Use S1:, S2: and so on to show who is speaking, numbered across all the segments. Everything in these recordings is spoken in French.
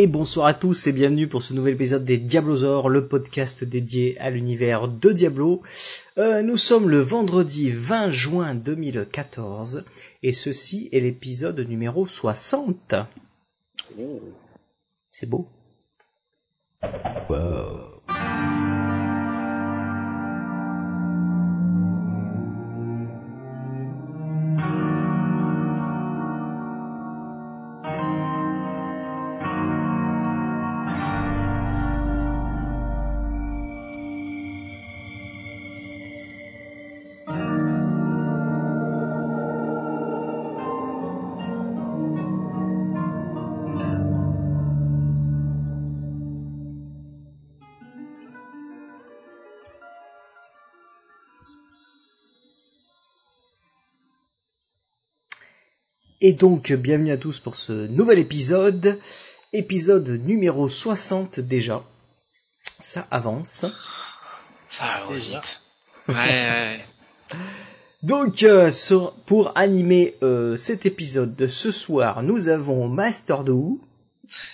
S1: Et bonsoir à tous et bienvenue pour ce nouvel épisode des Diablosaures, le podcast dédié à l'univers de Diablo. Euh, nous sommes le vendredi 20 juin 2014 et ceci est l'épisode numéro 60. C'est beau. Wow. Et donc, bienvenue à tous pour ce nouvel épisode, épisode numéro 60 déjà. Ça avance.
S2: Ça va vite. Ouais, ouais.
S1: Donc, euh, sur- pour animer euh, cet épisode de ce soir, nous avons Master Dou.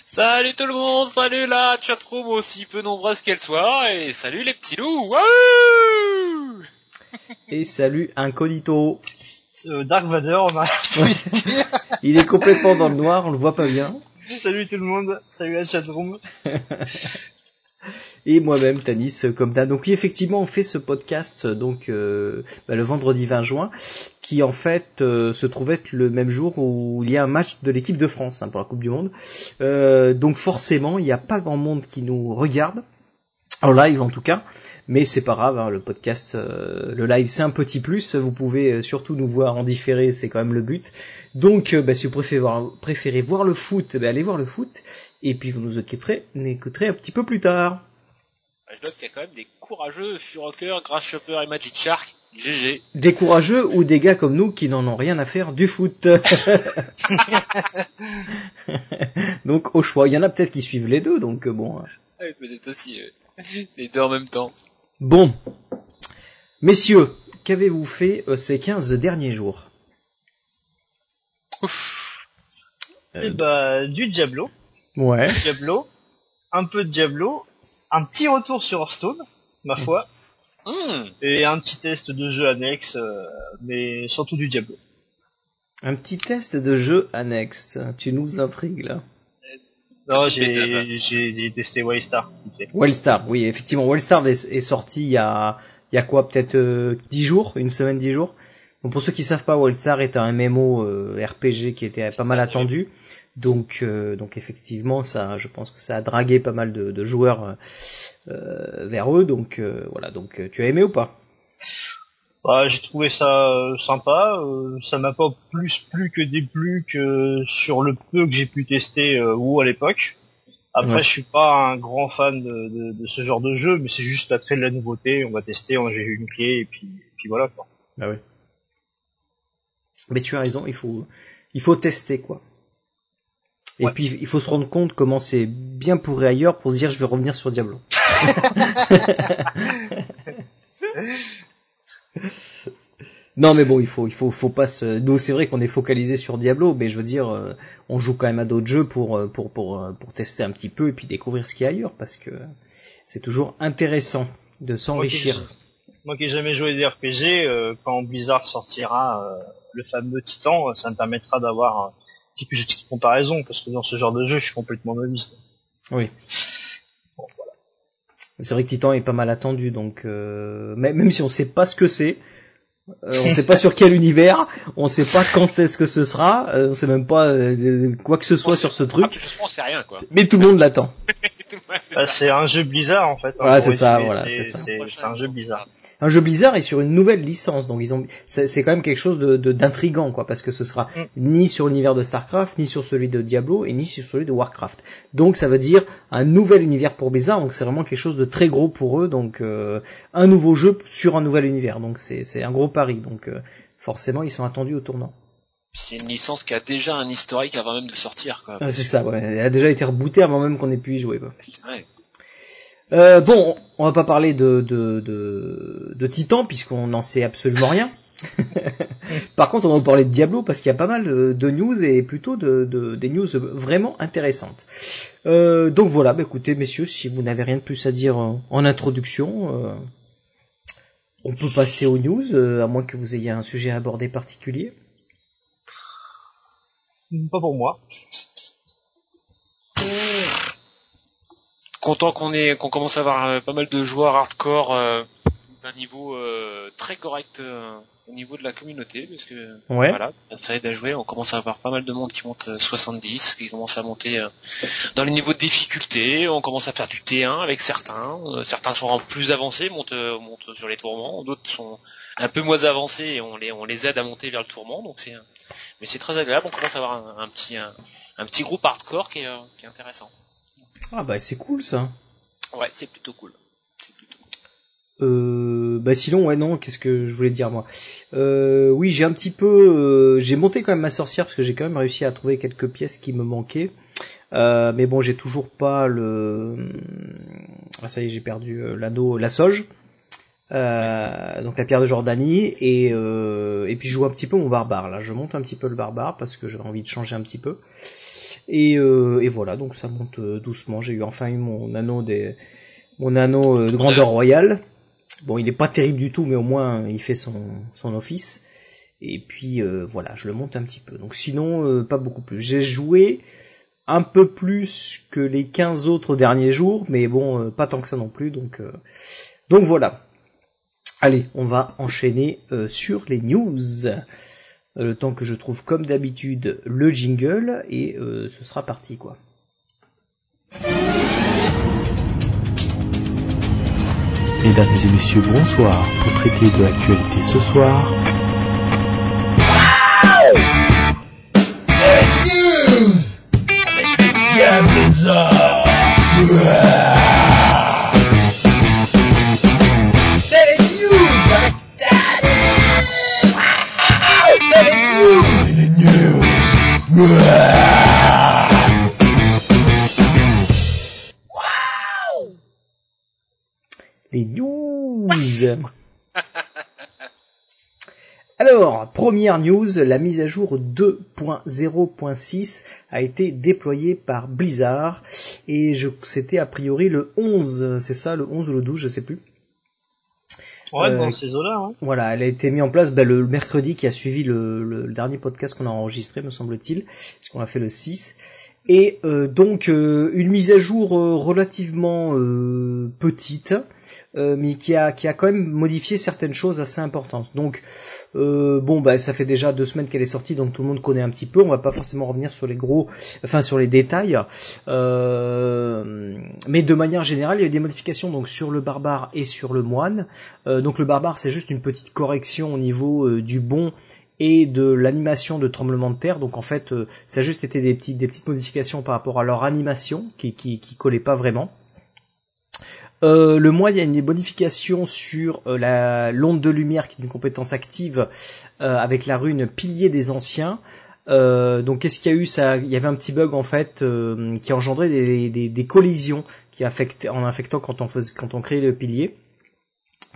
S2: Salut tout le monde, salut la chatroom aussi peu nombreuse qu'elle soit, et salut les petits loups. Wouh
S1: et salut Incognito.
S3: Euh, Dark Vador, on a...
S1: Il est complètement dans le noir, on le voit pas bien.
S3: salut tout le monde, salut la chatroom.
S1: Et moi-même, Tanis, euh, comme d'hab. Donc oui, effectivement, on fait ce podcast euh, donc euh, bah, le vendredi 20 juin, qui en fait euh, se trouve être le même jour où il y a un match de l'équipe de France hein, pour la Coupe du Monde. Euh, donc forcément, il n'y a pas grand monde qui nous regarde. En live en tout cas, mais c'est pas grave, hein, le podcast, euh, le live c'est un petit plus, vous pouvez euh, surtout nous voir en différé, c'est quand même le but. Donc euh, bah, si vous préférez voir, préférez voir le foot, bah, allez voir le foot, et puis vous nous écouterez, écouterez un petit peu plus tard.
S2: Je note qu'il y a quand même des courageux Furocker, Grass Chopper et Magic Shark. GG.
S1: Des courageux ou des gars comme nous qui n'en ont rien à faire du foot. donc au choix, il y en a peut-être qui suivent les deux, donc bon.
S2: peut-être aussi les deux en même temps.
S1: Bon, messieurs, qu'avez-vous fait euh, ces 15 derniers jours?
S2: Ouf.
S3: Et bah, du Diablo,
S1: Ouais.
S3: Diablo, un peu de Diablo, un petit retour sur Hearthstone, ma foi,
S2: Hmm.
S3: et un petit test de jeu annexe, euh, mais surtout du Diablo.
S1: Un petit test de jeu annexe. Tu nous intrigues là.
S3: Non, j'ai, j'ai testé Wildstar.
S1: Wellstar, oui, effectivement, Wellstar est, est sorti il y a, il y a quoi, peut-être euh, 10 jours, une semaine, 10 jours. Donc pour ceux qui savent pas, Wellstar est un MMO euh, RPG qui était pas mal attendu. Donc, euh, donc effectivement, ça, je pense que ça a dragué pas mal de, de joueurs euh, euh, vers eux. Donc euh, voilà, donc tu as aimé ou pas?
S3: Bah, j'ai trouvé ça euh, sympa, euh, ça m'a pas plus plu que déplu que sur le peu que j'ai pu tester euh, WoW à l'époque. Après,
S1: Ouais.
S3: je suis pas un grand fan de, de, de ce genre de jeu, mais c'est juste l'attrait de la nouveauté. On va tester, on- j'ai eu une clé et puis, et puis voilà quoi.
S1: Bah oui. Mais tu as raison, il faut, il faut tester quoi. Et
S3: Ouais.
S1: puis il faut se rendre compte comment c'est bien pourri ailleurs pour se dire je vais revenir sur Diablo. non mais bon il faut il faut faut pas se nous c'est vrai qu'on est focalisé sur Diablo mais je veux dire euh, on joue quand même à d'autres jeux pour euh, pour pour euh, pour tester un petit peu et puis découvrir ce qu'il y a ailleurs parce que c'est toujours intéressant de s'enrichir.
S3: Moi qui ai jamais joué des RPG, euh, quand Blizzard sortira euh, le fameux Titan, ça me permettra d'avoir un petit peu de comparaison, parce que dans ce genre de jeu, je suis complètement novice.
S1: Oui. C'est vrai que Titan est pas mal attendu, donc euh, même si on sait pas ce que c'est, Euh, on sait pas sur quel univers, on sait pas quand est-ce que ce sera, euh, on sait même pas euh, quoi que ce soit sur ce truc,
S2: On sait rien, quoi.
S1: mais tout le monde l'attend.
S3: Bah, c'est un jeu Blizzard en fait. hein,
S1: Ouais, c'est ça, voilà,
S3: c'est-
S1: ça.
S3: C'est un jeu Blizzard.
S1: Un jeu Blizzard est sur une nouvelle licence, donc ils ont, c'est quand même quelque chose de d'intrigant, quoi, parce que ce sera
S3: Mm.
S1: ni sur l'univers de Starcraft, ni sur celui de Diablo, et ni sur celui de Warcraft. Donc ça veut dire un nouvel univers pour Blizzard, donc c'est vraiment quelque chose de très gros pour eux, donc euh, un nouveau jeu sur un nouvel univers, donc c'est c'est un gros pari, donc euh, forcément ils sont attendus au tournant.
S2: C'est une licence qui a déjà un historique avant même de sortir, quoi.
S1: Ah, c'est ça, ouais, elle a déjà été rebootée avant même qu'on ait pu y jouer. Quoi.
S2: Ouais.
S1: Euh, bon, on va pas parler de, de, de, de Titan puisqu'on n'en sait absolument rien. Par contre, on va parler de Diablo parce qu'il y a pas mal de, news et plutôt de, de- des news vraiment intéressantes. Euh, donc voilà, bah écoutez messieurs, si vous n'avez rien de plus à dire en, en introduction, euh, on peut passer aux news, euh, à moins que vous ayez un sujet à aborder particulier.
S3: Pas pour moi.
S2: Content qu'on ait, qu'on commence à avoir euh, pas mal de joueurs hardcore euh, d'un niveau euh, très correct euh, au niveau de la communauté, parce que
S1: Ouais.
S2: voilà, ça aide à jouer. On commence à avoir pas mal de monde qui monte euh, 70, qui commence à monter euh, dans les niveaux de difficulté. On commence à faire du T1 avec certains. Euh, certains sont en plus avancés, montent, montent sur les tourments. D'autres sont un peu moins avancés et on les, on les aide à monter vers le tourment. Donc c'est, mais c'est très agréable. On commence à avoir un, un petit, un, un petit groupe hardcore qui est, euh, qui est intéressant.
S1: Ah bah c'est cool ça.
S2: Ouais, c'est plutôt cool.
S1: Euh, bah sinon ouais non qu'est-ce que je voulais dire moi? Euh, oui j'ai un petit peu euh, j'ai monté quand même ma sorcière parce que j'ai quand même réussi à trouver quelques pièces qui me manquaient Euh, mais bon j'ai toujours pas le ah ça y est j'ai perdu l'anneau la soge Euh, donc la pierre de Jordanie et euh, et puis je joue un petit peu mon barbare là je monte un petit peu le barbare parce que j'avais envie de changer un petit peu et, euh, et voilà donc ça monte euh, doucement j'ai eu enfin eu mon anneau des mon anneau euh, de grandeur royale Bon, il est pas terrible du tout, mais au moins il fait son, son office. Et puis voilà, je le monte un petit peu. Donc sinon, pas beaucoup plus. J'ai joué un peu plus que les 15 autres derniers jours, mais bon, pas tant que ça non plus. Donc, donc voilà. Allez, on va enchaîner euh, sur les news. Euh, Le temps que je trouve comme d'habitude le jingle et euh, ce sera parti quoi.
S4: Mesdames et messieurs, bonsoir. Pour traiter de l'actualité ce soir,
S1: Les news Alors, première news, la mise à jour 2.0.6 a été déployée par Blizzard et c'était a priori le 11, c'est ça, le 11 ou le 12, je sais plus.
S3: Ouais,
S1: Euh,
S3: dans ces eaux-là. hein.
S1: Voilà, elle a été mise en place bah, le mercredi qui a suivi le, le- le dernier podcast qu'on a enregistré, me semble-t-il, puisqu'on a fait le 6. Et euh, donc euh, une mise à jour euh, relativement euh, petite, euh, mais qui a, qui a quand même modifié certaines choses assez importantes. Donc euh, bon, bah ça fait déjà deux semaines qu'elle est sortie, donc tout le monde connaît un petit peu. On va pas forcément revenir sur les gros, enfin sur les détails. Euh, mais de manière générale, il y a eu des modifications donc sur le barbare et sur le moine. Euh, donc le barbare, c'est juste une petite correction au niveau euh, du bon et de l'animation de tremblement de terre. Donc en fait, ça a juste été des petites, modifications par rapport à leur animation qui, qui, qui collaient pas vraiment. Euh, le moine, il y a une modification sur euh, la l'onde de lumière qui est une compétence active euh, avec la rune pilier des anciens. Donc qu'est-ce qu'il y a eu? Il y avait un petit bug en fait qui engendrait des, des, collisions en infectant quand on faisait, le pilier.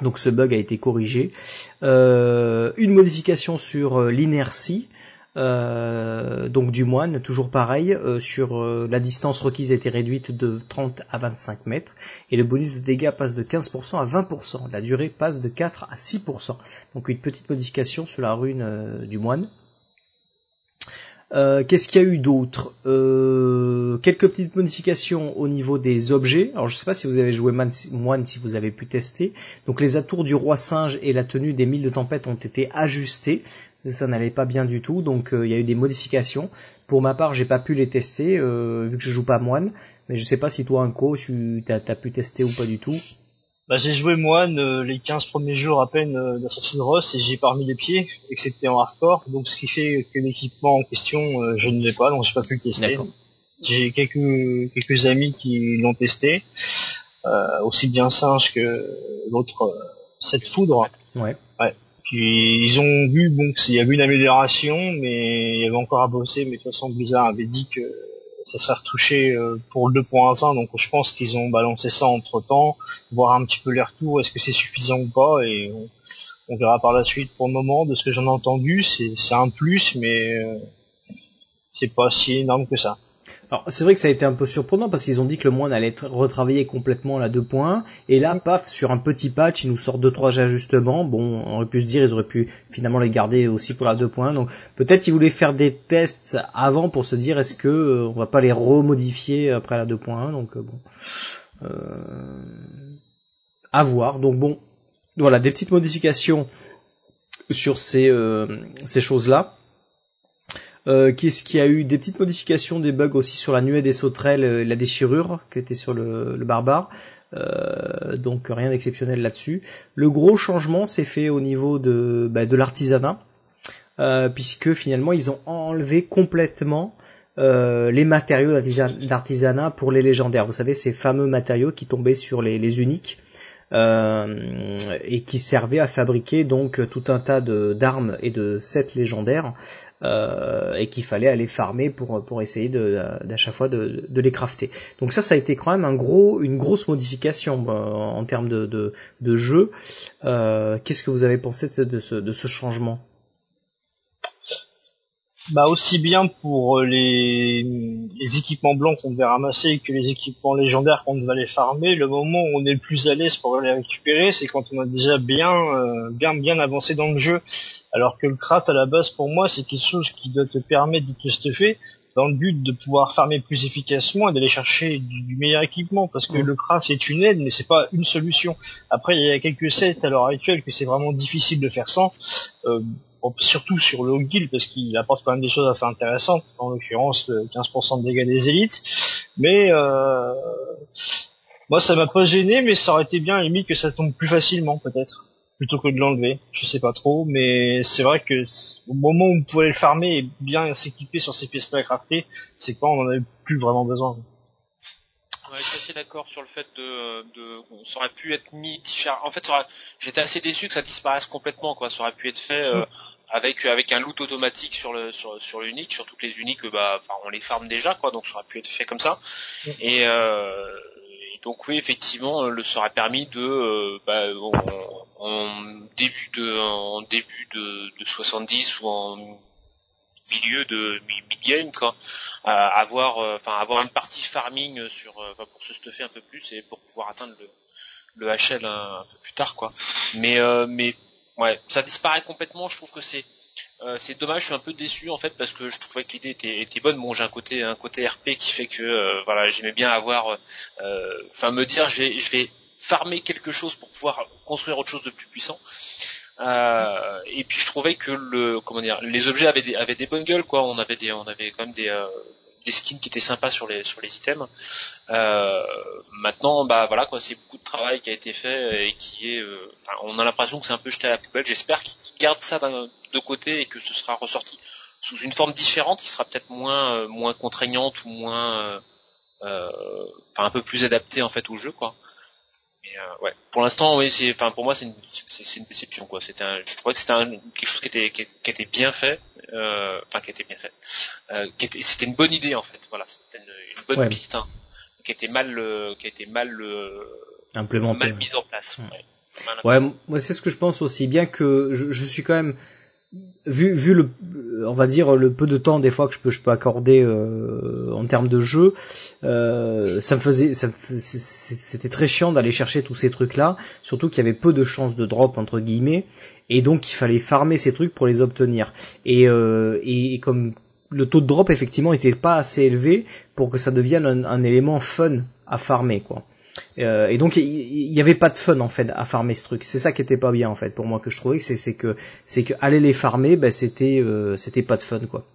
S1: Donc ce bug a été corrigé. Une modification sur l'inertie, euh, donc du moine, toujours pareil, euh, sur euh, la distance requise a été réduite de 30 à 25 mètres, et le bonus de dégâts passe de 15% à 20%, la durée passe de 4 à 6%. Donc une petite modification sur la rune du moine. Qu'est-ce qu'il y a eu d'autre? Quelques petites modifications au niveau des objets. Alors je sais pas si vous avez joué Moine, si vous avez pu tester. Donc les atours du roi singe et la tenue des mille de tempête ont été ajustés. Ça n'allait pas bien du tout, donc euh, il y a eu des modifications. Pour ma part, j'ai pas pu les tester euh, vu que je joue pas moine, mais je sais pas si toi, Unco, tu as, as pu tester ou pas du tout.
S3: Bah, j'ai joué moine euh, les 15 premiers jours à peine euh, d'Assassin's Ross et j'ai pas remis les pieds, excepté en hardcore, donc ce qui fait que l'équipement en question, euh, je ne l'ai pas, donc j'ai pas pu le tester. J'ai quelques quelques amis qui l'ont testé, euh, aussi bien Singe que l'autre euh, cette foudre.
S1: Ouais.
S3: Ils ont vu bon qu'il y avait une amélioration, mais il y avait encore à bosser. Mais de toute façon, Blizzard avait dit que ça serait retouché euh, pour le 2.1, donc je pense qu'ils ont balancé ça entre temps, voir un petit peu les retours, est-ce que c'est suffisant ou pas, et on, on verra par la suite. Pour le moment, de ce que j'en ai entendu, c'est c'est un plus, mais euh, c'est pas si énorme que ça.
S1: Alors c'est vrai que ça a été un peu surprenant parce qu'ils ont dit que le moine allait être retravaillé complètement la 2.1 et là paf sur un petit patch ils nous sortent deux trois ajustements. Bon on aurait pu se dire ils auraient pu finalement les garder aussi pour la 2.1 donc peut-être ils voulaient faire des tests avant pour se dire est-ce que euh, on va pas les remodifier après la 2.1 donc euh, bon euh, à voir. Donc bon voilà des petites modifications sur ces ces choses là. Euh, a eu Des petites modifications, des bugs aussi sur la nuée des sauterelles, la déchirure qui était sur le, barbare. Euh, donc rien d'exceptionnel là-dessus. Le gros changement s'est fait au niveau de, bah, l'artisanat, euh, puisque finalement ils ont enlevé complètement euh, les matériaux d'artisan- d'artisanat pour les légendaires. Vous savez ces fameux matériaux qui tombaient sur les uniques. Euh, et qui servaient à fabriquer donc tout un tas d'armes et de sets légendaires euh, et qu'il fallait aller farmer pour pour essayer de d'à chaque fois de, de les crafter. Donc ça ça a été quand même un gros une grosse modification euh, en termes de de, de jeu. Euh, Qu'est-ce que vous avez pensé de ce de ce changement?
S3: Bah aussi bien pour euh, les, les équipements blancs qu'on devait ramasser que les équipements légendaires qu'on devait aller farmer, le moment où on est le plus à l'aise pour les récupérer, c'est quand on a déjà bien euh, bien bien avancé dans le jeu. Alors que le craft à la base pour moi c'est quelque chose qui doit te permettre de te stuffer dans le but de pouvoir farmer plus efficacement et d'aller chercher du, du meilleur équipement parce que
S1: Mhm.
S3: le craft est une aide mais c'est pas une solution. Après il y a quelques sets à l'heure actuelle que c'est vraiment difficile de faire sans. Euh, surtout sur le guild parce qu'il apporte quand même des choses assez intéressantes, en l'occurrence le 15% de dégâts des élites. Mais euh, moi ça m'a pas gêné, mais ça aurait été bien limite que ça tombe plus facilement peut-être, plutôt que de l'enlever. Je sais pas trop, mais c'est vrai que au moment où on pouvait le farmer et bien s'équiper sur ces pièces-là à crafter, c'est quand on en avait plus vraiment besoin.
S2: Je suis assez d'accord sur le fait de, de, ça aurait pu être mis. En fait, j'étais assez déçu que ça disparaisse complètement, quoi. Ça aurait pu être fait euh, avec avec un loot automatique sur le sur sur l'unique, sur toutes les uniques, bah, enfin, on les farme déjà, quoi. Donc ça aurait pu être fait comme ça. Et, euh, donc oui, effectivement, le ça aurait permis de, euh, bah, en, en début de en début de, de 70 ou en milieu de mi- mid-game quoi. Euh, avoir euh, enfin avoir une partie farming sur euh, pour se stuffer un peu plus et pour pouvoir atteindre le HL un, peu plus tard quoi. Mais mais ouais ça disparaît complètement. Je trouve que c'est c'est dommage. Je suis un peu déçu en fait parce que je trouvais que l'idée était, était bonne. Bon j'ai un côté un côté RP qui fait que voilà j'aimais bien avoir enfin me dire je vais je vais farmer quelque chose pour pouvoir construire autre chose de plus puissant euh, et puis je trouvais que le comment dire les objets avaient des, avaient des bonnes gueules quoi. On avait des quand même des euh, des skins qui étaient sympas sur les sur les items. Euh, maintenant bah voilà quoi. C'est beaucoup de travail qui a été fait et qui est euh, on a l'impression que c'est un peu jeté à la poubelle. J'espère qu'ils gardent ça de côté et que ce sera ressorti sous une forme différente qui sera peut-être moins euh, contraignante ou moins enfin un peu plus adaptée en fait au jeu quoi mais euh, ouais, pour l'instant, oui, c'est, enfin, pour moi, c'est une, c'est, une déception, quoi. C'était un, je trouvais que c'était un, quelque chose qui était, qui, qui était bien fait, euh, enfin, qui était bien fait, euh, qui était, c'était une bonne idée, en fait. Voilà, c'était une, une bonne
S1: Ouais.
S2: piste, hein, qui était mal, euh, qui était mal, euh,
S1: Implémenté.
S2: mal mise en place.
S1: Ouais.
S2: Ouais,
S1: moi c'est ce que je pense aussi, bien que je, je suis quand même vu vu le on va dire le peu de temps des fois que je peux je peux accorder euh, en termes de jeu, euh, ça me faisait ça c'était très chiant d'aller chercher tous ces trucs là, surtout qu'il y avait peu de chances de drop entre guillemets et donc il fallait farmer ces trucs pour les obtenir. Et euh, comme le taux de drop effectivement n'était pas assez élevé pour que ça devienne un, un élément fun à farmer quoi. Euh, et donc il y, avait pas de fun en fait à farmer ce truc. C'est ça qui était pas bien en fait pour moi que je trouvais c'est c'est que c'est que aller les farmer ben c'était euh, c'était pas de fun quoi.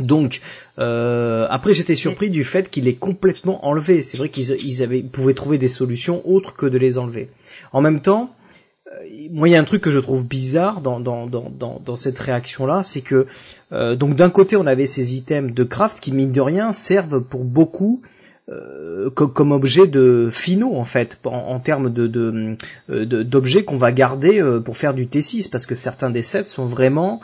S1: Donc euh, après j'étais surpris du fait qu'il est complètement enlevé. C'est vrai qu'ils ils avaient ils pouvaient trouver des solutions autres que de les enlever. En même temps, euh, moi il y a un truc que je trouve bizarre dans dans dans dans, dans cette réaction là, c'est que euh, donc d'un côté on avait ces items de craft qui mine de rien servent pour beaucoup euh, comme, objet de finaux en fait en, termes euh, d'objets qu'on va garder euh, pour faire du T6 parce que certains des sets sont vraiment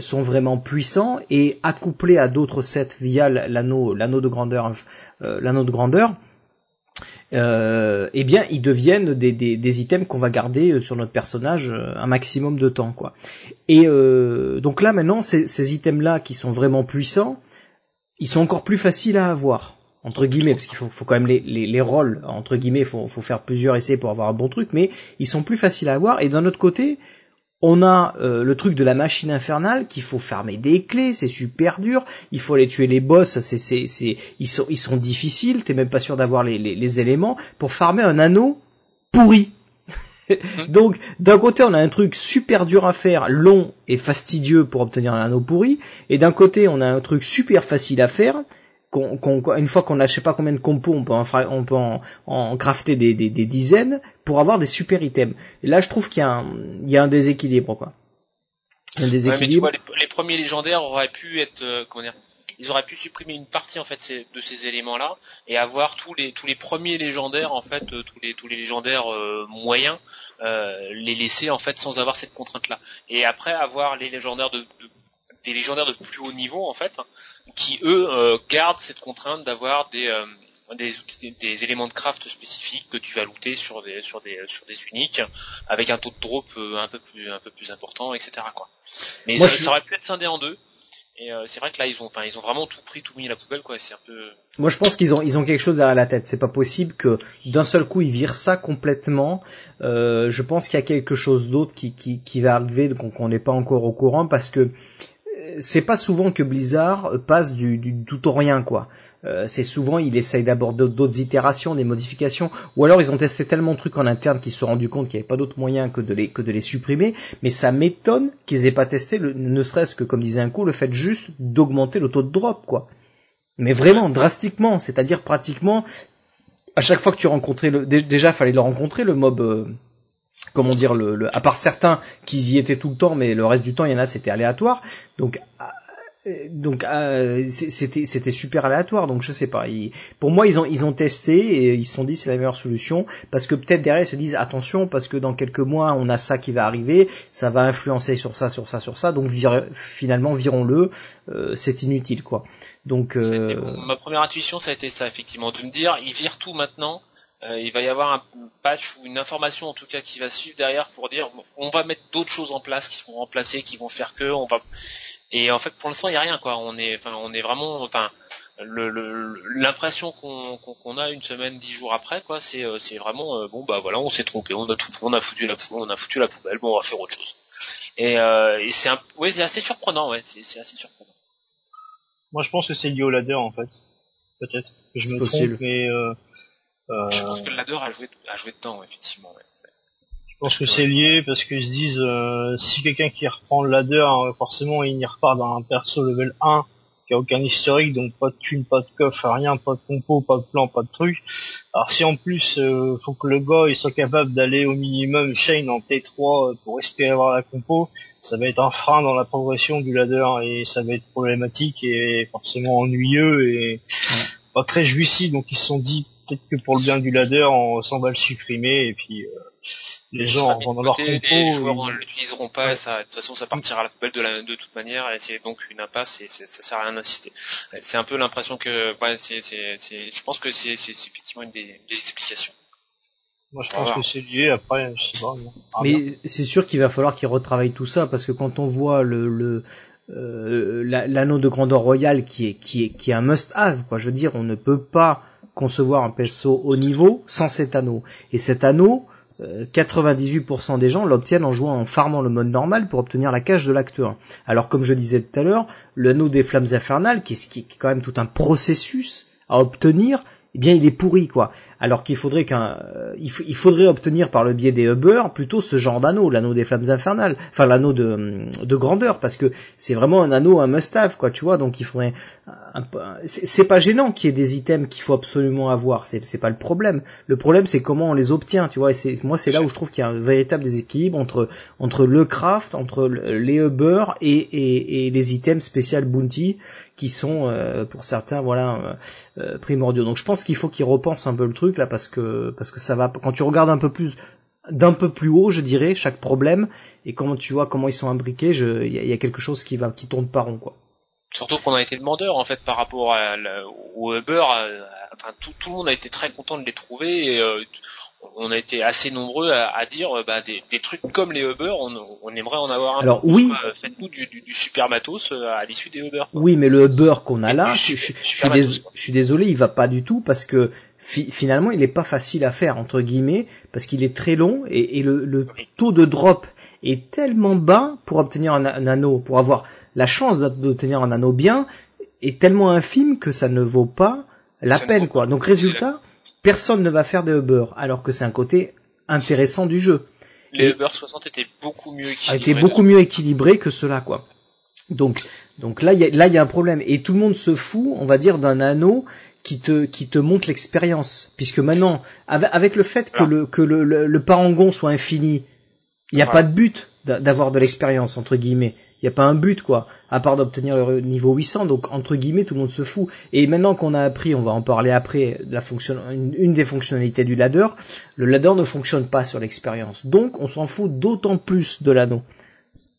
S1: sont vraiment puissants et accouplés à d'autres sets via l'anneau de grandeur l'anneau de grandeur eh bien ils deviennent des, items qu'on va garder sur notre personnage un maximum de temps quoi. Et donc là maintenant ces, ces items là qui sont vraiment puissants ils sont encore plus faciles à avoir entre guillemets, parce qu'il faut, faut, quand même les, les, les rôles, entre guillemets, il faut, faut, faire plusieurs essais pour avoir un bon truc, mais ils sont plus faciles à avoir. Et d'un autre côté, on a euh, le truc de la machine infernale qu'il faut fermer des clés, c'est super dur. Il faut aller tuer les boss, c'est, c'est, c'est, ils sont, ils sont difficiles. T'es même pas sûr d'avoir les, les, les, éléments pour farmer un anneau pourri. Donc, d'un côté, on a un truc super dur à faire, long et fastidieux pour obtenir un anneau pourri, et d'un côté, on a un truc super facile à faire une fois qu'on a je sais pas combien de compos, on peut en, on peut en, crafter des, des, des, dizaines pour avoir des super items. Et là, je trouve qu'il y, a un, il y a un déséquilibre, quoi.
S2: Un déséquilibre. les, premiers légendaires auraient pu être, euh, comment dire, ils auraient pu supprimer une partie en fait de ces éléments-là et avoir tous les tous les premiers légendaires en fait euh, tous les tous les légendaires euh, moyens les laisser en fait sans avoir cette contrainte là et après avoir les légendaires de, de des légendaires de plus haut niveau en fait, qui eux euh, gardent cette contrainte d'avoir des, euh, des, des, éléments de craft spécifiques que tu vas looter sur des sur des sur des uniques avec un taux de drop euh, un peu plus un peu plus important, etc. Quoi. Mais Moi, ça aurait pu être scindé en deux. Et c'est vrai que là ils ont, enfin ils ont vraiment tout pris, tout mis à la poubelle quoi. C'est un peu.
S1: Moi je pense qu'ils ont, ils ont quelque chose derrière la tête. C'est pas possible que d'un seul coup ils virent ça complètement. Euh, je pense qu'il y a quelque chose d'autre qui, qui, qui va arriver qu'on n'est pas encore au courant parce que c'est pas souvent que Blizzard passe du, tout au rien quoi. Euh, c'est souvent il essaye d'aborder d'autres itérations, des modifications, ou alors ils ont testé tellement de trucs en interne qu'ils se sont rendus compte qu'il n'y avait pas d'autre moyen que de les que de les supprimer. Mais ça m'étonne qu'ils aient pas testé, ne serait-ce que comme disait un coup, le fait juste d'augmenter le taux de drop quoi. Mais vraiment drastiquement, c'est-à-dire pratiquement à chaque fois que tu rencontrais le déjà fallait le rencontrer le mob euh, comment dire le, à part certains qui y étaient tout le temps mais le reste du temps il y en a c'était aléatoire. Donc euh, donc euh, c'était c'était super aléatoire. Donc je sais pas. Pour moi ils ont ils ont testé et ils se sont dit c'est la meilleure solution. Parce que peut-être derrière ils se disent attention parce que dans quelques mois on a ça qui va arriver. Ça va influencer sur ça sur ça sur ça. Donc finalement virons-le. Euh, c'est inutile quoi. Donc
S2: ma première intuition ça a été ça effectivement de me dire ils virent tout maintenant euh, il va y avoir un patch ou une information en tout cas qui va suivre derrière pour dire on va mettre d'autres choses en place qui vont remplacer, qui vont faire que on va et en fait pour l'instant il y a rien quoi. On est enfin on est vraiment enfin l'impression qu'on qu'on a une semaine dix jours après quoi c'est euh, c'est vraiment euh, bon bah voilà on s'est trompé on a tout on a foutu la on a foutu la poubelle bon on va faire autre chose. Et, euh, et c'est un ouais c'est assez surprenant ouais c'est assez surprenant.
S3: Moi je pense que c'est lié au ladder en fait. Peut-être je me trompe mais euh,
S2: je pense que le ladder a joué, a joué dedans, effectivement. Ouais.
S3: Je pense que c'est lié parce qu'ils se disent euh, si quelqu'un qui reprend le ladder, euh, forcément il y repart d'un perso level 1 qui a aucun historique, donc pas de thune, pas de coffre, rien, pas de compo, pas de plan, pas de truc. Alors si en plus euh, faut que le gars il soit capable d'aller au minimum chain en T3 pour espérer avoir la compo, ça va être un frein dans la progression du ladder et ça va être problématique et forcément ennuyeux et pas très jouissif. Donc ils se sont dit peut-être que pour le bien du ladder, on s'en va le supprimer et puis euh, les gens vont dans leur compo.
S2: Les joueurs ne l'utiliseront pas, ça, de toute façon ça partira à la poubelle de, la, de toute manière et c'est donc une impasse et ça sert à rien d'insister. C'est un peu l'impression que, ouais, c'est, c'est, je pense que c'est, effectivement une des, des explications.
S3: Moi, je pense que c'est lié. Après, je sais pas.
S1: Mais c'est sûr qu'il va falloir qu'ils retravaillent tout ça parce que quand on voit le, le euh, l'anneau de grandeur royale qui est qui est qui est un must-have, quoi. Je veux dire, on ne peut pas concevoir un perso haut niveau sans cet anneau. Et cet anneau, euh, 98% des gens l'obtiennent en jouant en farmant le mode normal pour obtenir la cache de l'acte 1. Alors comme je disais tout à l'heure, le anneau des flammes infernales, qui est, qui est quand même tout un processus à obtenir, eh bien il est pourri quoi. Alors qu'il faudrait qu'un, euh, il, il faudrait obtenir par le biais des hubbers plutôt ce genre d'anneau, l'anneau des flammes infernales, enfin l'anneau de, de grandeur, parce que c'est vraiment un anneau, un must-have quoi, tu vois. Donc il faudrait, c'est pas gênant qu'il y ait des items qu'il faut absolument avoir, c'est c'est pas le problème. Le problème c'est comment on les obtient, tu vois. Et c'est moi c'est là où je trouve qu'il y a un véritable déséquilibre entre entre le craft, entre le- les et, et les items spécial bounty qui sont euh, pour certains voilà euh, euh, primordiaux. Donc je pense qu'il faut qu'ils repensent un peu le truc là parce que parce que ça va quand tu regardes un peu plus d'un peu plus haut, je dirais, chaque problème et comment tu vois comment ils sont imbriqués, il y, a- quelque chose qui va qui tourne pas rond quoi.
S2: Surtout qu'on a été demandeur en fait par rapport à la- au Uber. euh, enfin, tout, tout le monde a été très content de les trouver. Et, euh, on a été assez nombreux à, à dire euh, bah, des, des trucs comme les Uber, on, on aimerait en avoir un
S1: Alors,
S2: peu
S1: oui.
S2: Faites-nous du, du, du super matos euh, à l'issue des Uber. quoi.
S1: Oui, mais le beurre qu'on a
S2: Et
S1: là, je, je-
S2: super-
S1: je suis
S2: matos,
S1: je désolé, il va pas du tout parce que fi- finalement il est pas facile à faire entre guillemets parce qu'il est très long et, et le, taux de drop est tellement bas pour obtenir un, un anneau, pour avoir la chance d'o- d'obtenir un anneau bien, est tellement infime que ça ne vaut pas la peine quoi. Donc résultat, personne ne va faire des Uber alors que c'est un côté intéressant du jeu
S2: Les
S1: Et-
S2: Uber 60 étaient beaucoup mieux équilibrés.
S1: été beaucoup mieux équilibré que cela quoi. Donc donc là il y a, là il y a un problème et tout le monde se fout, on va dire d'un anneau qui te qui te montre l'expérience puisque maintenant avec, avec le fait que le que le, le, le parangon soit infini, il n'y a pas de but d'a- d'avoir de l'expérience entre guillemets. Il n'y a pas un but quoi, à part d'obtenir le niveau 800. Donc entre guillemets tout le monde se fout. Et maintenant qu'on a appris, on va en parler après, la fonction, une, une des fonctionnalités du ladder, le ladder ne fonctionne pas sur l'expérience. Donc on s'en fout d'autant plus de l'anneau.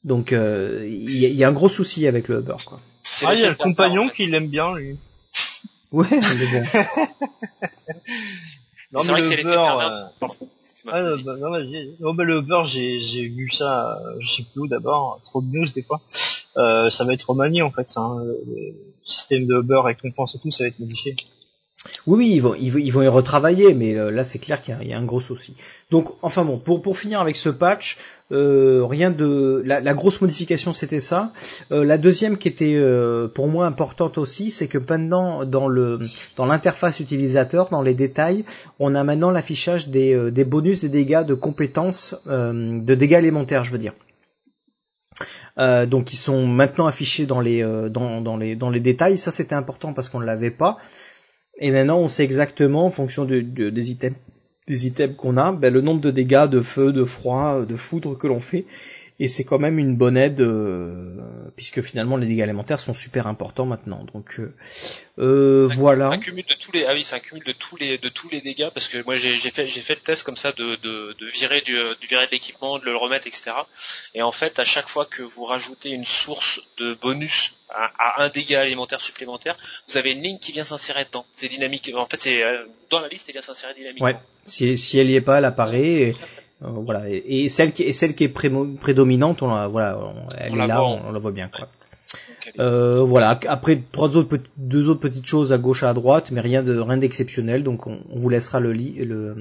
S1: Donc euh, il y, a- il y a un gros souci avec le Uber quoi.
S3: Ah, il y a le compagnon
S2: en fait.
S3: qui l'aime bien, lui.
S1: Ouais, mais bon.
S3: Non,
S2: C'est vrai que c'est
S3: le
S2: l'effet Excuse-moi,
S3: Ah, bah, non, vas-y. Non, bah, le beurre, j'ai, j'ai vu ça, je sais plus où d'abord, trop de news des fois. Euh, ça va être remanié en fait, hein, le, le système de beurre récompense et tout, ça va être modifié.
S1: Oui, oui, ils vont, ils ils vont y retravailler, mais euh, là c'est clair qu'il y, a- un gros souci. Donc, enfin bon, pour, pour finir avec ce patch, euh, rien de, la, grosse modification c'était ça. Euh, la deuxième qui était pour moi importante aussi, c'est que maintenant dans le, dans l'interface utilisateur, dans les détails, on a maintenant l'affichage des, des bonus, des dégâts de compétences, de dégâts élémentaires, je veux dire. Donc ils sont maintenant affichés dans les, euh, dans, dans les, dans les détails. Ça c'était important parce qu'on ne l'avait pas. Et maintenant, on sait exactement, en fonction de, de- des items, des items qu'on a, ben, le nombre de dégâts de feu, de froid, de foudre que l'on fait. Et c'est quand même une bonne aide, euh, puisque finalement les dégâts élémentaires sont super importants maintenant. Donc euh, euh, voilà.
S2: Un cumul de tous les, ah oui, c'est un cumul de tous les, de tous les dégâts parce que moi j'ai fait, j'ai fait le test comme ça de, de, de virer du, du virer de l'équipement, de le remettre, etc. Et en fait, à chaque fois que vous rajoutez une source de bonus à, à un dégât élémentaire supplémentaire, vous avez une ligne qui vient s'insérer dedans. C'est dynamique. En fait, c'est euh, dans la liste, elle vient s'insérer dynamiquement.
S1: Ouais. Si, si elle y est pas, elle apparaît. Et, euh, voilà. Et, et celle qui, et celle qui est prédominante, on la, voilà, on- elle
S2: On
S1: est là, on, on la voit bien. Quoi. Euh, voilà. Après trois autres, deux autres petites choses à gauche, à droite, mais rien de rien d'exceptionnel. Donc on, on vous laissera le lit, le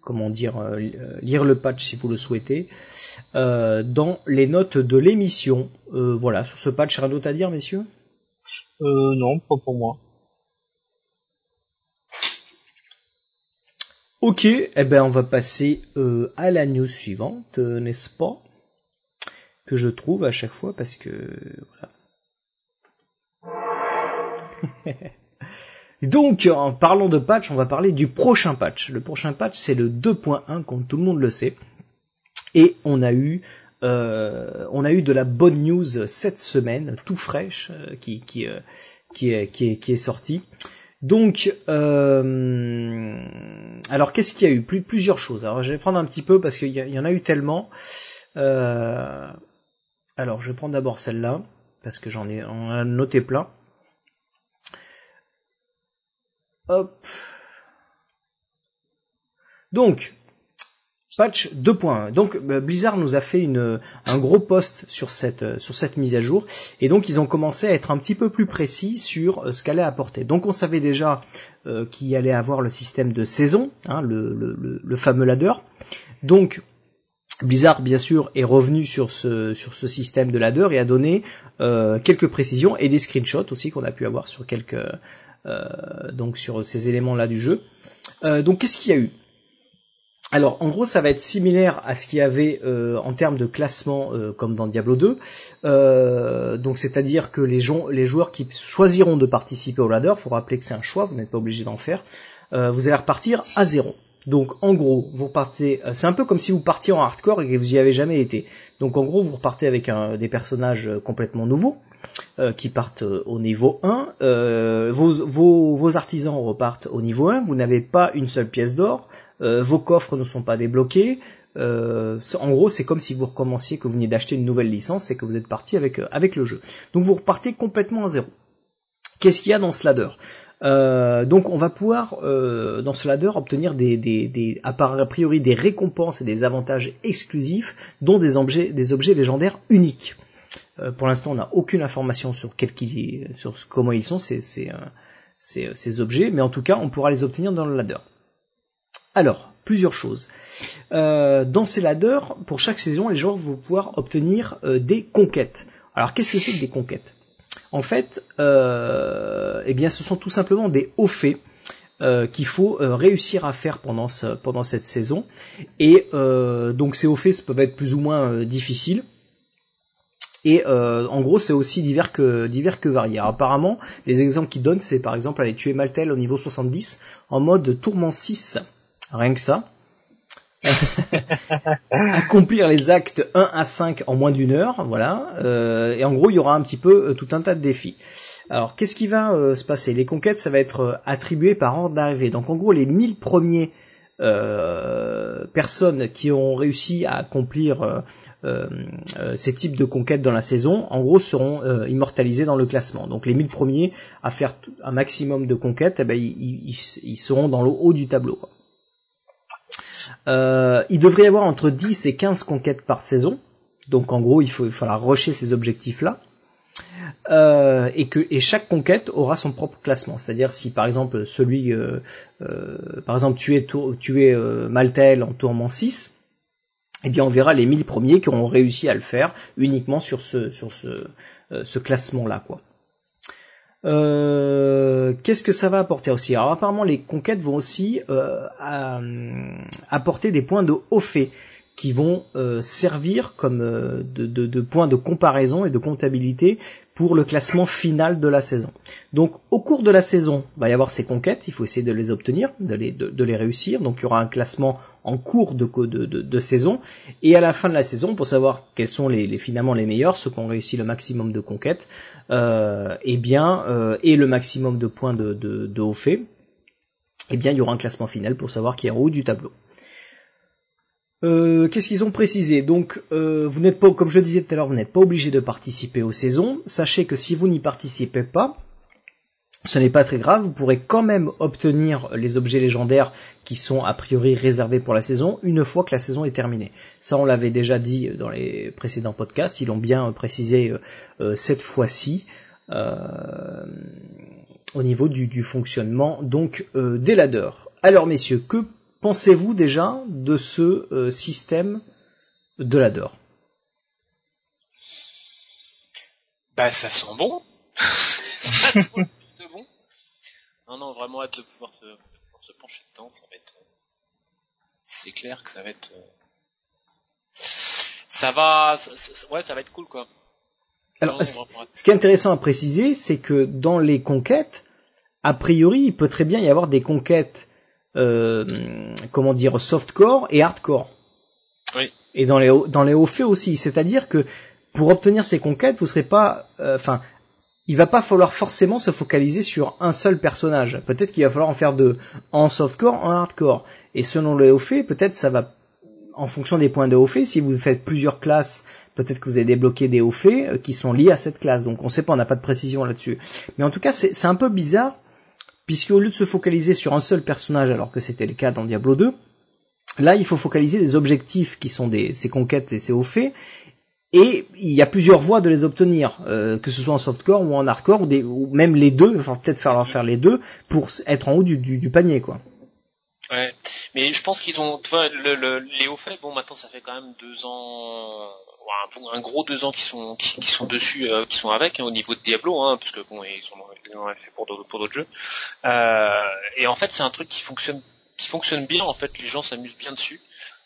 S1: comment dire, euh, lire le patch si vous le souhaitez euh, dans les notes de l'émission. Euh, voilà. Sur ce patch, rien d'autre à dire, messieurs?
S3: Euh, non, pas pour moi.
S1: Ok, eh ben on va passer euh, à la news suivante, euh, n'est-ce pas? Que je trouve à chaque fois parce que voilà. Donc, en parlant de patch, on va parler du prochain patch. Le prochain patch, c'est le 2.1, comme tout le monde le sait. Et on a eu, euh, on a eu de la bonne news cette semaine, tout fraîche, qui, qui, qui est sortie. Donc, euh, alors qu'est-ce qu'il y a eu? Plus, Plusieurs choses. Alors, je vais prendre un petit peu parce qu'il y, en a eu tellement. Euh, alors, je vais prendre d'abord celle-là parce que j'en ai, noté plein. Hop. Donc, Patch 2.1. Donc euh, Blizzard nous a fait un gros post sur cette, euh, sur cette mise à jour et donc ils ont commencé à être un petit peu plus précis sur euh, ce qu'allait apporter. Donc on savait déjà qu'il allait avoir le système de saison, hein, le, fameux ladder. Donc Blizzard, bien sûr, est revenu sur ce, système de ladder et a donné quelques précisions et des screenshots aussi qu'on a pu avoir sur quelques sur ces éléments-là du jeu. Donc qu'est-ce qu'il y a eu? Alors en gros ça va être similaire à ce qu'il y avait euh, en termes de classement euh, comme dans Diablo 2. Euh, donc c'est-à-dire que les, jou- les joueurs qui choisiront de participer au ladder, faut rappeler que c'est un choix, vous n'êtes pas obligé d'en faire, vous allez repartir à zéro. Donc en gros, vous repartez, euh, c'est un peu comme si vous partiez en hardcore et que vous y avez jamais été. Donc en gros, vous repartez avec des personnages complètement nouveaux qui partent au niveau 1. Euh, vos, vos, vos artisans repartent au niveau 1. Vous n'avez pas une seule pièce d'or. Euh, vos coffres ne sont pas débloqués. Euh, en gros, c'est comme si vous recommenciez, que vous veniez d'acheter une nouvelle licence et que vous êtes parti avec, euh, avec le jeu. Donc vous repartez complètement à zéro. Qu'est-ce qu'il y a dans ce ladder donc on va pouvoir dans ce ladder obtenir des, des, a priori des récompenses et des avantages exclusifs, dont des objets, des objets légendaires uniques. Pour l'instant, on n'a aucune information sur, comment ils sont ces, ces objets, mais en tout cas, on pourra les obtenir dans le ladder. Alors, plusieurs choses. Euh, dans ces ladders, pour chaque saison, les joueurs vont pouvoir obtenir euh, des conquêtes. Alors, qu'est-ce que c'est que des conquêtes? En fait, euh, eh bien, ce sont tout simplement des hauts faits qu'il faut réussir à faire pendant, ce- pendant cette saison. Et donc, ces hauts faits peuvent être plus ou moins difficiles. Et en gros, c'est aussi divers que divers que variés. Apparemment, les exemples qu'ils donnent, c'est par exemple aller tuer Maltel au niveau 70 en mode tourment 6. Rien que ça. Accomplir les actes 1 à 5 en moins d'une heure, voilà. Euh, et en gros, il y aura un petit peu euh, tout un tas de défis. Alors, qu'est-ce qui va euh, se passer? Les conquêtes, ça va être attribué par ordre d'arrivée. Donc, en gros, les 1000 premiers personnes qui ont réussi à accomplir ces types de conquêtes dans la saison, en gros, seront immortalisés dans le classement. Donc, les 1000 premiers à faire un maximum de conquêtes, eh ben, ils, seront dans le haut du tableau. Euh, il devrait y avoir entre 10 et 15 conquêtes par saison. Donc en gros, il faut, faudra rusher ces objectifs-là. Euh, et que et chaque conquête aura son propre classement. C'est-à-dire si par exemple celui, euh, par exemple tuer, Maltel en tourment 6, eh bien on verra les 1000 premiers qui auront réussi à le faire uniquement sur ce, ce classement-là. quoi. Euh, Qu'est-ce que ça va apporter aussi? Alors apparemment les conquêtes vont aussi euh, à- apporter des points de haut fait qui vont euh, servir comme euh, de, de- de points de comparaison et de comptabilité pour le classement final de la saison. Donc au cours de la saison, il va y avoir ces conquêtes, il faut essayer de les obtenir, de les, de, de les réussir. Donc il y aura un classement en cours de, de, de- saison. Et à la fin de la saison, pour savoir quels sont les, les- finalement les meilleurs, ceux qui ont réussi le maximum de conquêtes, euh, eh bien, euh, et le maximum de points de, de, de haut fait, eh bien il y aura un classement final pour savoir qui est en haut du tableau. Euh, Qu'est-ce qu'ils ont précisé Donc, euh, vous n'êtes pas, comme je le disais tout à l'heure, vous n'êtes pas obligé de participer aux saisons. Sachez que si vous n'y participez pas, ce n'est pas très grave, vous pourrez quand même obtenir les objets légendaires qui sont a priori réservés pour la saison une fois que la saison est terminée. Ça, on l'avait déjà dit dans les précédents podcasts, ils l'ont bien précisé euh, euh, cette fois-ci au niveau du, fonctionnement donc des ladders. Alors messieurs, que pensez-vous déjà de ce euh, système de ladder
S2: Bah ça sent bon. ça sent le plus de bon. Non non vraiment hâte de pouvoir se, de pouvoir se pencher dedans, ça va être. euh, C'est clair que ça va être. euh, Ça va, ça- ça- ouais ça va être cool quoi.
S1: Alors,
S2: Non, vraiment.
S1: Ce qui est intéressant à préciser, c'est que dans les conquêtes, a priori, il peut très bien y avoir des conquêtes, comment dire, softcore et hardcore.
S2: Oui.
S1: Et dans les hauts- dans les hauts faits aussi, c'est-à-dire que pour obtenir ces conquêtes, vous serez pas, euh, enfin, il va pas falloir forcément se focaliser sur un seul personnage. Peut-être qu'il va falloir en faire deux, en softcore, en hardcore. Et selon les hauts faits, peut-être ça va, en fonction des points de haut fait, si vous faites plusieurs classes peut-être que vous avez débloqué des hauts faits euh, qui sont liés à cette classe. Donc on sait pas, on n'a pas de précision là-dessus. Mais en tout cas, c'est c'est un peu bizarre, puisque au lieu de se focaliser sur un seul personnage, alors que c'était le cas dans Diablo 2, Là, il faut focaliser des objectifs qui sont des, ces conquêtes et ces hauts faits. Et il y a plusieurs voies de les obtenir, euh, que ce soit en softcore ou en hardcore, ou, même les deux, enfin peut-être faire faire les deux pour être en haut du, du, du panier, quoi.
S2: Mais je pense qu'ils ont, tu vois, le, le, les hauts faits, bon maintenant ça fait quand même deux ans, un, un gros deux ans qui sont qui, sont dessus, euh, qui sont avec hein, au niveau de Diablo, hein, parce que bon ils sont ils ont fait pour d'autres pour d'autres jeux. Euh, et en fait c'est un truc qui fonctionne qui fonctionne bien. En fait les gens s'amusent bien dessus.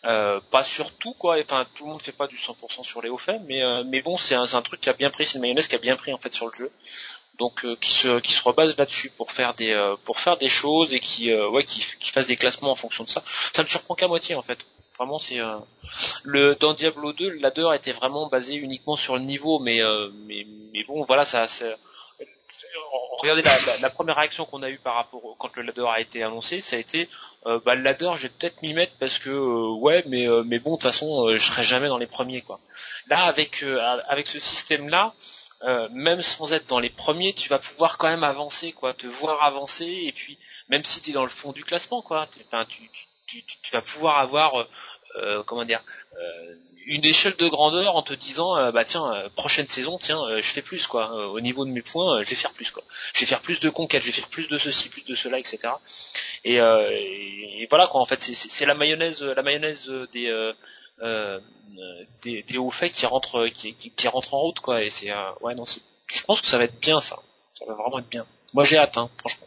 S2: Euh, pas sur tout quoi, enfin tout le monde fait pas du 100% sur les hauts faits, mais euh, mais bon c'est un, un, truc qui a bien pris, c'est une mayonnaise qui a bien pris en fait sur le jeu, donc euh, qui se qui se rebase là-dessus pour faire des euh, pour faire des choses et qui ouais qui, qui fasse des classements en fonction de ça. Ça me surprend qu'à moitié en fait. Vraiment c'est le dans Diablo 2 le ladder était vraiment basé uniquement sur le niveau, mais mais mais bon voilà ça, ça regardez la, la, première réaction qu'on a eue par rapport quand le ladder a été annoncé, ça a été euh, bah, le ladder, je vais peut-être m'y mettre parce que euh, ouais, mais euh, mais bon, de toute façon, je serai jamais dans les premiers quoi. Là, avec avec ce système là. Même sans être dans les premiers, tu vas pouvoir quand même avancer, quoi, te voir avancer, et puis même si tu es dans le fond du classement, quoi, tu, tu, tu, tu, vas pouvoir avoir, comment dire, une échelle de grandeur en te disant euh, bah tiens euh, prochaine saison tiens euh, je fais plus quoi. Au niveau de mes points je vais faire plus quoi. Je vais faire plus de conquêtes je vais faire plus de ceci plus de cela etc et, et voilà quoi en fait c'est la mayonnaise la mayonnaise des des, des, hauts faits qui rentrent qui, qui, qui rentrent en route quoi. Et c'est ouais non je pense que ça va être bien ça. Ça va vraiment être bien. Moi j'ai hâte hein, franchement.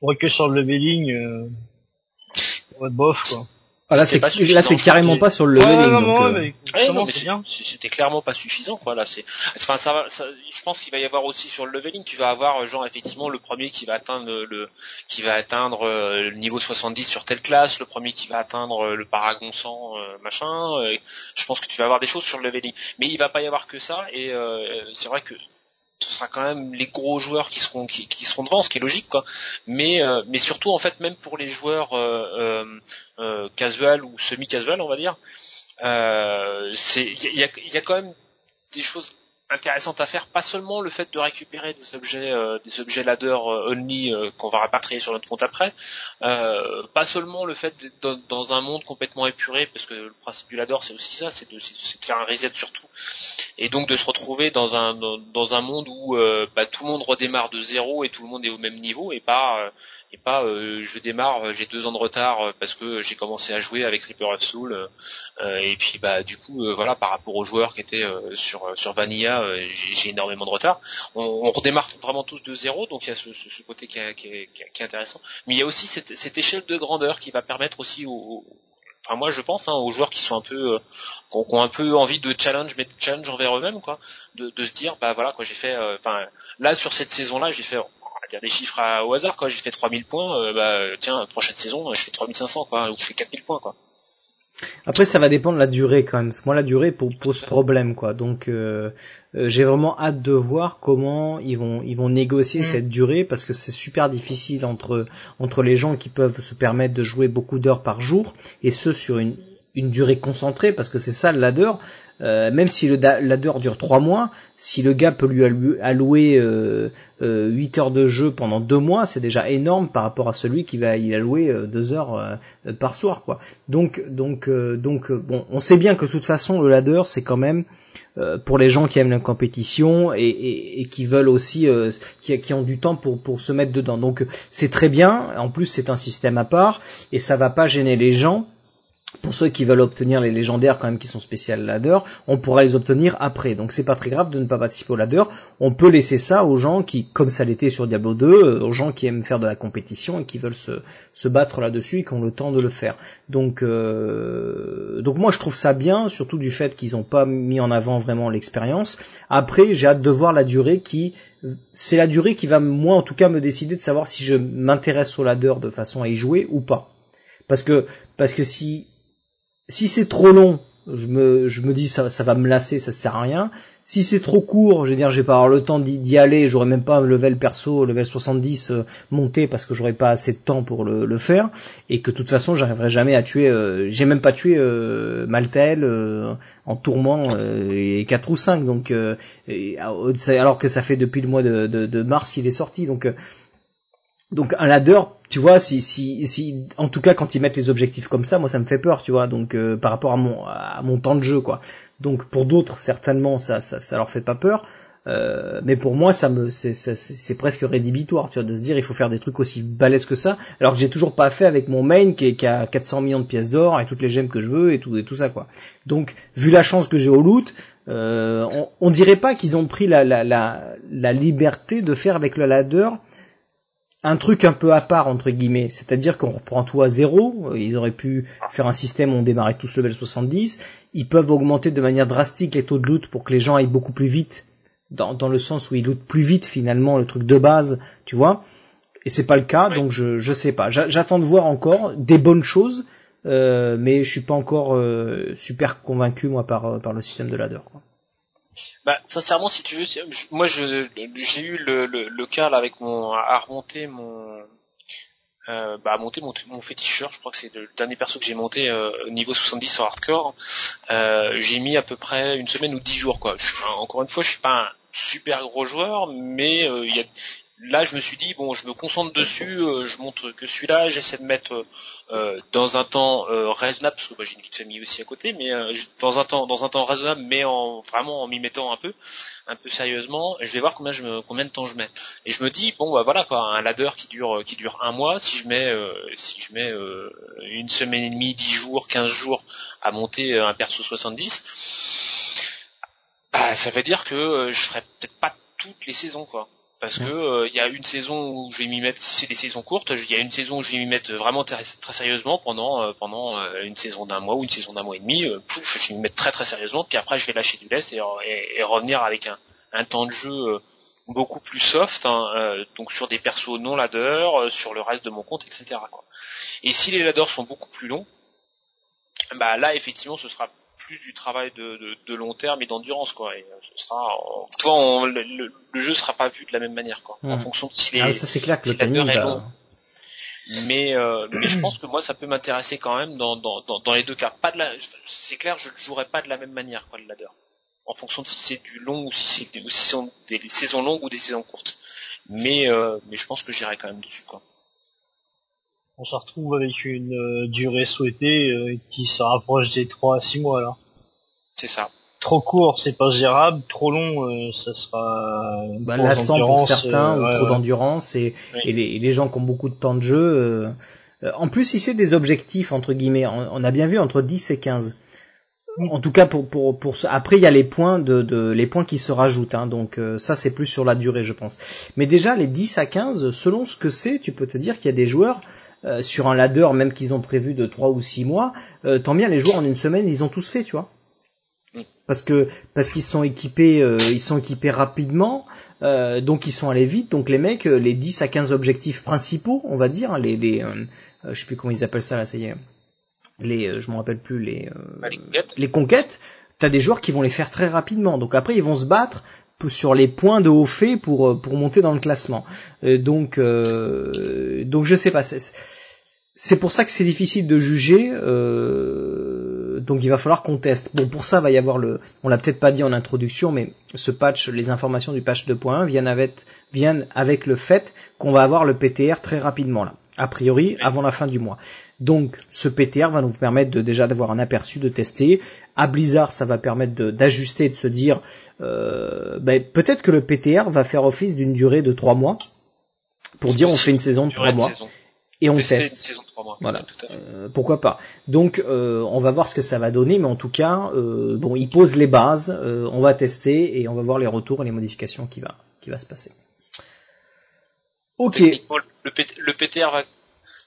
S3: Ouais que sur le leveling euh... bof quoi
S1: ah, là, c'est là, c'est carrément pas sur le leveling.
S2: Euh. C'était clairement pas suffisant, quoi. Là, c'est, enfin, ça, va, ça, je pense qu'il va y avoir aussi sur le leveling, tu vas avoir genre effectivement le premier qui va atteindre le, qui va atteindre euh, le niveau 70 sur telle classe, le premier qui va atteindre euh, le paragon 100, machin. je pense que tu vas avoir des choses sur le leveling, mais il va pas y avoir que ça. Et c'est vrai que ce sera quand même les gros joueurs qui seront qui, seront devant, ce qui est logique quoi. Mais euh, mais surtout en fait même pour les joueurs euh, euh, casual ou semi casual on va dire, c'est il y a, y a quand même des choses intéressante à faire, pas seulement le fait de récupérer des objets, euh, des objets ladder euh, only euh, qu'on va rapatrier sur notre compte après, pas seulement le fait d'être dans, un monde complètement épuré, parce que le principe du ladder c'est aussi ça, c'est de, de, faire un reset sur tout, et donc de se retrouver dans un dans, un monde où bah, tout le monde redémarre de zéro et tout le monde est au même niveau, et pas et pas je démarre, j'ai deux ans de retard parce que j'ai commencé à jouer avec Reaper of Soul, et puis bah du coup voilà par rapport aux joueurs qui étaient sur sur Vanilla euh, j'ai énormément de retard. On, on, redémarre vraiment tous de zéro, donc il y a ce, ce, ce côté qui, est, qui, est, qui est intéressant. Mais il y a aussi cette, cette, échelle de grandeur qui va permettre aussi aux, enfin moi je pense hein, aux joueurs qui sont un peu euh, qui, ont, un peu envie de challenge mais de challenge envers eux-mêmes quoi de, de, se dire bah voilà quoi j'ai fait euh, enfin là sur cette saison là j'ai fait dire des chiffres au hasard quoi j'ai fait 3000 points bah tiens prochaine saison je fais 3500 quoi ou je fais 4000 points quoi
S1: après, ça va dépendre de la durée quand même. Parce que moi, la durée pose problème, quoi. Donc, euh, euh, j'ai vraiment hâte de voir comment ils vont ils vont négocier mm. cette durée parce que c'est super difficile entre entre les gens qui peuvent se permettre de jouer beaucoup d'heures par jour et ceux sur une une durée concentrée parce que c'est ça le ladder. Euh, même si le ladder dure 3 mois, si le gars peut lui allouer euh, euh, 8 heures de jeu pendant 2 mois, c'est déjà énorme par rapport à celui qui va y allouer 2 euh, heures euh, par soir. quoi. Donc, donc, donc bon, on sait bien que de toute façon, le ladder, c'est quand même pour les gens qui aiment la compétition et, et, et qui veulent aussi, qui, qui, ont du temps pour, pour se mettre dedans. Donc c'est très bien, en plus c'est un système à part, et ça va pas gêner les gens pour ceux qui veulent obtenir les légendaires quand même qui sont spéciales ladder, on pourra les obtenir après. Donc c'est pas très grave de ne pas participer au ladder. On peut laisser ça aux gens qui, comme ça l'était sur Diablo 2, euh, aux gens qui aiment faire de la compétition et qui veulent se, se battre là-dessus et qui ont le temps de le faire. Donc, euh, donc moi je trouve ça bien, surtout du fait qu'ils n'ont pas mis en avant vraiment l'expérience. Après j'ai hâte de voir la durée qui c'est la durée qui va moi en tout cas me décider de savoir si je m'intéresse au ladder de façon à y jouer ou pas. Parce que parce que si si c'est trop long, je me, je me dis ça, ça va me lasser, ça sert à rien. Si c'est trop court, je veux dire, je vais pas le temps d'y aller, j'aurai même pas un level perso, level 70 euh, monté parce que j'aurai pas assez de temps pour le, faire, et que de toute façon j'arriverai jamais à tuer. Euh, j'ai même pas tué euh, Maltael euh, en tourment et 4 ou 5, donc alors que ça fait depuis le mois de, de, de mars qu'il est sorti, donc donc un ladder, tu vois, si, si, si, en tout cas quand ils mettent les objectifs comme ça, moi ça me fait peur, tu vois. Donc euh, par rapport à mon, à mon temps de jeu, quoi. Donc pour d'autres certainement ça, ça, ça leur fait pas peur. Euh, mais pour moi, ça me, c'est presque rédhibitoire, tu vois, de se dire il faut faire des trucs aussi balèzes que ça, alors que j'ai toujours pas fait avec mon main qui, qui a 400 millions de pièces d'or et toutes les gemmes que je veux et tout et tout ça quoi. Donc, vu la chance que j'ai au loot, euh, on, on, dirait pas qu'ils ont pris la, la, la, la, liberté de faire avec le ladder un truc un peu à part entre guillemets, c'est-à-dire qu'on reprend tout à zéro, ils auraient pu faire un système où on démarrait tous level 70, ils peuvent augmenter de manière drastique les taux de loot pour que les gens aillent beaucoup plus vite dans, dans le sens où ils lootent plus vite finalement le truc de base, tu vois. Et c'est pas le cas, donc je je sais pas. J'attends de voir encore des bonnes choses, euh, mais je suis pas encore euh, super convaincu moi par par le système de ladder. Quoi.
S2: Bah sincèrement, si tu veux, moi je j'ai eu le, le, le cas là avec mon à remonter mon euh, bah, monter mon, mon féticheur, je crois que c'est le dernier perso que j'ai monté euh, niveau 70 sur hardcore. Euh, j'ai mis à peu près une semaine ou dix jours quoi. encore une fois, je suis pas un super gros joueur, mais euh, il y a, là je me suis dit bon je me concentre dessus, euh, je montre que celui-là, j'essaie de mettre euh, dans un temps raisonnable parce que bah, j'ai une petite famille aussi à côté, mais dans un temps dans un temps raisonnable, mais en vraiment en m'y mettant un peu, un peu sérieusement, je vais voir combien je me, combien de temps je mets. Et je me dis bon bah voilà quoi, un ladder qui dure qui dure un mois, si je mets si je mets une semaine et demie, dix jours, quinze jours à monter un perso 70 bah, ça veut dire que je ferai peut-être pas toutes les saisons quoi parce que il euh, y a une saison où je vais m'y mettre si c'est des saisons courtes il y a une saison où je vais m'y mettre vraiment très, très sérieusement pendant euh, pendant euh, une saison d'un mois ou une saison d'un mois et demi pouf je vais m'y mettre très très sérieusement puis après je vais lâcher du lest et, et, revenir avec un, un temps de jeu beaucoup plus soft hein, donc sur des persos non ladder sur le reste de mon compte etc quoi. et si les ladders sont beaucoup plus longs bah là effectivement ce sera plus du travail de, de, long terme et d'endurance quoi. Et euh, ce sera, en, le, le, le, jeu sera pas vu de la même manière quoi. En hmm. fonction de si les,
S1: ah, ça c'est clair que le timing va...
S2: Mais, euh, mais je pense que moi ça peut m'intéresser quand même dans, dans, dans, dans, les deux cas. Pas de la, c'est clair, je ne jouerai pas de la même manière quoi le ladder. En fonction de si c'est du long ou si c'est des, si des saisons longues ou des saisons courtes. Mais euh, mais je pense que j'irai quand même dessus quoi
S3: on se retrouve avec une euh, durée souhaitée euh, qui se rapproche des 3 à 6 mois là.
S2: C'est ça.
S3: Trop court, c'est pas gérable. Trop long, euh, ça sera
S1: bah, lassant pour certains ou trop d'endurance et, et, les, les, gens qui ont beaucoup de temps de jeu. en plus, si c'est des objectifs entre guillemets, on, a bien vu entre 10 et 15 en tout cas pour pour pour après il y a les points de, de les points qui se rajoutent hein, donc ça c'est plus sur la durée je pense mais déjà les 10 à 15 selon ce que c'est tu peux te dire qu'il y a des joueurs euh, sur un ladder, même qu'ils ont prévu de 3 ou 6 mois, euh, tant bien les joueurs en une semaine, ils ont tous fait, tu vois. Parce que parce qu'ils sont équipés, euh, ils sont équipés rapidement, donc ils sont allés vite. Donc les mecs, les 10 à 15 objectifs principaux, on va dire, les, les je sais plus comment ils appellent ça là, ça y est, les, je me rappelle plus les,
S2: bah, les conquêtes.
S1: Les conquêtes t'as des joueurs qui vont les faire très rapidement. Donc après, ils vont se battre sur les points de haut fait pour euh, pour monter dans le classement. Euh, donc euh, donc je sais pas. C'est pour ça que c'est difficile de juger. Euh, donc il va falloir qu'on teste. Bon pour ça va y avoir le. On l'a peut-être pas dit en introduction, mais ce patch, les informations du patch 2.1 viennent avec viennent avec le fait qu'on va avoir le PTR très rapidement là. A priori avant la fin du mois. Donc ce PTR va nous permettre de, déjà d'avoir un aperçu, de tester. À Blizzard, ça va permettre d'ajuster, de, se dire euh, ben, peut-être que le PTR va faire office d'une durée de trois mois pour dire on fait une saison de trois mois et on teste. Voilà. Euh, pourquoi pas. Donc euh, on va voir ce que ça va donner, mais en tout cas, euh, bon, il pose les bases, euh, on va tester et on va voir les retours et les modifications qui va qui va se passer.
S2: Ok. Le, le PTR va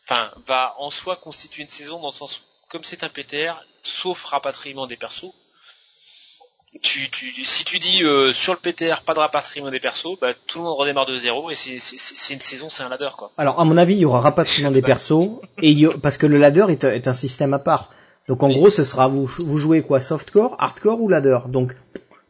S2: enfin, va en soi constituer une saison dans le sens, comme c'est un PTR, sauf rapatriement des persos, tu, tu, si tu dis euh, sur le PTR pas de rapatriement des persos, bah, tout le monde redémarre de zéro et c'est une saison, c'est un ladder quoi.
S1: Alors à mon avis, il y aura rapatriement des persos et parce que le ladder est, est, un système à part. Donc en gros, ce sera vous, vous jouez quoi, softcore, hardcore ou ladder. Donc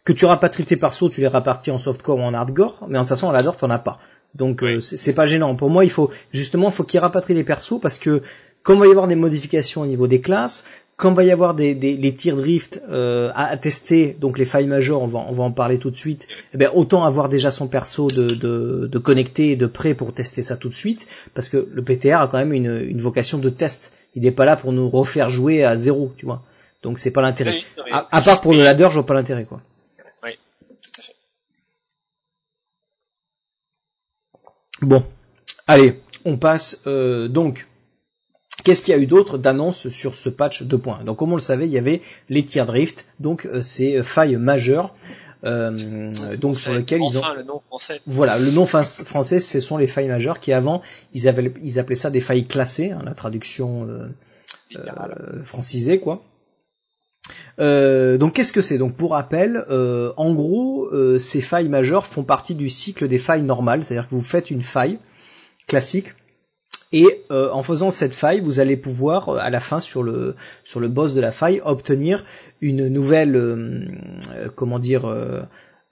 S1: que tu rapatries tes persos, tu les rapatries en softcore ou en hardcore, mais en toute façon en ladder t'en as pas. Donc euh, c'est pas gênant. Pour moi, il faut justement, faut qu'il rapatrie les persos parce que Quand il va y avoir des modifications au niveau des classes, quand il va y avoir des, des les tirs drift euh, à, à, tester, donc les failles majeures, on va, on va en parler tout de suite. Eh bien, autant avoir déjà son perso de, de, de connecté et de prêt pour tester ça tout de suite, parce que le PTR a quand même une, une vocation de test. Il n'est pas là pour nous refaire jouer à zéro, tu vois. Donc c'est pas l'intérêt. À, à, part pour le ladder, je vois pas l'intérêt, quoi.
S2: Oui, tout à fait.
S1: Bon, allez, on passe euh, donc Qu'est-ce qu'il y a eu d'autre d'annonces sur ce patch 2.1 Donc comme on le savait, il y avait les tiers drift, donc euh, ces failles majeures, euh, donc sur lesquelles ils ont.
S2: le nom français.
S1: Voilà, le nom français, ce sont les failles majeures qui avant ils, avaient, ils appelaient ça des failles classées, hein, la traduction euh, euh, francisée quoi. Euh, donc qu'est-ce que c'est? Donc pour rappel, euh, en gros, euh, ces failles majeures font partie du cycle des failles normales, c'est-à-dire que vous faites une faille classique et euh, en faisant cette faille, vous allez pouvoir à la fin sur le sur le boss de la faille obtenir une nouvelle euh, comment dire euh,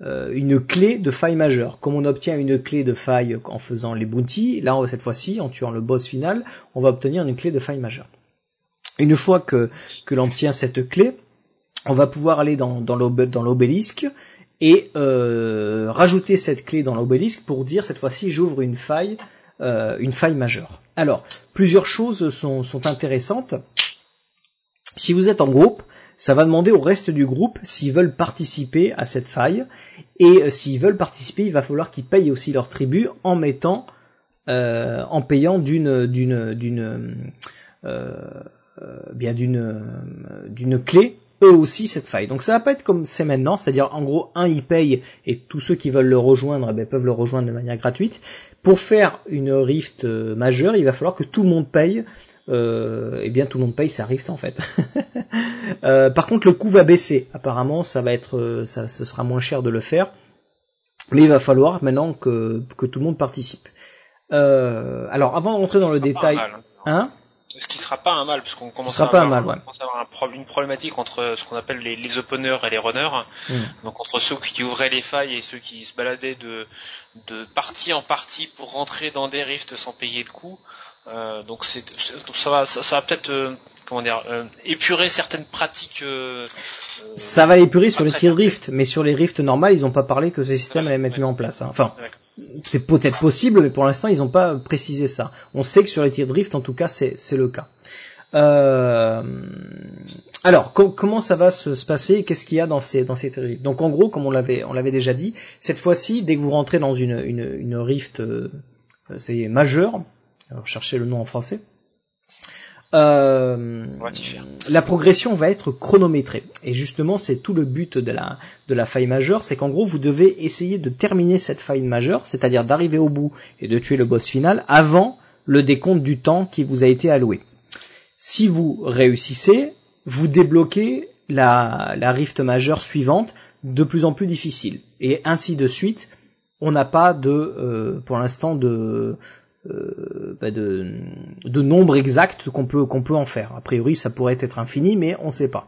S1: une clé de faille majeure. Comme on obtient une clé de faille en faisant les bounties, là cette fois-ci en tuant le boss final, on va obtenir une clé de faille majeure. Une fois que que l'on obtient cette clé, on va pouvoir aller dans l'obélisque et rajouter cette clé dans l'obélisque pour dire cette fois-ci j'ouvre une faille euh, une faille majeure. Alors, plusieurs choses sont, intéressantes. Si vous êtes en groupe, ça va demander au reste du groupe s'ils veulent participer à cette faille. Et s'ils veulent participer, il va falloir qu'ils payent aussi leur tribu en mettant, euh, en payant d'une, d'une, d'une, euh, bien d'une, d'une clé eux aussi cette faille. Donc ça va pas être comme c'est maintenant, c'est-à-dire en gros un y paye et tous ceux qui veulent le rejoindre eh bien, peuvent le rejoindre de manière gratuite. Pour faire une rift euh, majeure, il va falloir que tout le monde paye. Euh, eh bien tout le monde paye sa rift en fait. euh, par contre le coût va baisser. Apparemment ça va être, euh, ça, ce sera moins cher de le faire. Mais il va falloir maintenant que, que tout le monde participe. Euh, alors avant de rentrer dans le détail,
S2: mal,
S1: hein?
S2: Ce qui sera pas un mal, parce qu'on commence,
S1: à avoir, mal, ouais.
S2: à avoir un une problématique entre ce qu'on appelle les, les openers et les runners,
S1: mm.
S2: donc entre ceux qui ouvraient les failles et ceux qui se baladaient de, de partie en partie pour rentrer dans des rifts sans payer le coup. Euh, donc c'est ça va ça, ça va peut-être euh, comment dire euh, épurer certaines pratiques. euh,
S1: ça va épurer sur les tirs rift, mais sur les rifts normales, ils n'ont pas parlé que ce système allait être mis en place. Hein. Enfin, c'est peut-être possible, mais pour l'instant, ils n'ont pas précisé ça. On sait que sur les tirs drift, en tout cas, c'est le cas. Euh... Alors, com comment ça va se, se passer? Qu'est-ce qu'il y a dans ces dans ces drifts Donc, en gros, comme on l'avait on l'avait déjà dit, cette fois-ci, dès que vous rentrez dans une une, une rift, euh, c'est majeur. Alors, cherchez le nom en français. Euh, la progression va être chronométrée et justement c'est tout le but de la de la faille majeure, c'est qu'en gros vous devez essayer de terminer cette faille majeure, c'est-à-dire d'arriver au bout et de tuer le boss final avant le décompte du temps qui vous a été alloué. Si vous réussissez, vous débloquez la, la rift majeure suivante de plus en plus difficile et ainsi de suite. On n'a pas de euh, pour l'instant de euh, bah de, nombre exact qu'on peut qu'on peut en faire. A priori, ça pourrait être infini, mais on ne sait pas.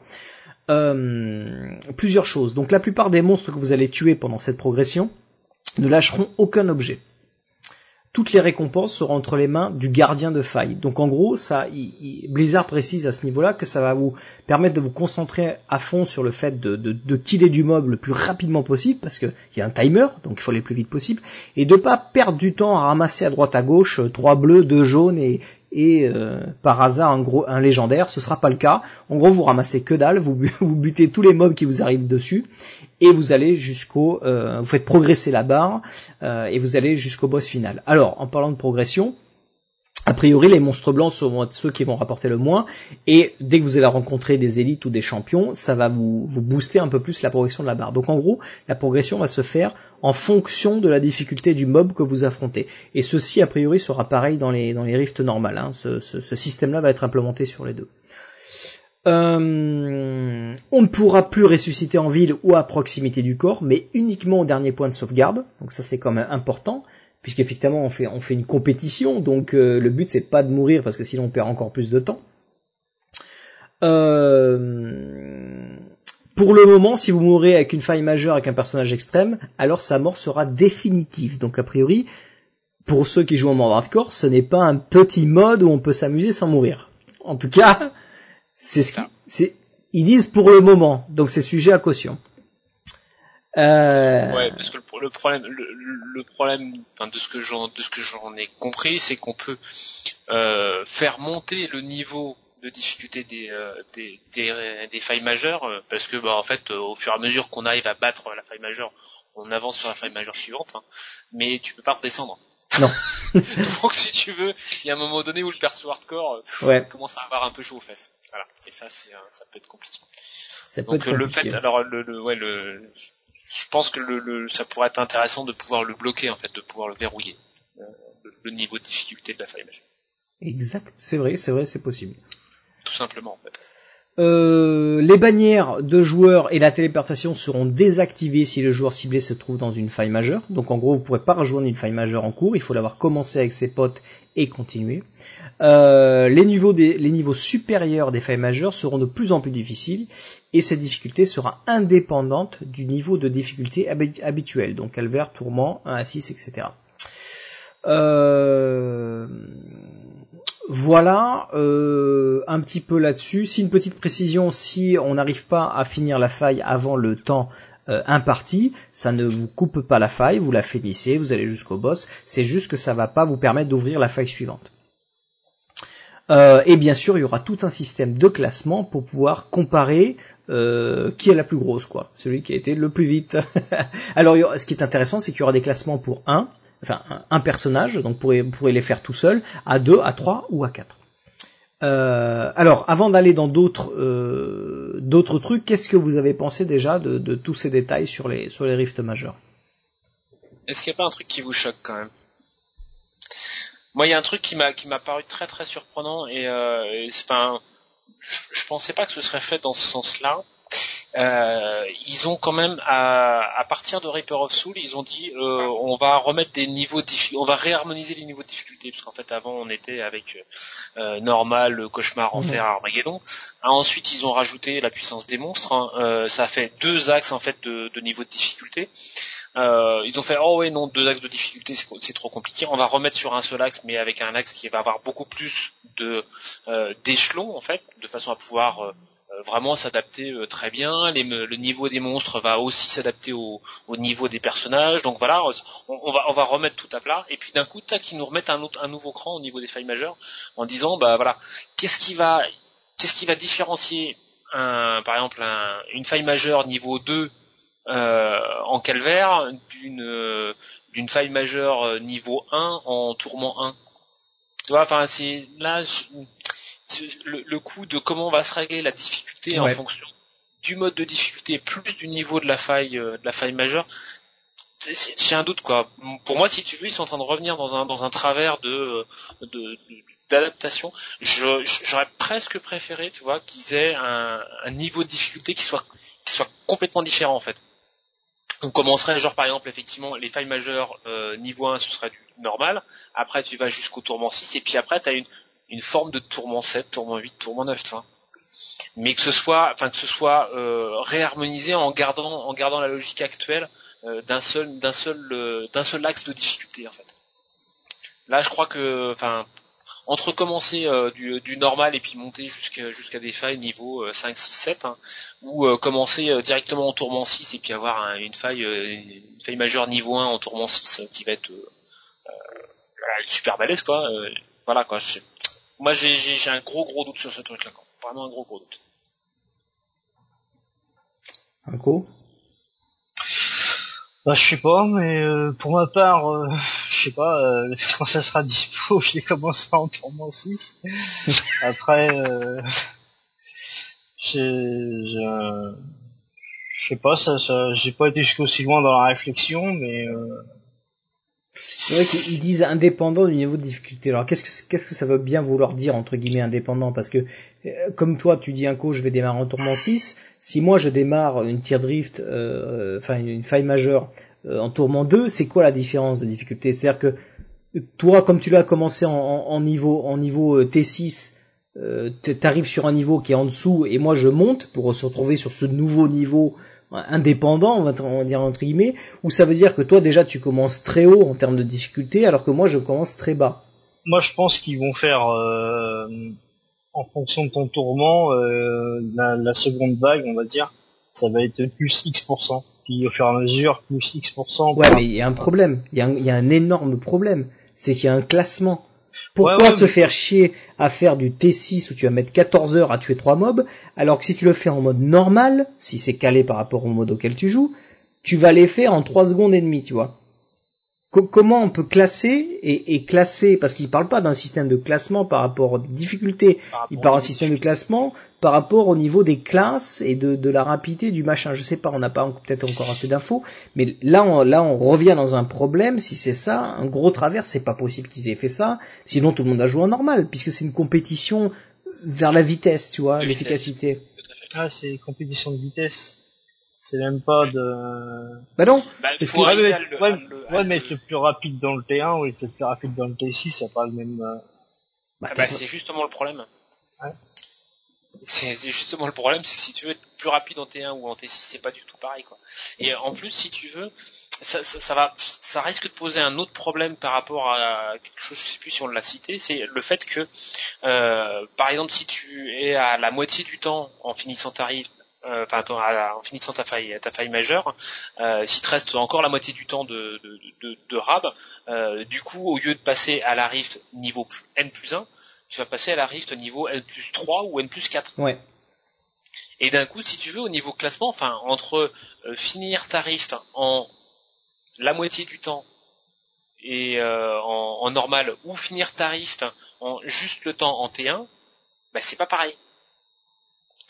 S1: Euh, plusieurs choses. Donc, la plupart des monstres que vous allez tuer pendant cette progression ne lâcheront aucun objet. Toutes les récompenses seront entre les mains du gardien de faille. Donc en gros, ça, Blizzard précise à ce niveau-là que ça va vous permettre de vous concentrer à fond sur le fait de, de, du mob le plus rapidement possible, parce qu'il y a un timer, donc il faut aller le plus vite possible, et de pas perdre du temps à ramasser à droite à gauche trois bleus, deux jaunes et, et euh, par hasard un gros un légendaire, ce sera pas le cas. En gros, vous ramassez que dalle, vous, vous butez tous les mobs qui vous arrivent dessus et vous allez jusqu'au euh, vous faites progresser la barre euh, et vous allez jusqu'au boss final. Alors, en parlant de progression, a priori, les monstres blancs seront ceux qui vont rapporter le moins, et dès que vous allez rencontrer des élites ou des champions, ça va vous, vous, booster un peu plus la progression de la barre. Donc en gros, la progression va se faire en fonction de la difficulté du mob que vous affrontez. Et ceci, a priori, sera pareil dans les, dans les rifts normales. Hein. Ce, ce, ce système-là va être implémenté sur les deux. Euh, on ne pourra plus ressusciter en ville ou à proximité du corps, mais uniquement au dernier point de sauvegarde. Donc ça c'est quand même important puisqu'effectivement on fait on fait une compétition, donc euh, le but c'est pas de mourir parce que sinon on perd encore plus de temps. Euh, pour le moment, si vous mourrez avec une faille majeure avec un personnage extrême, alors sa mort sera définitive. Donc a priori, pour ceux qui jouent en mode hardcore, ce n'est pas un petit mode où on peut s'amuser sans mourir. En tout cas, c'est ce qui, c'est, ils disent pour le moment, donc c'est sujet à caution.
S2: Euh... Ouais, parce que le, problème, le, problème, enfin, de ce que j'en, de ce que j'en ai compris, c'est qu'on peut euh, faire monter le niveau de difficulté des, euh, des, des, des, failles majeures, parce que bah, en fait, au fur et à mesure qu'on arrive à battre la faille majeure, on avance sur la faille majeure suivante, hein, mais tu peux pas redescendre.
S1: Non.
S2: Donc si tu veux, il y a un moment donné où le perso hardcore ouais. commence à avoir un peu chaud aux fesses. Voilà. Et ça, c'est, ça peut être compliqué.
S1: Ça peut
S2: Donc
S1: être
S2: le fait, alors le, le, ouais, le, je pense que le, le, ça pourrait être intéressant de pouvoir le bloquer en fait, de pouvoir le verrouiller, euh, le, niveau de difficulté de la faille.
S1: Exact, c'est vrai, c'est vrai, c'est possible.
S2: Tout simplement en fait.
S1: Euh, les bannières de joueurs et la téléportation seront désactivées si le joueur ciblé se trouve dans une faille majeure. Donc en gros, vous ne pourrez pas rejoindre une faille majeure en cours, il faut l'avoir commencé avec ses potes et continuer. Euh, les, niveaux des, les niveaux supérieurs des failles majeures seront de plus en plus difficiles et cette difficulté sera indépendante du niveau de difficulté habituel, donc calvaire, tourment, 1 à 6, etc. Euh, voilà euh, un petit peu là-dessus. Si une petite précision, si on n'arrive pas à finir la faille avant le temps euh, imparti, ça ne vous coupe pas la faille, vous la finissez, vous allez jusqu'au boss. C'est juste que ça va pas vous permettre d'ouvrir la faille suivante. Euh, et bien sûr, il y aura tout un système de classement pour pouvoir comparer qui est la plus grosse, quoi. Celui qui a été le plus vite. Alors, ce qui est intéressant, c'est qu'il y aura des classements pour 1, enfin un personnage, donc vous pourrez, les faire tout seul, à 2, à 3 ou à 4. Euh, alors, avant d'aller dans d'autres euh, d'autres trucs, qu'est-ce que vous avez pensé déjà de, de, tous ces détails sur les sur les rifts majeurs?
S2: Est-ce qu'il n'y a pas un truc qui vous choque quand même? Moi, il y a un truc qui m'a qui m'a paru très très surprenant et, euh, et enfin, je, je pensais pas que ce serait fait dans ce sens-là euh, ils ont quand même à, à, partir de Reaper of Soul, ils ont dit euh, on va remettre des niveaux, on va réharmoniser les niveaux de difficulté parce qu'en fait avant on était avec euh, normal, cauchemar, enfer, Armageddon. Ah, ensuite ils ont rajouté la puissance des monstres. Hein. Euh, ça fait deux axes en fait de, de niveau de difficulté. Euh, ils ont fait oh ouais non deux axes de difficulté c'est trop compliqué on va remettre sur un seul axe mais avec un axe qui va avoir beaucoup plus de euh, d'échelons en fait de façon à pouvoir euh, vraiment s'adapter euh, très bien. le niveau des monstres va aussi s'adapter au, niveau des personnages. Donc voilà, on, va, on va remettre tout à plat. Et puis d'un coup, tac, ils nous remettent un, autre, un nouveau cran au niveau des failles majeures en disant, bah voilà, qu'est-ce qui va, qu'est-ce qui va différencier un, par exemple une faille majeure niveau 2 euh, en calvaire d'une d'une faille majeure niveau 1 en tourment 1. Tu vois, enfin c'est là le, le coup de comment on va se régler la difficulté en fonction du mode de difficulté plus du niveau de la faille euh, de la faille majeure j'ai un doute quoi. Pour moi si tu veux ils sont en train de revenir dans un dans un travers de d'adaptation. J'aurais presque préféré tu vois qu'ils aient un, un, niveau de difficulté qui soit qui soit complètement différent en fait. On commencerait genre par exemple effectivement les failles majeures euh, niveau 1 ce serait du normal. Après tu vas jusqu'au tourment 6 et puis après tu as une une forme de tourment 7, tourment 8, tourment 9, tu. Mais que ce soit, enfin que ce soit euh, réharmonisé en gardant, en gardant la logique actuelle euh, d'un seul, d'un seul, euh, d'un seul axe de difficulté en fait. Là, je crois que, enfin, entre commencer du, du, normal et puis monter jusqu'à jusqu'à des failles niveau 5, 6, 7, ou commencer directement en tourment 6 et puis avoir une faille, une faille majeure niveau 1 en tourment 6 qui va être super balèze quoi. voilà quoi. Moi, j'ai un gros gros doute sur ce truc-là. Vraiment un gros gros doute.
S1: Un coup
S3: bah, je sais pas, mais euh, pour ma part, euh, je sais pas, euh, quand ça sera dispo, je vais commencer en tournant 6. Après, euh, je sais pas, ça, ça j'ai pas été jusqu'aussi loin dans la réflexion, mais euh,
S1: c'est vrai qu'ils disent indépendant du niveau de difficulté. Alors qu'est-ce que qu'est-ce que ça veut bien vouloir dire entre guillemets indépendant? Parce que euh, comme toi tu dis un coup je vais démarrer en tourment 6, si moi je démarre une tier drift, euh, enfin une faille majeure euh, en tourment 2, c'est quoi la différence de difficulté? C'est-à-dire que toi comme tu l'as commencé en, en, niveau en niveau T6, euh, t'arrives sur un niveau qui est en dessous et moi je monte pour se retrouver sur ce nouveau niveau indépendant, on va t- on va dire entre guillemets, ou ça veut dire que toi déjà tu commences très haut en termes de difficulté, alors que moi je commence très bas.
S3: Moi, je pense qu'ils vont faire, euh, en fonction de ton tourment, euh, la, la seconde vague, on va dire, ça va être plus X%. Puis au fur et à mesure, plus X%.
S1: Ouais, mais il y a un problème, y, il y a un énorme problème, c'est qu'il y a un classement. Pourquoi
S3: Ouais, ouais,
S1: se
S3: mais-
S1: faire chier à faire du T6 où tu vas mettre 14 heures à tuer trois mobs, alors que si tu le fais en mode normal, si c'est calé par rapport au mode auquel tu joues, tu vas les faire en 3 secondes et demie, tu vois. Co- comment on peut classer et, et classer, parce qu'il parle pas d'un système de classement par rapport aux difficultés,
S2: par
S1: il parle d'un système de classement par rapport au niveau des classes et de, de la rapidité du machin. Je sais pas, on n'a pas peut-être encore assez d'infos, mais là on, là on revient dans un problème. Si c'est ça, un gros travers, c'est pas possible qu'ils aient fait ça. Sinon tout le monde a joué en normal, puisque c'est une compétition vers la vitesse, tu vois, l'efficacité.
S3: Ah, c'est compétition de vitesse. C'est même pas de...
S1: Bah non,
S2: Bah,
S1: Parce
S2: pour
S1: que-
S3: ouais,
S2: le-
S3: ouais,
S2: le-
S3: ouais,
S2: le-
S3: mais être plus rapide dans le T1 ou être le plus rapide dans le T6, ça pas le même... euh,
S1: bah,
S2: Ah bah, c'est justement le problème.
S3: Ouais.
S2: C'est c'est justement le problème, c'est que si tu veux être plus rapide en T1 ou en T6, c'est pas du tout pareil, quoi. Et en plus, si tu veux, ça, ça, ça va, ça risque de poser un autre problème par rapport à quelque chose, je sais plus si on l'a cité, c'est le fait que, euh, par exemple, si tu es à la moitié du temps en finissant ta euh, enfin, en finissant ta faille, ta faille majeure, euh, s'il te reste encore la moitié du temps de, de, de, de rab, euh, du coup, au lieu de passer à la rift niveau N plus 1, tu vas passer à la rift niveau N plus 3 ou N plus 4.
S1: ouais.
S2: Et d'un coup, si tu veux, au niveau classement, enfin, entre euh, finir ta rift en la moitié du temps et euh, en, en normal, ou finir ta rift en juste le temps en T1, bah c'est pas pareil.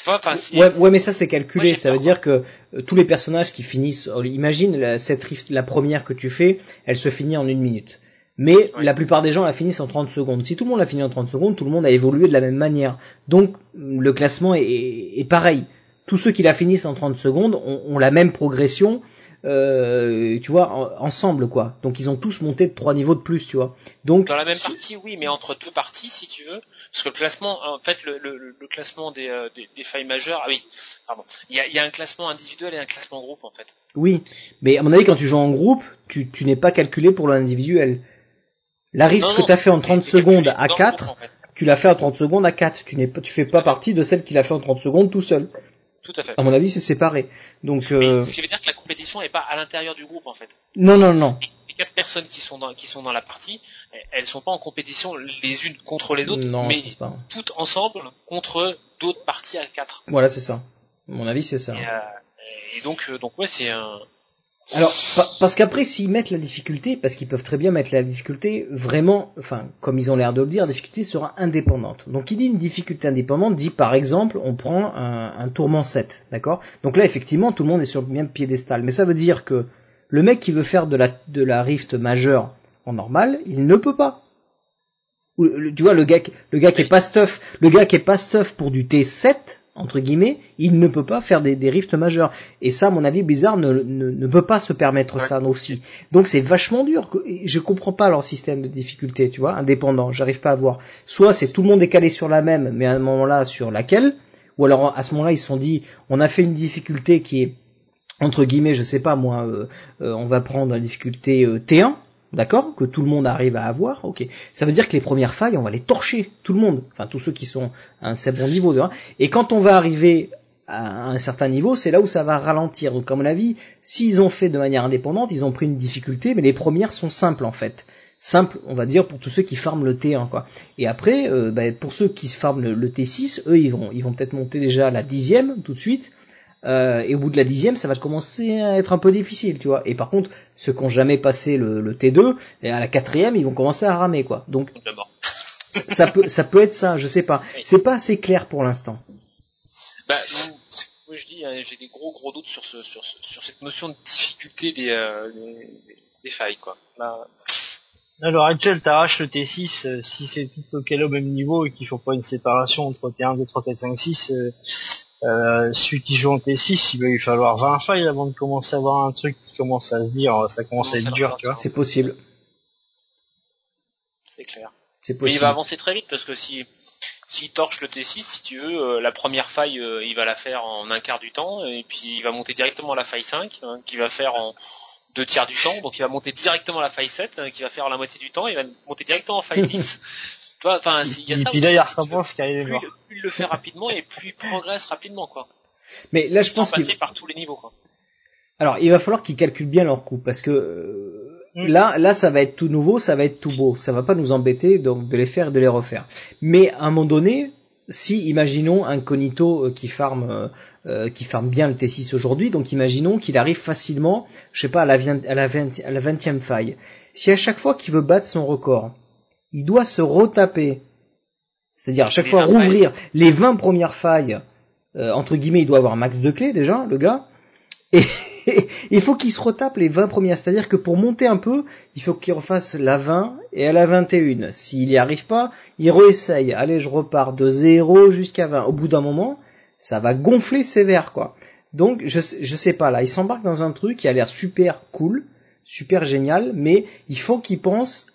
S2: Tu vois,
S1: Ouais, ouais, mais ça c'est calculé.
S2: Ouais,
S1: ça veut dire que euh, tous les personnages qui finissent, euh, imagine la, cette rift, la première que tu fais, elle se finit en une minute. Mais
S2: Ouais.
S1: la plupart des gens la finissent en 30 secondes. Si tout le monde la finit en 30 secondes, tout le monde a évolué de la même manière. Donc le classement est pareil. Tous ceux qui la finissent en 30 secondes ont, ont la même progression, euh, tu vois, en- ensemble quoi. Donc ils ont tous monté de trois niveaux de plus, tu vois. Donc
S2: Dans la même partie, oui, mais entre deux parties, si tu veux, parce que le classement, en fait, le, le, le classement des, euh, des, des failles majeures, ah oui, pardon, il y a, il y a un classement individuel et un classement groupe, en fait.
S1: Oui, mais à mon avis, quand tu joues en groupe, tu, tu n'es pas calculé pour l'individuel. La rift
S2: Non,
S1: que
S2: non,
S1: tu as fait en
S2: c'est-
S1: 30
S2: c'est
S1: secondes à
S2: dans le
S1: 4,
S2: groupe, en fait.
S1: tu l'as fait en 30 secondes à 4. Tu n'es pas, tu fais pas partie de celle qui l'a fait en 30 secondes tout seul.
S2: Tout à fait.
S1: À mon avis, c'est séparé. Donc, euh,
S2: ce qui veut dire que la compétition est pas à l'intérieur du groupe, en fait.
S1: non, non, non.
S2: Les quatre personnes qui sont dans, qui sont dans la partie, elles sont pas en compétition les unes contre les autres,
S1: Non,
S2: mais
S1: pas.
S2: toutes ensemble contre d'autres parties à quatre.
S1: Voilà, c'est ça. À mon avis, c'est ça.
S2: Et, euh, et donc, euh, donc ouais, c'est un.
S1: Alors, pa- parce qu'après, s'ils mettent la difficulté, parce qu'ils peuvent très bien mettre la difficulté, vraiment, enfin, comme ils ont l'air de le dire, la difficulté sera indépendante. Donc, qui dit une difficulté indépendante dit, par exemple, on prend un, tourment 7, d'accord? Donc là, effectivement, tout le monde est sur le même piédestal. Mais ça veut dire que le mec qui veut faire de la, de la rift majeure en normal, il ne peut pas. Tu vois, le gars, le gars qui est pas stuff, le gars qui est pas stuff pour du T7, entre guillemets, il ne peut pas faire des, des rifts majeurs. Et ça, à mon avis, Blizzard ne, ne, ne peut pas se permettre
S2: Ouais.
S1: ça aussi. Donc c'est vachement dur. Je comprends pas leur système de difficulté, tu vois, indépendant. J'arrive pas à voir. Soit c'est tout le monde est calé sur la même, mais à un moment-là sur laquelle, ou alors à ce moment-là ils se sont dit, on a fait une difficulté qui est entre guillemets, je sais pas moi, euh, euh, on va prendre la difficulté euh, T1, d'accord, que tout le monde arrive à avoir, ok. Ça veut dire que les premières failles, on va les torcher, tout le monde, enfin tous ceux qui sont à un bon niveau. de- Et quand on va arriver à un certain niveau, c'est là où ça va ralentir. Donc à mon avis, s'ils ont fait de manière indépendante, ils ont pris une difficulté, mais les premières sont simples en fait. Simple, on va dire, pour tous ceux qui farment le T1, quoi. Et après, euh, bah, pour ceux qui farment le, le T6, eux, ils vont, ils vont peut-être monter déjà la dixième tout de suite. Euh, et au bout de la dixième, ça va commencer à être un peu difficile, tu vois. Et par contre, ceux qui ont jamais passé le, le T2, et à la quatrième, ils vont commencer à ramer, quoi. Donc ça peut, ça peut être ça, je sais pas. C'est pas assez clair pour l'instant.
S2: Bah, moi je dis, hein, j'ai des gros gros doutes sur ce, sur, ce- sur cette notion de difficulté des, euh, des, des failles, quoi. Là,
S3: À l'heure actuelle, t'arraches le T6, euh, si c'est tout au au même niveau et qu'il faut pas une séparation entre T1, 2, 3, 4, 5, 6, euh, euh, celui qui joue en T6, il va lui falloir 20 failles avant de commencer à avoir un truc qui commence à se dire, euh, ça commence à être dur, tu vois.
S1: C'est possible.
S2: c'est clair.
S1: C'est
S2: Mais il
S1: possible.
S2: va avancer très vite parce que si s'il torche le T6, si tu veux, euh, la première faille, euh, il va la faire en un quart du temps, et puis il va monter directement à la faille 5, hein, qui va faire en deux tiers du temps, donc il va monter directement à la faille 7, hein, qui va faire la moitié du temps, et il va monter directement en faille 10. tu vois, enfin, il y a
S3: Et
S2: ça
S3: puis
S2: aussi,
S3: là, il recommence
S2: plus, il le fait rapidement, et plus il progresse rapidement, quoi.
S1: Mais là, je pense qu'il
S2: par tous les niveaux, quoi.
S1: Alors, il va falloir qu'ils calculent bien leur coût parce que euh,
S3: Mm.
S1: là, là, ça va être tout nouveau, ça va être tout beau. Ça va pas nous embêter donc de les faire et de les refaire. Mais à un moment donné, si imaginons un Cognito euh, qui farme, euh, euh, qui farme bien le T6 aujourd'hui, donc imaginons qu'il arrive facilement, je sais pas, à la, ving- à la, 20, à la 20e faille. Si à chaque fois qu'il veut battre son record, il doit se retaper, c'est-à-dire à chaque
S2: Les
S1: fois
S2: 20
S1: rouvrir les 20 premières failles, euh, entre guillemets, il doit avoir un max de clés déjà, le gars. Et il faut qu'il se retape les 20 premières. C'est-à-dire que pour monter un peu, il faut qu'il refasse la 20 et à la 21. S'il n'y arrive pas, il réessaye. Allez, je repars de 0 jusqu'à 20. Au bout d'un moment, ça va gonfler sévère, quoi. Donc, je, je sais pas, là, il s'embarque dans un truc qui a l'air super cool, super génial, mais il faut qu'il pense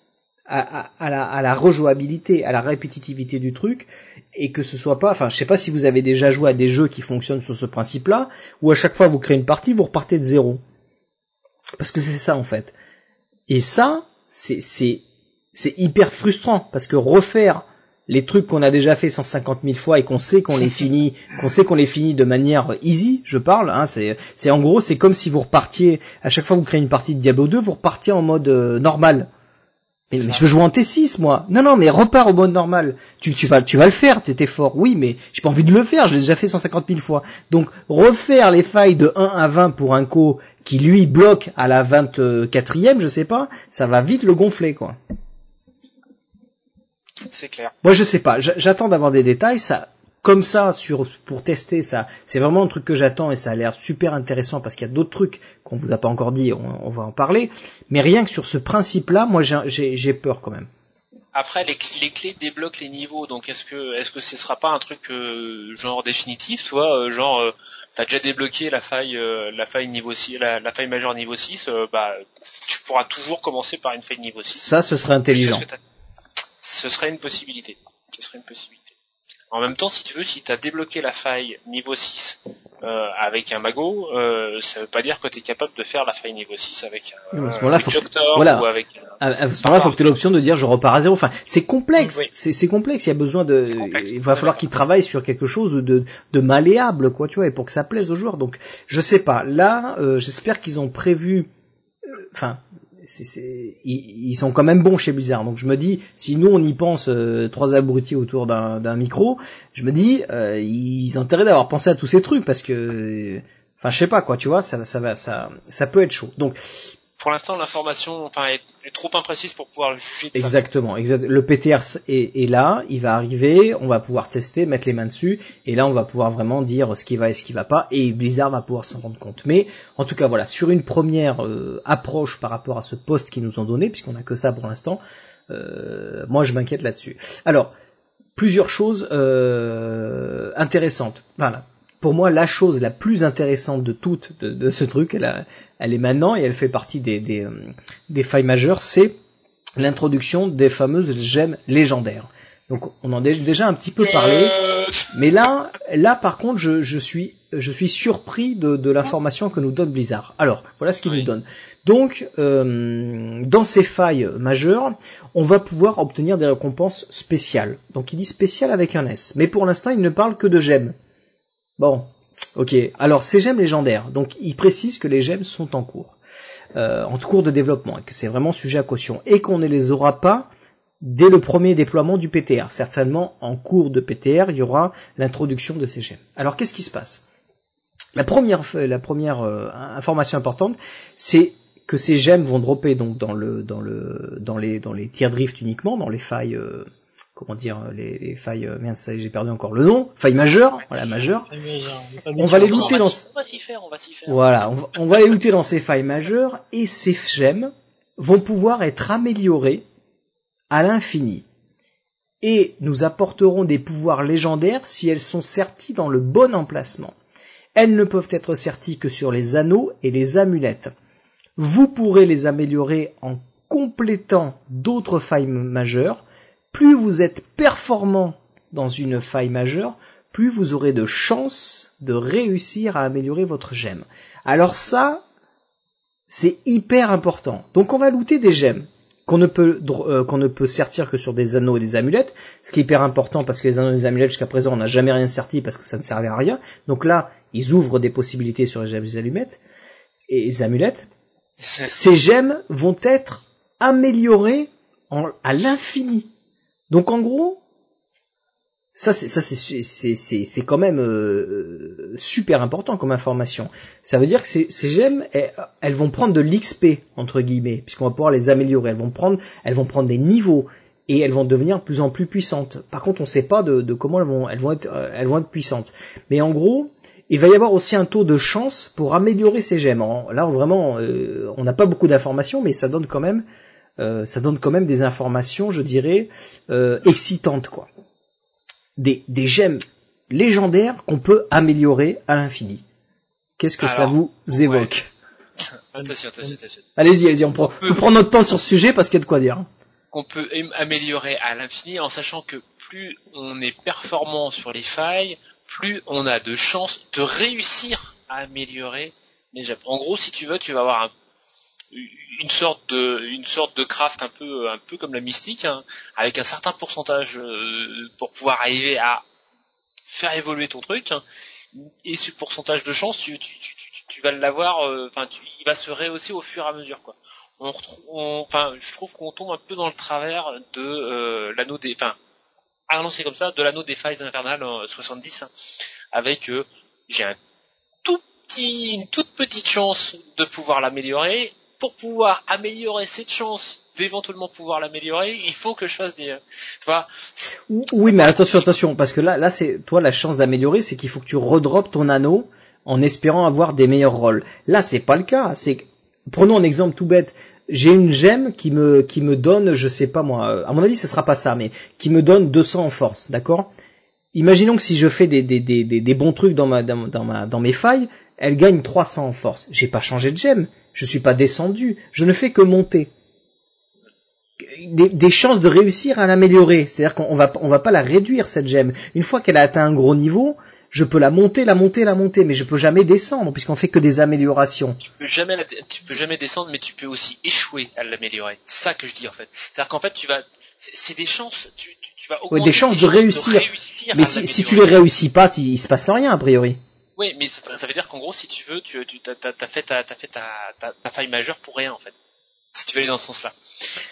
S1: à, à- la, à la rejouabilité, à la répétitivité du truc, et que ce soit pas, enfin, je sais pas si vous avez déjà joué à des jeux qui fonctionnent sur ce principe-là, où à chaque fois vous créez une partie, vous repartez de zéro. Parce que c'est ça en fait. Et ça, c'est c'est c'est hyper frustrant parce que refaire les trucs qu'on a déjà fait 150 000 fois et qu'on sait qu'on les finit, qu'on sait qu'on les finit de manière easy, je parle. Hein, c'est c'est en gros c'est comme si vous repartiez à chaque fois que vous créez une partie de Diablo 2, vous repartiez en mode euh, normal. Mais, mais je veux jouer en T6 moi. Non non mais repars au mode normal. Tu, tu vas tu vas le faire, t'étais fort. Oui mais j'ai pas envie de le faire, je l'ai déjà fait 150 000 fois. Donc refaire les failles de 1 à 20 pour un co qui lui bloque à la 24e, je sais pas, ça va vite le gonfler quoi.
S2: C'est clair.
S1: Moi je sais pas, j'attends d'avoir des détails, ça comme ça sur pour tester ça, c'est vraiment un truc que j'attends et ça a l'air super intéressant parce qu'il y a d'autres trucs qu'on vous a pas encore dit, on, on va en parler, mais rien que sur ce principe-là, moi j'ai- peur quand même.
S2: Après, les, les clés débloquent les niveaux, donc est-ce que est-ce que ce sera pas un truc euh, genre définitif, soit euh, genre euh, t'as déjà débloqué la faille euh, la faille niveau 6, la, la faille majeure niveau 6, euh, bah tu pourras toujours commencer par une faille niveau 6.
S1: Ça ce serait intelligent.
S2: Ce serait une possibilité. Ce serait une possibilité. En même temps, si tu veux, si t'as débloqué la faille niveau 6 euh, avec un mago, euh, ça veut pas dire que t'es capable de faire la faille niveau 6 avec un,
S1: Oui, à ce moment-là,
S2: un
S1: faut-
S2: Doctor
S1: voilà.
S2: ou avec
S1: À, à ce moment-là, faut que tu aies l'option de dire je repars à zéro. Enfin, c'est complexe,
S2: Oui.
S1: c'est complexe. Il y a besoin de, il va falloir qu'il travaille sur quelque chose de, de malléable, quoi, tu vois, et pour que ça plaise aux joueurs. Donc, je sais pas. Là, euh, j'espère qu'ils ont prévu. euh, Enfin, c'est, ils, ils sont quand même bons chez Blizzard. Donc, je me dis, si nous on y pense, euh, trois abrutis autour d'un, d'un micro, je me dis, euh, ils ont intérêt d'avoir pensé à tous ces trucs parce que, enfin, je sais pas quoi, tu vois, ça, ça va, ça, ça peut être chaud. Donc,
S2: pour l'instant l'information enfin est, trop imprécise pour pouvoir juger de ça.
S1: Exactement, exact. Le PTR est, est là, il va arriver, on va pouvoir tester, mettre les mains dessus, et là on va pouvoir vraiment dire ce qui va et ce qui va pas, et Blizzard va pouvoir s'en rendre compte. Mais en tout cas voilà, sur une première euh, approche par rapport à ce poste qu'ils nous ont donné, puisqu'on a que ça pour l'instant, euh, moi je m'inquiète là-dessus. Alors plusieurs choses euh, intéressantes. Voilà. Pour moi, la chose la plus intéressante de toute de, de ce truc, elle, a- elle est maintenant et elle fait partie des, des, euh, des failles majeures, c'est l'introduction des fameuses gemmes légendaires. Donc on en a déjà un petit peu parlé,
S2: Euh,
S1: mais là, là par contre, je, je suis, je suis surpris de, de l'information que nous donne Blizzard. Alors voilà ce qu'il
S2: Oui.
S1: nous donne. Donc euh, dans ces failles majeures, on va pouvoir obtenir des récompenses spéciales. Donc il dit spécial avec un S, mais pour l'instant il ne parle que de gemmes. Bon, ok. Alors ces gemmes légendaires, donc il précise que les gemmes sont en cours, euh, en cours de développement, et que c'est vraiment sujet à caution, et qu'on ne les aura pas dès le premier déploiement du PTR. Certainement en cours de PTR, il y aura l'introduction de ces gemmes. Alors qu'est-ce qui se passe? La première, euh, information importante, c'est que ces gemmes vont dropper donc dans le dans le dans les dans les tiers drift uniquement, dans les failles euh, comment dire les, les failles euh, merde, ça y est, j'ai perdu encore le nom, failles majeures, voilà majeures. On va les looter dans voilà, on va, on va les looter dans ces failles majeures et ces gemmes vont pouvoir être améliorées à l'infini. Et nous apporterons des pouvoirs légendaires si elles sont serties dans le bon emplacement. Elles ne peuvent être serties que sur les anneaux et les amulettes. Vous pourrez les améliorer en complétant d'autres failles majeures. Plus vous êtes performant dans une faille majeure, plus vous aurez de chances de réussir à améliorer votre gemme. Alors ça, c'est hyper important. Donc on va looter des gemmes qu'on ne peut euh, qu'on ne peut sertir que sur des anneaux et des amulettes, ce qui est hyper important parce que les anneaux et les amulettes jusqu'à présent on n'a jamais rien serti parce que ça ne servait à rien. Donc là, ils ouvrent des possibilités sur les gemmes et les allumettes et les amulettes. Ces gemmes vont être améliorées en- à l'infini. Donc en gros, ça c'est ça c'est quand même euh, super important comme information. Ça veut dire que ces, ces gemmes elles, vont prendre de l'XP entre guillemets puisqu'on va pouvoir les améliorer. Elles vont prendre elles vont prendre des niveaux et elles vont devenir de plus en plus puissantes. Par contre, on sait pas de, comment elles vont elles vont être euh, elles vont être puissantes. Mais en gros, il va y avoir aussi un taux de chance pour améliorer ces gemmes. Là vraiment, euh, on n'a pas beaucoup d'informations, mais ça donne quand même ça donne quand même des informations, je dirais, euh, excitantes quoi des, des gemmes légendaires qu'on peut améliorer à l'infini. Qu'est-ce que ça vous
S2: ouais.
S1: évoque
S2: Attention, attention, attention.
S1: Allez-y, allez-y, on prend, on prend notre temps sur ce sujet parce qu'il y a de quoi dire.
S2: Qu'on peut am- améliorer à l'infini en sachant que plus on est performant sur les failles, plus on a de chances de réussir à améliorer les gemmes. En gros, si tu veux, tu vas avoir un- une sorte de une sorte de craft un peu un peu comme la mystique hein, avec un certain pourcentage euh, pour pouvoir arriver à faire évoluer ton truc hein. et ce pourcentage de chance tu tu, tu, tu, vas l'avoir euh, enfin tu- il va se rehausser au fur et à mesure quoi on enfin je trouve qu'on tombe un peu dans le travers de euh, l'anneau des enfin lancer comme ça de l'anneau des failles infernales en 70 hein, avec euh, j'ai un tout petit une toute petite chance de pouvoir l'améliorer pour pouvoir améliorer cette chance d'éventuellement pouvoir l'améliorer, il faut que je fasse des, euh, tu
S1: Oui, mais attention, attention, parce que là, là, c'est toi la chance d'améliorer, c'est qu'il faut que tu redroppes ton anneau en espérant avoir des meilleurs rôles. Là, c'est pas le cas. C'est prenons un exemple tout bête. J'ai une gemme qui me qui me donne, je sais pas moi, euh, à mon avis, ce sera pas ça, mais qui me donne 200 en force, d'accord? Imaginons que si je fais des, des, des, des, bons trucs dans ma, dans ma dans mes failles, elle gagne 300 en force. J'ai pas changé de gemme, je suis pas descendu, je ne fais que monter des, des chances de réussir à l'améliorer. C'est-à-dire qu'on va on va pas la réduire cette gemme. Une fois qu'elle a atteint un gros niveau, je peux la monter, la monter, la monter, mais je peux jamais descendre puisqu'on fait que des améliorations.
S2: tu peux jamais, la- tu peux jamais descendre, mais tu peux aussi échouer à l'améliorer. C'est ça que je dis en fait. C'est-à-dire qu'en fait, tu vas, c'est des chances, tu, tu, tu vas augmenter
S1: des chances de réussir. Mais si, si tu les réussis pas, il, il se passe rien a priori.
S2: Oui, mais ça, ça veut dire qu'en gros, si tu veux, tu, tu t'as, fait ta, t'as fait ta, ta, ta faille majeure pour rien en fait. Si tu veux aller dans ce sens-là.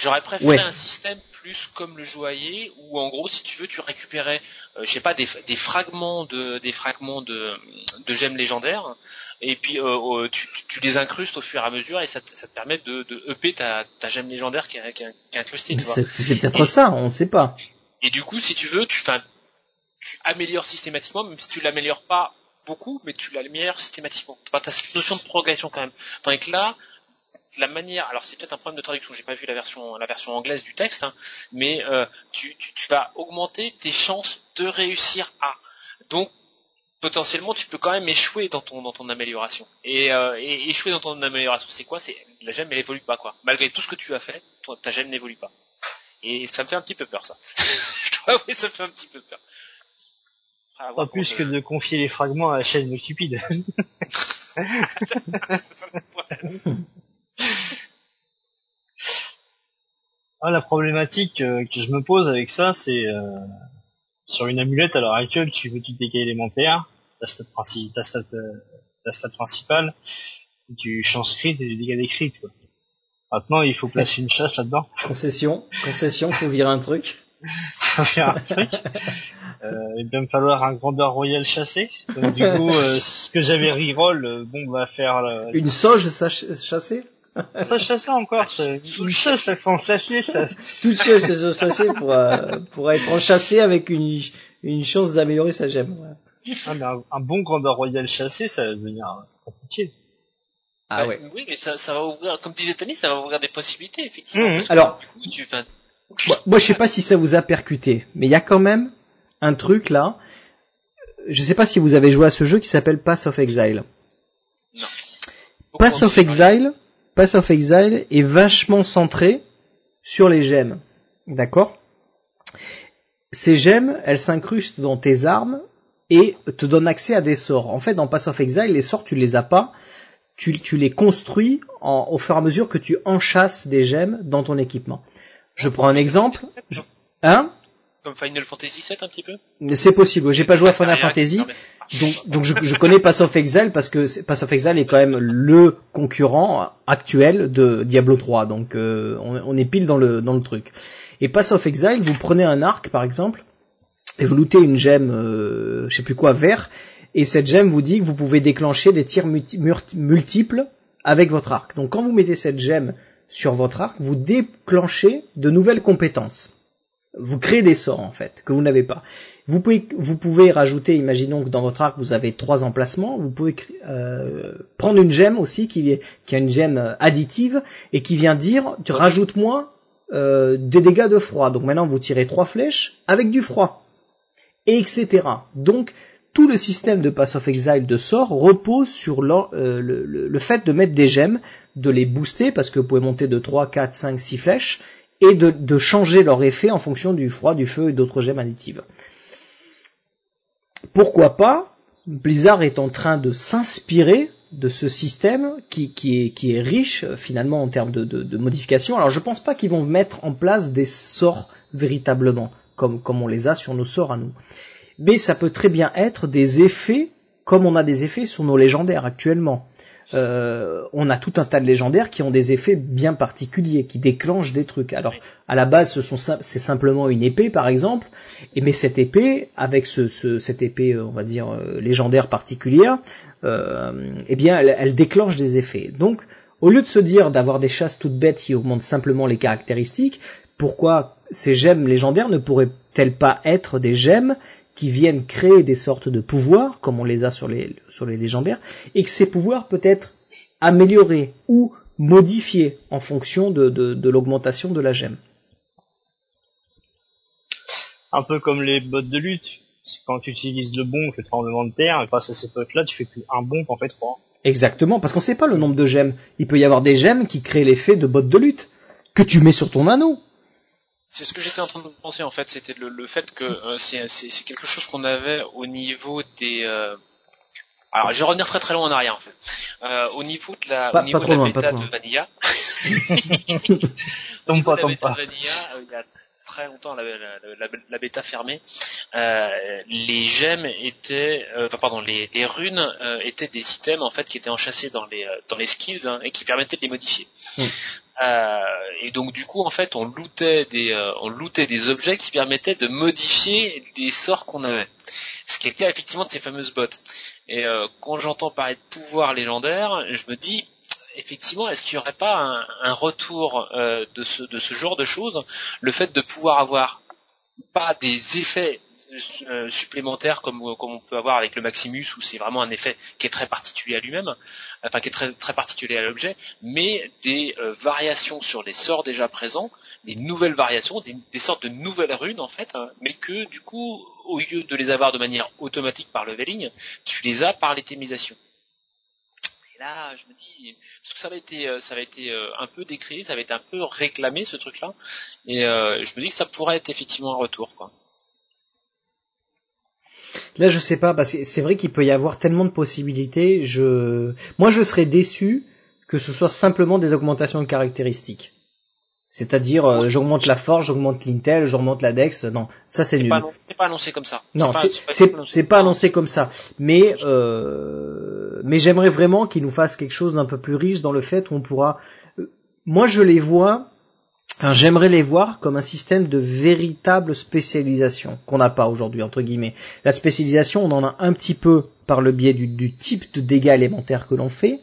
S2: J'aurais préféré
S1: Ouais.
S2: un système plus comme le joaillier, où en gros, si tu veux, tu récupérais, euh, je sais pas, des, des fragments de, des fragments de, de gemmes légendaires, et puis euh, euh, tu, tu- les incrustes au fur et à mesure, et ça, te- ça te permet de, de upper ta, ta gemme légendaire qui est, qui incrustée, tu vois.
S1: C'est c'est peut-être ça, on sait pas.
S2: Et du coup, si tu veux, tu, tu améliores systématiquement, même si tu l'améliores pas beaucoup, mais tu l'améliores systématiquement. Enfin, tu as cette notion de progression quand même. Tandis que là, la manière, alors c'est peut-être un problème de traduction, j'ai pas vu la version, la version anglaise du texte, hein, mais euh, tu, tu, tu vas augmenter tes chances de réussir à. Donc potentiellement, tu peux quand même échouer dans ton dans ton amélioration. Et, euh, échouer dans ton amélioration, c'est quoi? C'est la gemme, elle évolue pas quoi. Malgré tout ce que tu as fait, ta gemme n'évolue pas. Et ça me fait un petit peu peur ça. Je dois avouer, ça me fait un petit peu peur.
S3: Pas plus que de confier les fragments à la chaîne de Cupid. Ah, la problématique euh, que je me pose avec ça, c'est euh, sur une amulette à l'heure actuelle, tu veux du dégâts élémentaires, ta stat, princi- ta stat, euh, ta stat principale, du chance crit et du dégâts des crits. Quoi. Maintenant, il faut placer une chasse là-dedans.
S1: Concession, concession, faut virer un truc.
S3: Un truc. Euh, il va me falloir un grandeur royal chassé. Donc du coup, euh, ce que j'avais reroll, euh, bon, va faire euh,
S1: Une sauge chassée
S3: ça chasse encore. Une chasse, ça sans chasser, ça.
S1: Toute c'est ce chassé pour, euh, pour être enchâssé avec une, une chance d'améliorer sa gemme. ouais.
S3: Ah, mais un, un bon grandeur royal chassé, ça va devenir compliqué.
S1: Ah
S2: bah,
S1: ouais.
S2: Oui, mais ça, ça va ouvrir, comme disait Tony, ça va ouvrir des possibilités, effectivement.
S3: Mhm.
S2: Parce que,
S1: Alors,
S2: du coup, tu,
S1: Moi, je sais pas si ça vous a percuté, mais il y a quand même un truc là. Je sais pas si vous avez joué à ce jeu qui s'appelle Pass of Exile. Pass of Exile, Pass of Exile est vachement centré sur les gemmes. D'accord? Ces gemmes, elles s'incrustent dans tes armes et te donnent accès à des sorts. En fait, dans Pass of Exile, les sorts, tu les as pas. Tu, tu les construis en, au fur et à mesure que tu enchasses des gemmes dans ton équipement. Je prends un exemple. Je- Hein
S2: Comme Final Fantasy VII un petit peu
S1: C'est possible. J'ai pas joué à Final
S2: Rien,
S1: Fantasy. Donc, donc je, je connais Pass of Exile parce que Pass of Exile est quand même le concurrent actuel de Diablo 3. Donc euh, on, on est pile dans le dans le truc. Et Pass of Exile, vous prenez un arc par exemple et vous lootez une gemme, euh, je sais plus quoi, vert, et cette gemme vous dit que vous pouvez déclencher des tirs multi- multiples avec votre arc. Donc quand vous mettez cette gemme sur votre arc, vous déclenchez de nouvelles compétences. Vous créez des sorts en fait que vous n'avez pas. Vous pouvez, vous pouvez rajouter, imaginons que dans votre arc vous avez trois emplacements, vous pouvez euh, prendre une gemme aussi qui, est- qui a une gemme euh, additive et qui vient dire, tu rajoutes-moi euh, des dégâts de froid. Donc maintenant vous tirez trois flèches avec du froid, et etc. Donc tout le système de Pass of Exile de sorts repose sur le- le fait de mettre des gemmes, de les booster parce que vous pouvez monter de 3, 4, 5, 6 flèches et de, changer leur effet en fonction du froid, du feu et d'autres gemmes additives. Pourquoi pas? Blizzard est en train de s'inspirer de ce système qui, est, riche euh, finalement en termes de modifications. Alors je pense pas qu'ils vont mettre en place des sorts véritablement comme, comme on les a sur nos sorts à nous. Mais ça peut très bien être des effets comme on a des effets sur nos légendaires actuellement. Euh, on a tout un tas de légendaires qui ont des effets bien particuliers, qui déclenchent des trucs. Alors, à la base, ce sont c'est simplement une épée, par exemple, et mais cette épée, avec ce, ce- cette épée, euh, on va dire euh, légendaire particulière, eh bien, elle déclenche des effets. Donc, au lieu de se dire d'avoir des chasses toutes bêtes qui augmentent simplement les caractéristiques, pourquoi ces gemmes légendaires ne pourraient-elles pas être des gemmes qui viennent créer des sortes de pouvoirs, comme on les a sur les, sur les légendaires, et que ces pouvoirs peuvent être améliorés ou modifiés en fonction de, de, de l'augmentation de la gemme.
S3: Un peu comme les bottes de lutte. Quand tu utilises le bomb, le tremblement de terre, et grâce à ces potes-là, tu fais plus un bomb, en fait trois.
S1: Exactement, parce qu'on sait pas le nombre de gemmes. Il peut y avoir des gemmes qui créent l'effet de botte de lutte, que tu mets sur ton anneau.
S2: C'est ce que j'étais en train de penser en fait, c'était le, le fait que euh, c'est c'est- c'est quelque chose qu'on avait au niveau des. euh, Alors, je vais revenir très très loin en arrière en fait. Euh, au niveau de la,
S1: Pas-
S2: au niveau de la bêta de. Vanilla, Au
S3: pas,
S2: la bêta
S3: pas.
S2: de Vanilla, il y a très longtemps, la, la, la, la bêta fermée, euh, les gemmes étaient, euh, enfin pardon, les, les runes euh, étaient des items en fait qui étaient enchâssés dans les dans les skills hein, et qui permettaient de les modifier.
S1: Mm.
S2: Euh, et donc du coup en fait on lootait des euh, on lootait des objets qui permettaient de modifier les sorts qu'on avait. Ce qui était effectivement de ces fameuses bottes. Et euh, quand j'entends parler de pouvoir légendaire, je me dis effectivement, est-ce qu'il n'y aurait pas un, retour de ce genre de choses? Le fait de pouvoir avoir pas des effets euh, supplémentaires comme, comme on peut avoir avec le Maximus où c'est vraiment un effet qui est très particulier à lui-même, enfin qui est très, très particulier à l'objet, mais des euh, variations sur les sorts déjà présents, des nouvelles variations, des, sortes de nouvelles runes en fait, hein, mais que du coup, au lieu de les avoir de manière automatique par leveling, tu les as par l'étémisation. Et là, je me dis, parce que ça avait été, euh, ça avait été euh, un peu décrit, ça avait été un peu réclamé ce truc-là, et euh, je me dis que ça pourrait être effectivement un retour, quoi.
S1: Là, je sais pas, parce que c'est vrai qu'il peut y avoir tellement de possibilités. Je, moi, je serais déçu que ce soit simplement des augmentations de caractéristiques. C'est-à-dire, euh, j'augmente la force, j'augmente l'intel, j'augmente la dex. Non, ça c'est nul.
S2: c'est pas annoncé comme ça.
S1: Non, c'est
S2: pas annoncé.
S1: c'est pas annoncé comme ça. Mais euh, mais j'aimerais vraiment qu'ils nous fassent quelque chose d'un peu plus riche dans le fait où on pourra. euh, Moi, je les vois. Enfin, j'aimerais les voir comme un système de véritable spécialisation qu'on n'a pas aujourd'hui entre guillemets. La spécialisation, on en a un petit peu par le biais du, type de dégâts élémentaires que l'on fait,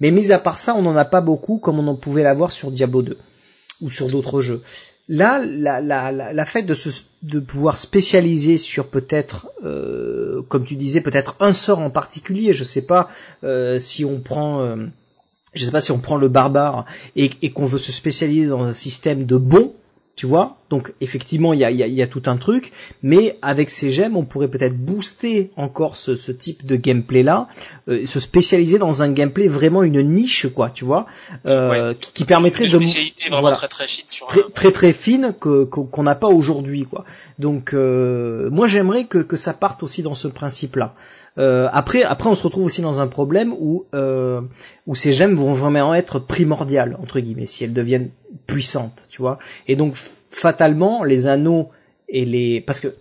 S1: mais mis à part ça, on n'en a pas beaucoup comme on en pouvait l'avoir sur Diablo 2 ou sur d'autres jeux. Là, la, la, la, la de, se, de pouvoir spécialiser sur peut-être, euh, comme tu disais, peut-être un sort en particulier. Je sais pas euh, si on prend, euh, je sais pas si on prend le barbare et, et qu'on veut se spécialiser dans un système de bons, tu vois. Donc effectivement, il y a, y, a, y a tout un truc, mais avec ces gemmes, on pourrait peut-être booster encore ce, ce type de gameplay là, euh, se spécialiser dans un gameplay vraiment une niche, quoi, tu vois, euh,
S2: Ouais.
S1: qui, qui permettrait de
S2: vraiment
S1: Voilà.
S2: très très fine sur
S1: très
S2: un...
S1: très très fine que qu'on n'a pas aujourd'hui quoi. Donc euh, moi j'aimerais que que ça parte aussi dans ce principe là. après après on se retrouve aussi dans un problème où euh, où ces gemmes vont vraiment être primordiales entre guillemets si elles deviennent puissantes, tu vois. Et donc fatalement les anneaux et les parce que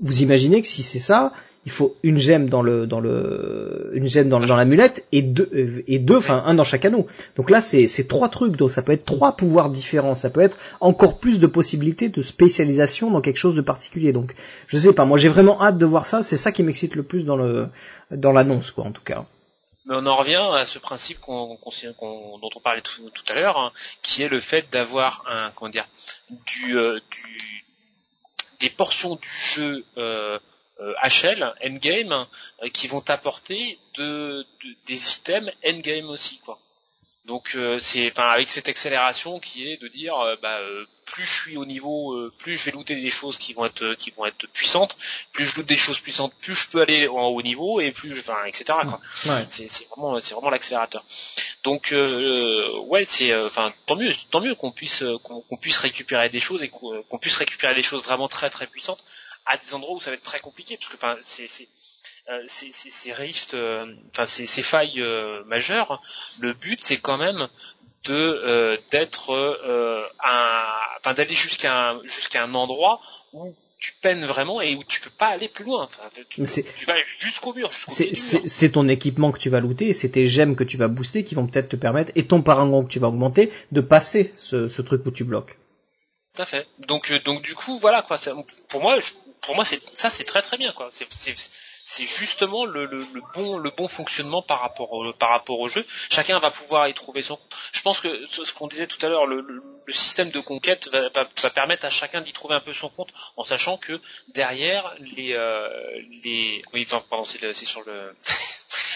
S1: vous imaginez que si c'est ça, il faut une gemme dans le dans le une gemme dans, dans l'amulette et deux et deux enfin un dans chaque anneau. Donc là c'est c'est trois trucs donc ça peut être trois pouvoirs différents, ça peut être encore plus de possibilités de spécialisation dans quelque chose de particulier. Donc je sais pas, moi j'ai vraiment hâte de voir ça, c'est ça qui m'excite le plus dans le dans l'annonce quoi en tout cas.
S2: Mais on en revient à ce principe qu'on, qu'on, qu'on- dont on parlait tout, à l'heure, hein, qui est le fait d'avoir un comment dire du, euh, du des portions du jeu euh, HL endgame euh, qui vont t'apporter de, de- des items endgame aussi quoi. Donc euh, c'est enfin avec cette accélération qui est de dire euh, bah, euh, plus je suis au niveau euh, plus je vais looter des choses qui vont être qui vont être puissantes plus je loot des choses puissantes plus je peux aller en haut niveau et plus enfin etc quoi
S1: Ouais.
S2: c'est vraiment c'est vraiment l'accélérateur donc euh, ouais c'est euh, enfin tant mieux tant mieux qu'on puisse euh, qu'on puisse récupérer des choses et qu'on qu'on puisse récupérer des choses vraiment très très puissantes à des endroits où ça va être très compliqué parce que enfin c'est c'est euh, ces, ces rifts, euh, enfin ces, failles euh, majeures, le but c'est quand même de euh, d'être euh, un, enfin d'aller jusqu'à un, jusqu'à un endroit où tu peines vraiment et où tu peux pas aller plus loin. Enfin, tu, vas jusqu'au mur.
S1: C'est c'est ton équipement que tu vas looter et c'est tes gemmes que tu vas booster qui vont peut-être te permettre et ton parangon que tu vas augmenter de passer ce, ce truc où tu bloques.
S2: Tout à fait. Donc euh, donc du coup voilà quoi. pour moi je- pour moi c'est ça c'est très très bien quoi. C'est c'est justement le, le, le bon le bon fonctionnement par rapport au, par rapport au jeu. Chacun va pouvoir y trouver son compte. Je pense que ce, qu'on disait tout à l'heure, le, le, système de conquête va, va, va permettre à chacun d'y trouver un peu son compte, en sachant que derrière les euh, les oui enfin pardon c'est c'est sur le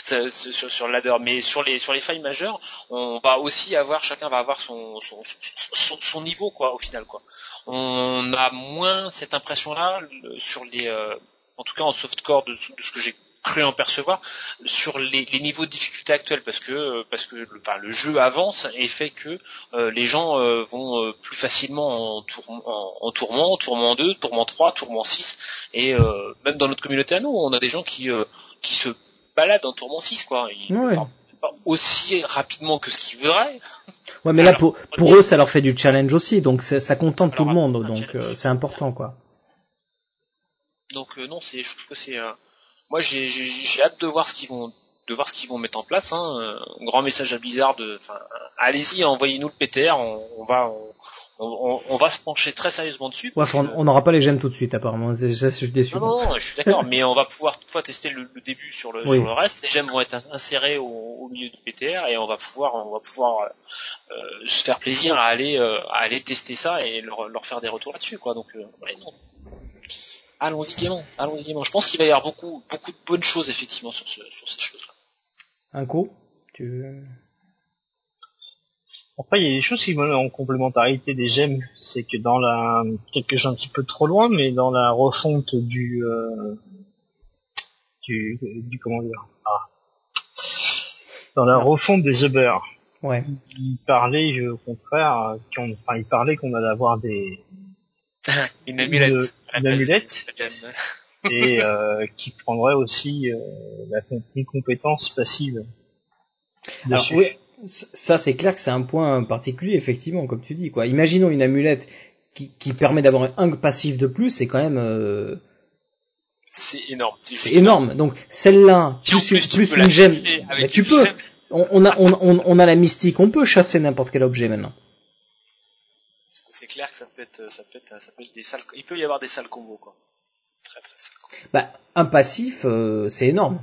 S2: sur, sur le ladder, mais sur les sur les failles majeures, on va aussi avoir chacun va avoir son son, son, son niveau quoi au final quoi. On a moins cette impression là sur les euh, en tout cas en softcore de, ce que j'ai cru en percevoir sur les, les niveaux de difficulté actuels. Parce que parce que le, le jeu avance et fait que euh, les gens euh, vont euh, plus facilement en, tour, en, en tourment, tourment 2, tourment 3, tourment 6 et euh, même dans notre communauté à nous, on a des gens qui euh, qui se baladent en tourment 6 quoi. Ils,
S1: Ouais.
S2: enfin, pas aussi rapidement que ce qu'ils voudraient.
S1: Ouais, mais là pour pour eux ça leur fait du challenge aussi, donc ça ça contente tout le monde, donc euh, c'est important quoi.
S2: Donc euh, non, c'est je trouve que c'est euh, moi j'ai hâte de voir ce qu'ils vont de voir ce qu'ils vont mettre en place. Hein. Un grand message à Blizzard. de- allez-y, envoyez-nous le PTR. On, on va on, on, on va se pencher très sérieusement dessus.
S1: Ouais,
S2: que-
S1: on n'aura pas les gemmes tout de suite apparemment, ça, je suis déçu.
S2: Non, non, non, je suis d'accord, mais on va pouvoir toutefois tester le, le début sur le,
S1: Oui.
S2: sur le reste. Les gemmes vont être ins- insérées au, au milieu du PTR et on va pouvoir, on va pouvoir euh, euh, se faire plaisir à aller, euh, à aller tester ça et leur, leur faire des retours là-dessus, quoi. Donc, euh, ouais, non. Allons-y gaiement, allons-y gaiement. Je pense qu'il va y avoir beaucoup, beaucoup de bonnes choses effectivement sur, ce, sur ces choses-là.
S1: Un coup? Tu...
S3: Après, il y a des choses qui vont en complémentarité des gemmes. C'est que dans la, peut-être que j'ai un petit peu trop loin, mais dans la refonte du, euh, du, du comment dire, ah. dans la refonte des Uber,
S1: Ouais.
S3: il parlait au contraire, qu'on, enfin, il parlait qu'on allait avoir des,
S2: Une amulette.
S3: Une- amulette. et euh, qui prendrait aussi euh, la, une compétence passive.
S1: Alors,
S3: dessus.
S1: oui, ça c'est clair que c'est un point particulier effectivement, comme tu dis quoi. Imaginons une amulette qui, qui permet d'avoir un passif de plus, c'est quand même euh,
S2: C'est énorme.
S1: c'est énorme. Donc celle-là plus, plus
S2: peux
S1: une gemme, bah, tu peux. On, on a on, on, on a la mystique, on peut chasser n'importe quel objet maintenant.
S2: C'est clair que ça peut être, ça peut être, ça peut être des sales. Il peut y avoir des sales combos quoi. Très très sales combos.
S1: Bah un passif euh, c'est énorme.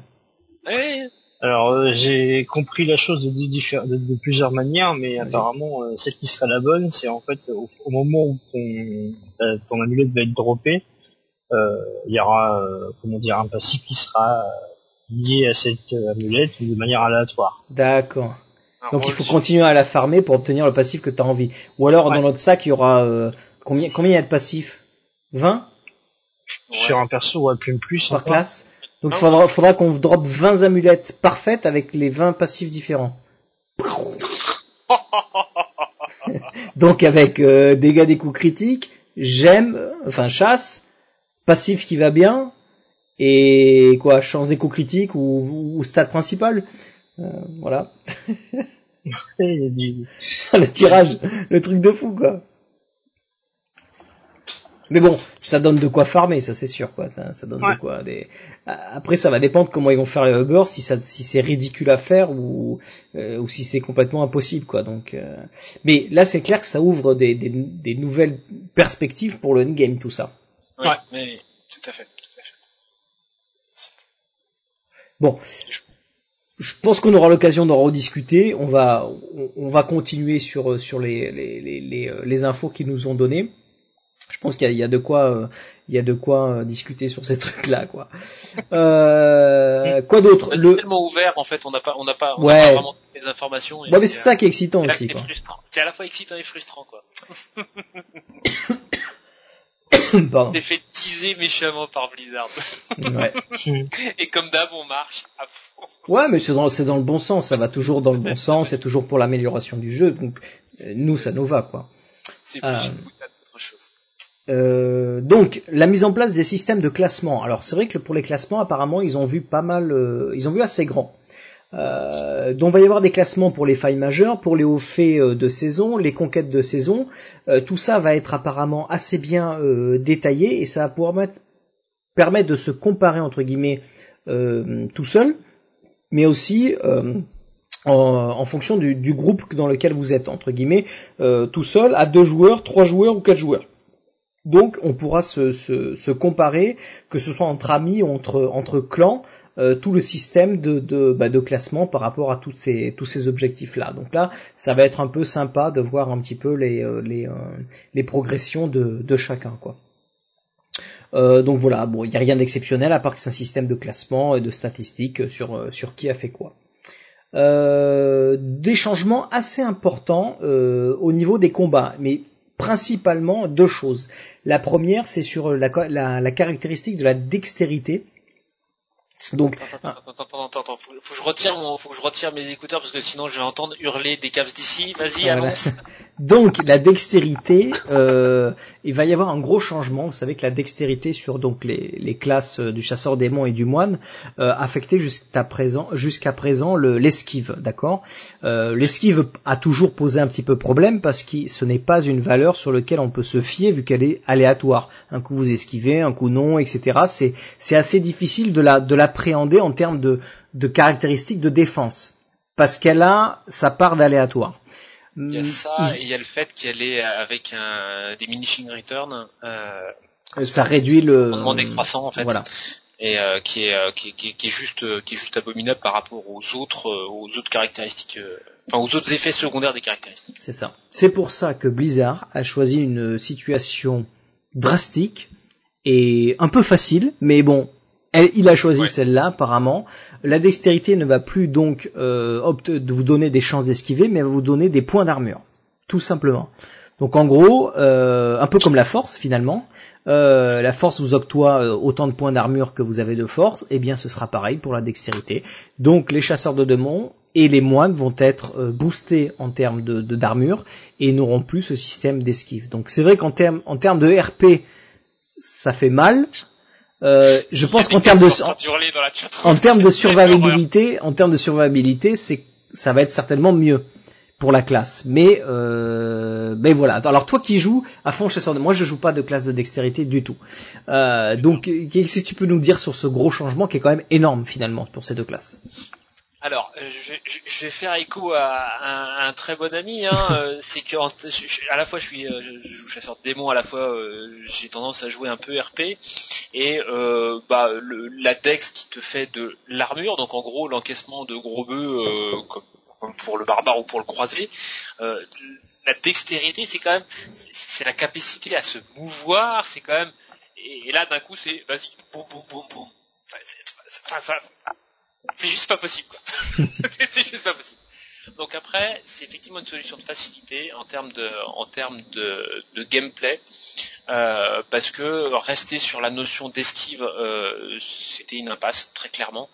S2: Ouais,
S3: Alors euh, j'ai compris la chose de, de- de plusieurs manières, mais apparemment euh, celle qui sera la bonne, c'est en fait au, au moment où ton, ton amulette va être droppée, euh, il y aura euh, comment dire un passif qui sera lié à cette amulette de manière aléatoire.
S1: D'accord. Donc il faut continuer à la farmer pour obtenir le passif que tu as envie. Ou alors
S3: Ouais.
S1: dans notre sac il y aura euh, combien combien il y a de passifs? 20
S2: Ouais.
S3: Sur un perso ou plus plus
S1: par
S3: encore.
S1: classe? Donc il
S2: Ah
S1: faudra, faudra qu'on drop 20 amulettes parfaites avec les 20 passifs différents. Donc avec euh, dégâts des coups critiques, j'aime, enfin chasse, passif qui va bien, et quoi, chance des coups critiques ou, ou stade principal. Euh, voilà.
S3: Il
S1: le tirage, le truc de fou quoi. Mais bon, ça donne de quoi farmer, ça c'est sûr quoi. Ça, ça donne
S3: Ouais.
S1: de quoi. Des... Après, ça va dépendre comment ils vont faire les Uber, si ça, si c'est ridicule à faire ou euh, ou si c'est complètement impossible quoi. Donc, euh, mais là c'est clair que ça ouvre des, des, des nouvelles perspectives pour le endgame tout ça.
S2: Oui,
S3: Ouais.
S2: mais tout à fait, tout à fait.
S1: Bon, je pense qu'on aura l'occasion d'en rediscuter. On va, on, on va continuer sur sur les les, les, les, euh, les infos qu'ils nous ont données. Je pense qu'il y a, il y a de quoi, euh, il y a de quoi euh, discuter sur ces trucs-là, quoi. Euh, quoi d'autre? Le,
S2: tellement ouvert, en fait, on n'a pas, on n'a pas, on
S1: Ouais.
S2: pas vraiment toutes les informations. et
S1: ouais, mais c'est ça qui est excitant
S2: c'est-
S1: aussi, quoi.
S2: C'est à la fois excitant et frustrant, quoi.
S1: Pardon.
S2: Fait teaser méchamment par Blizzard.
S1: Ouais.
S2: et comme d'hab, on marche à fond.
S1: Ouais, mais c'est dans, le bon sens. Ça va toujours dans le bon sens. C'est toujours pour l'amélioration du jeu. Donc, euh, nous, ça nous va, quoi.
S2: C'est autre chose.
S1: Euh, donc la mise en place des systèmes de classement. Alors c'est vrai que pour les classements, apparemment, ils ont vu pas mal, euh, ils ont vu assez grand. Euh, donc il va y avoir des classements pour les failles majeures, pour les hauts faits euh, de saison, les conquêtes de saison. Euh, tout ça va être apparemment assez bien euh, détaillé et ça va pouvoir mettre- permettre de se comparer entre guillemets tout seul, mais aussi en, en fonction du, du groupe dans lequel vous êtes entre guillemets tout seul, à deux joueurs, trois joueurs ou quatre joueurs. Donc on pourra se, se, se comparer, que ce soit entre amis ou entre, entre clans, euh, tout le système de, de, bah, de classement par rapport à tous ces, tous ces objectifs-là. Donc là, ça va être un peu sympa de voir un petit peu les, euh, les, euh, les progressions de, de chacun. quoi. Euh, donc voilà, bon, il n'y a rien d'exceptionnel à part que c'est un système de classement et de statistiques sur, euh, sur qui a fait quoi. Euh, des changements assez importants euh, au niveau des combats, mais principalement deux choses. La première, c'est sur la, la, la caractéristique de la dextérité. Donc,
S2: Attends, attends, attends, attends, attends, attends, faut, faut que je retire mon, faut que je retire mes écouteurs parce que sinon je vais entendre hurler des caves d'ici. Vas-y,
S1: Voilà.
S2: annonce.
S1: donc la dextérité, euh, il va y avoir un gros changement. Vous savez que la dextérité sur donc les, classes du chasseur démon et du moine euh, affectait jusqu'à présent, jusqu'à présent le- l'esquive, d'accord? Euh, l'esquive a toujours posé un petit peu problème parce que ce n'est pas une valeur sur laquelle on peut se fier vu qu'elle est aléatoire. Un coup vous esquivez, un coup non, etc. C'est c'est assez difficile de la de l'appréhender en termes de de caractéristiques de défense parce qu'elle a sa part d'aléatoire.
S2: Il y a ça
S1: Ils-
S2: et il y a le fait qu'elle est avec un diminishing return, euh,
S1: ça réduit le
S2: rendement décroissant en fait,
S1: Voilà.
S2: et euh, qui est, euh, qui, est- qui, est- qui est juste, euh, qui est juste abominable par rapport aux autres, euh, aux autres caractéristiques, euh, enfin aux autres effets secondaires des caractéristiques.
S1: C'est ça. C'est pour ça que Blizzard a choisi une situation drastique et un peu facile, mais bon, elle- il a choisi
S2: Ouais.
S1: celle-là apparemment. La dextérité ne va plus donc euh, de vous donner des chances d'esquiver, mais va vous donner des points d'armure, tout simplement. Donc en gros, euh, un peu comme la force finalement, euh, la force vous octroie autant de points d'armure que vous avez de force, et bien ce sera pareil pour la dextérité. Donc les chasseurs de démons et les moines vont être boostés en termes de de- d'armure et n'auront plus ce système d'esquive. Donc c'est vrai qu'en termes en termes de RP, ça fait mal. Euh, je pense qu'en termes de en, termes de survivabilité, en termes de survivabilité, c'est ça va être certainement mieux pour la classe. Mais euh, mais voilà. Alors toi qui joues à fond chasseur de moi je joue pas de classe de dextérité du tout. Euh, donc qu'est-ce que tu peux nous dire sur ce gros changement qui est quand même énorme finalement pour ces deux classes?
S2: Alors, euh, je, vais- je, je vais faire écho à, un, à un très bon ami. Hein, euh, c'est que je- à la fois je suis, euh, je, joue chasseur de démons, à la fois euh, j'ai tendance à jouer un peu RP et euh, bah le, la dex qui te fait de l'armure, donc en gros l'encaissement de gros bœufs euh, comme, comme pour le barbare ou pour le croisé. euh, la dextérité, c'est quand même, c'est- c'est la capacité à se mouvoir, c'est quand même. Et, et là d'un coup c'est, vas-y, boum boum boum boum. Enfin, c'est- juste pas possible quoi. c'est juste pas possible. Donc après, c'est effectivement une solution de facilité en termes de, en termes de, de gameplay, euh, parce que rester sur la notion d'esquive, euh, c'était une impasse très clairement.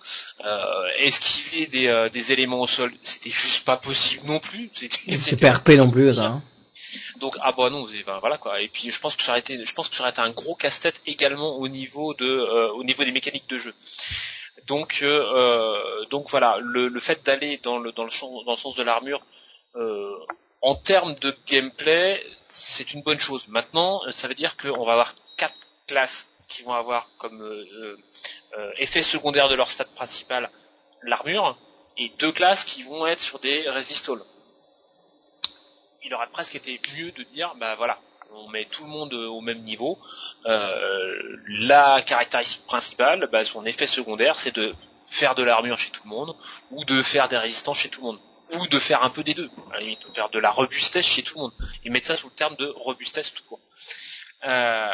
S2: Euh, esquiver des, des éléments au sol, c'était juste pas possible non plus.
S1: C'est pas RP non plus ça. hein.
S2: Donc ah bah non, ben, voilà quoi. Et puis je pense que ça aurait été, je pense que ça aurait été un gros casse-tête également au niveau de, au niveau des mécaniques de jeu. Donc euh, donc voilà, le, le fait d'aller dans le dans le champ, dans le sens de l'armure, euh, en termes de gameplay, c'est une bonne chose. Maintenant, ça veut dire qu'on va avoir quatre classes qui vont avoir comme euh, euh, effet secondaire de leur stade principal l'armure et deux classes qui vont être sur des resistol. Il aurait presque été mieux de dire, bah voilà, on met tout le monde au même niveau. Euh, la caractéristique principale, bah, son effet secondaire, c'est de faire de l'armure chez tout le monde ou de faire des résistances chez tout le monde ou de faire un peu des deux, de faire de la robustesse chez tout le monde et mettre ça sous le terme de robustesse tout court. Euh,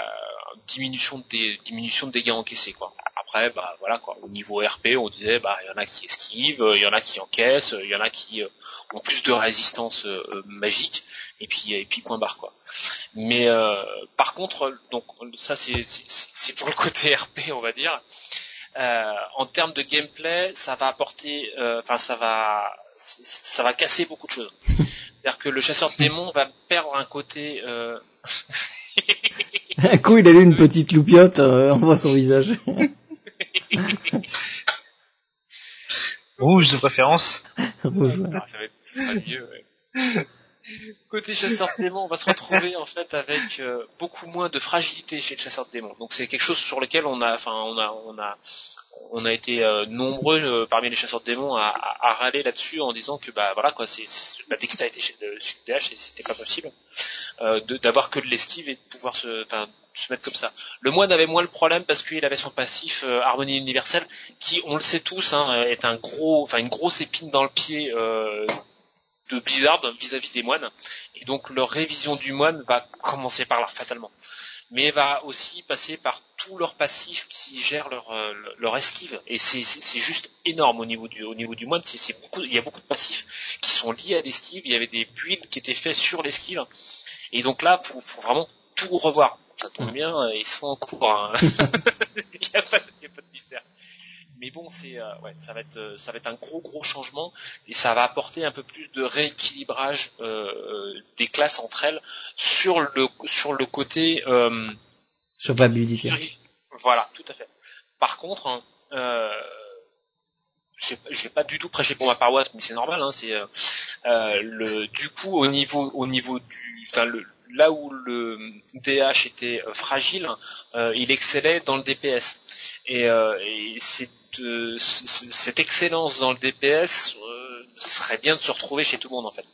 S2: diminution des de dégâts encaissés quoi. Après bah voilà au niveau RP, on disait bah il y en a qui esquivent, il y en a qui encaissent, il y en a qui euh, ont plus de résistance euh, magique et puis et puis point barre quoi. Mais par contre donc ça c'est c'est pour le côté RP on va dire. en termes de gameplay, ça va apporter, enfin ça va ça va casser beaucoup de choses. C'est-à-dire que le chasseur de démons va perdre un côté. Euh...
S1: un coup, il a eu une petite loupiote, euh, on voit son visage.
S3: Rouge de préférence.
S1: Rouge.
S2: Ah, ça va être, mieux, ouais. Côté chasseur de démons, on va se retrouver en fait avec euh, beaucoup moins de fragilité chez le chasseur de démons. Donc c'est quelque chose sur lequel on a, enfin on a, on a, on a été euh, nombreux euh, parmi les chasseurs de démons à, râler là-dessus en disant que bah voilà quoi, c'est la dextérité chez le, chez le DH, c'était pas possible euh, d'avoir que de l'esquive et de pouvoir se, mettre comme ça. Le moine avait moins le problème parce qu'il avait son passif harmonie universelle, qui, on le sait tous, hein, est un gros, enfin une grosse épine dans le pied de Blizzard vis-à-vis -vis des moines. Et donc leur révision du moine va commencer par là fatalement mais va aussi passer par tous leurs passifs qui gèrent leur, euh, leur esquive. Et c'est juste énorme au niveau du, au niveau du mode. C'est beaucoup, il y a beaucoup de passifs qui sont liés à l'esquive. Il y avait des builds qui étaient faits sur l'esquive. Et donc là, faut, faut vraiment tout revoir. Ça tombe mm. bien, ils sont en cours. Hein. il n'y a, pas de mystère mais bon c'est euh, ouais ça va être euh, ça va être un gros gros changement et ça va apporter un peu plus de rééquilibrage euh, des classes entre elles sur le sur le côté euh,
S1: survivabilité
S2: voilà tout à fait par contre hein, euh, j'ai pas du tout prêché pour ma paroisse mais c'est normal hein, c'est euh, le du coup au niveau au niveau du enfin le là où le DH était fragile, il excellait dans le DPS. Et, et c'est cette excellence dans le DPS euh, serait bien de se retrouver chez tout le monde en fait.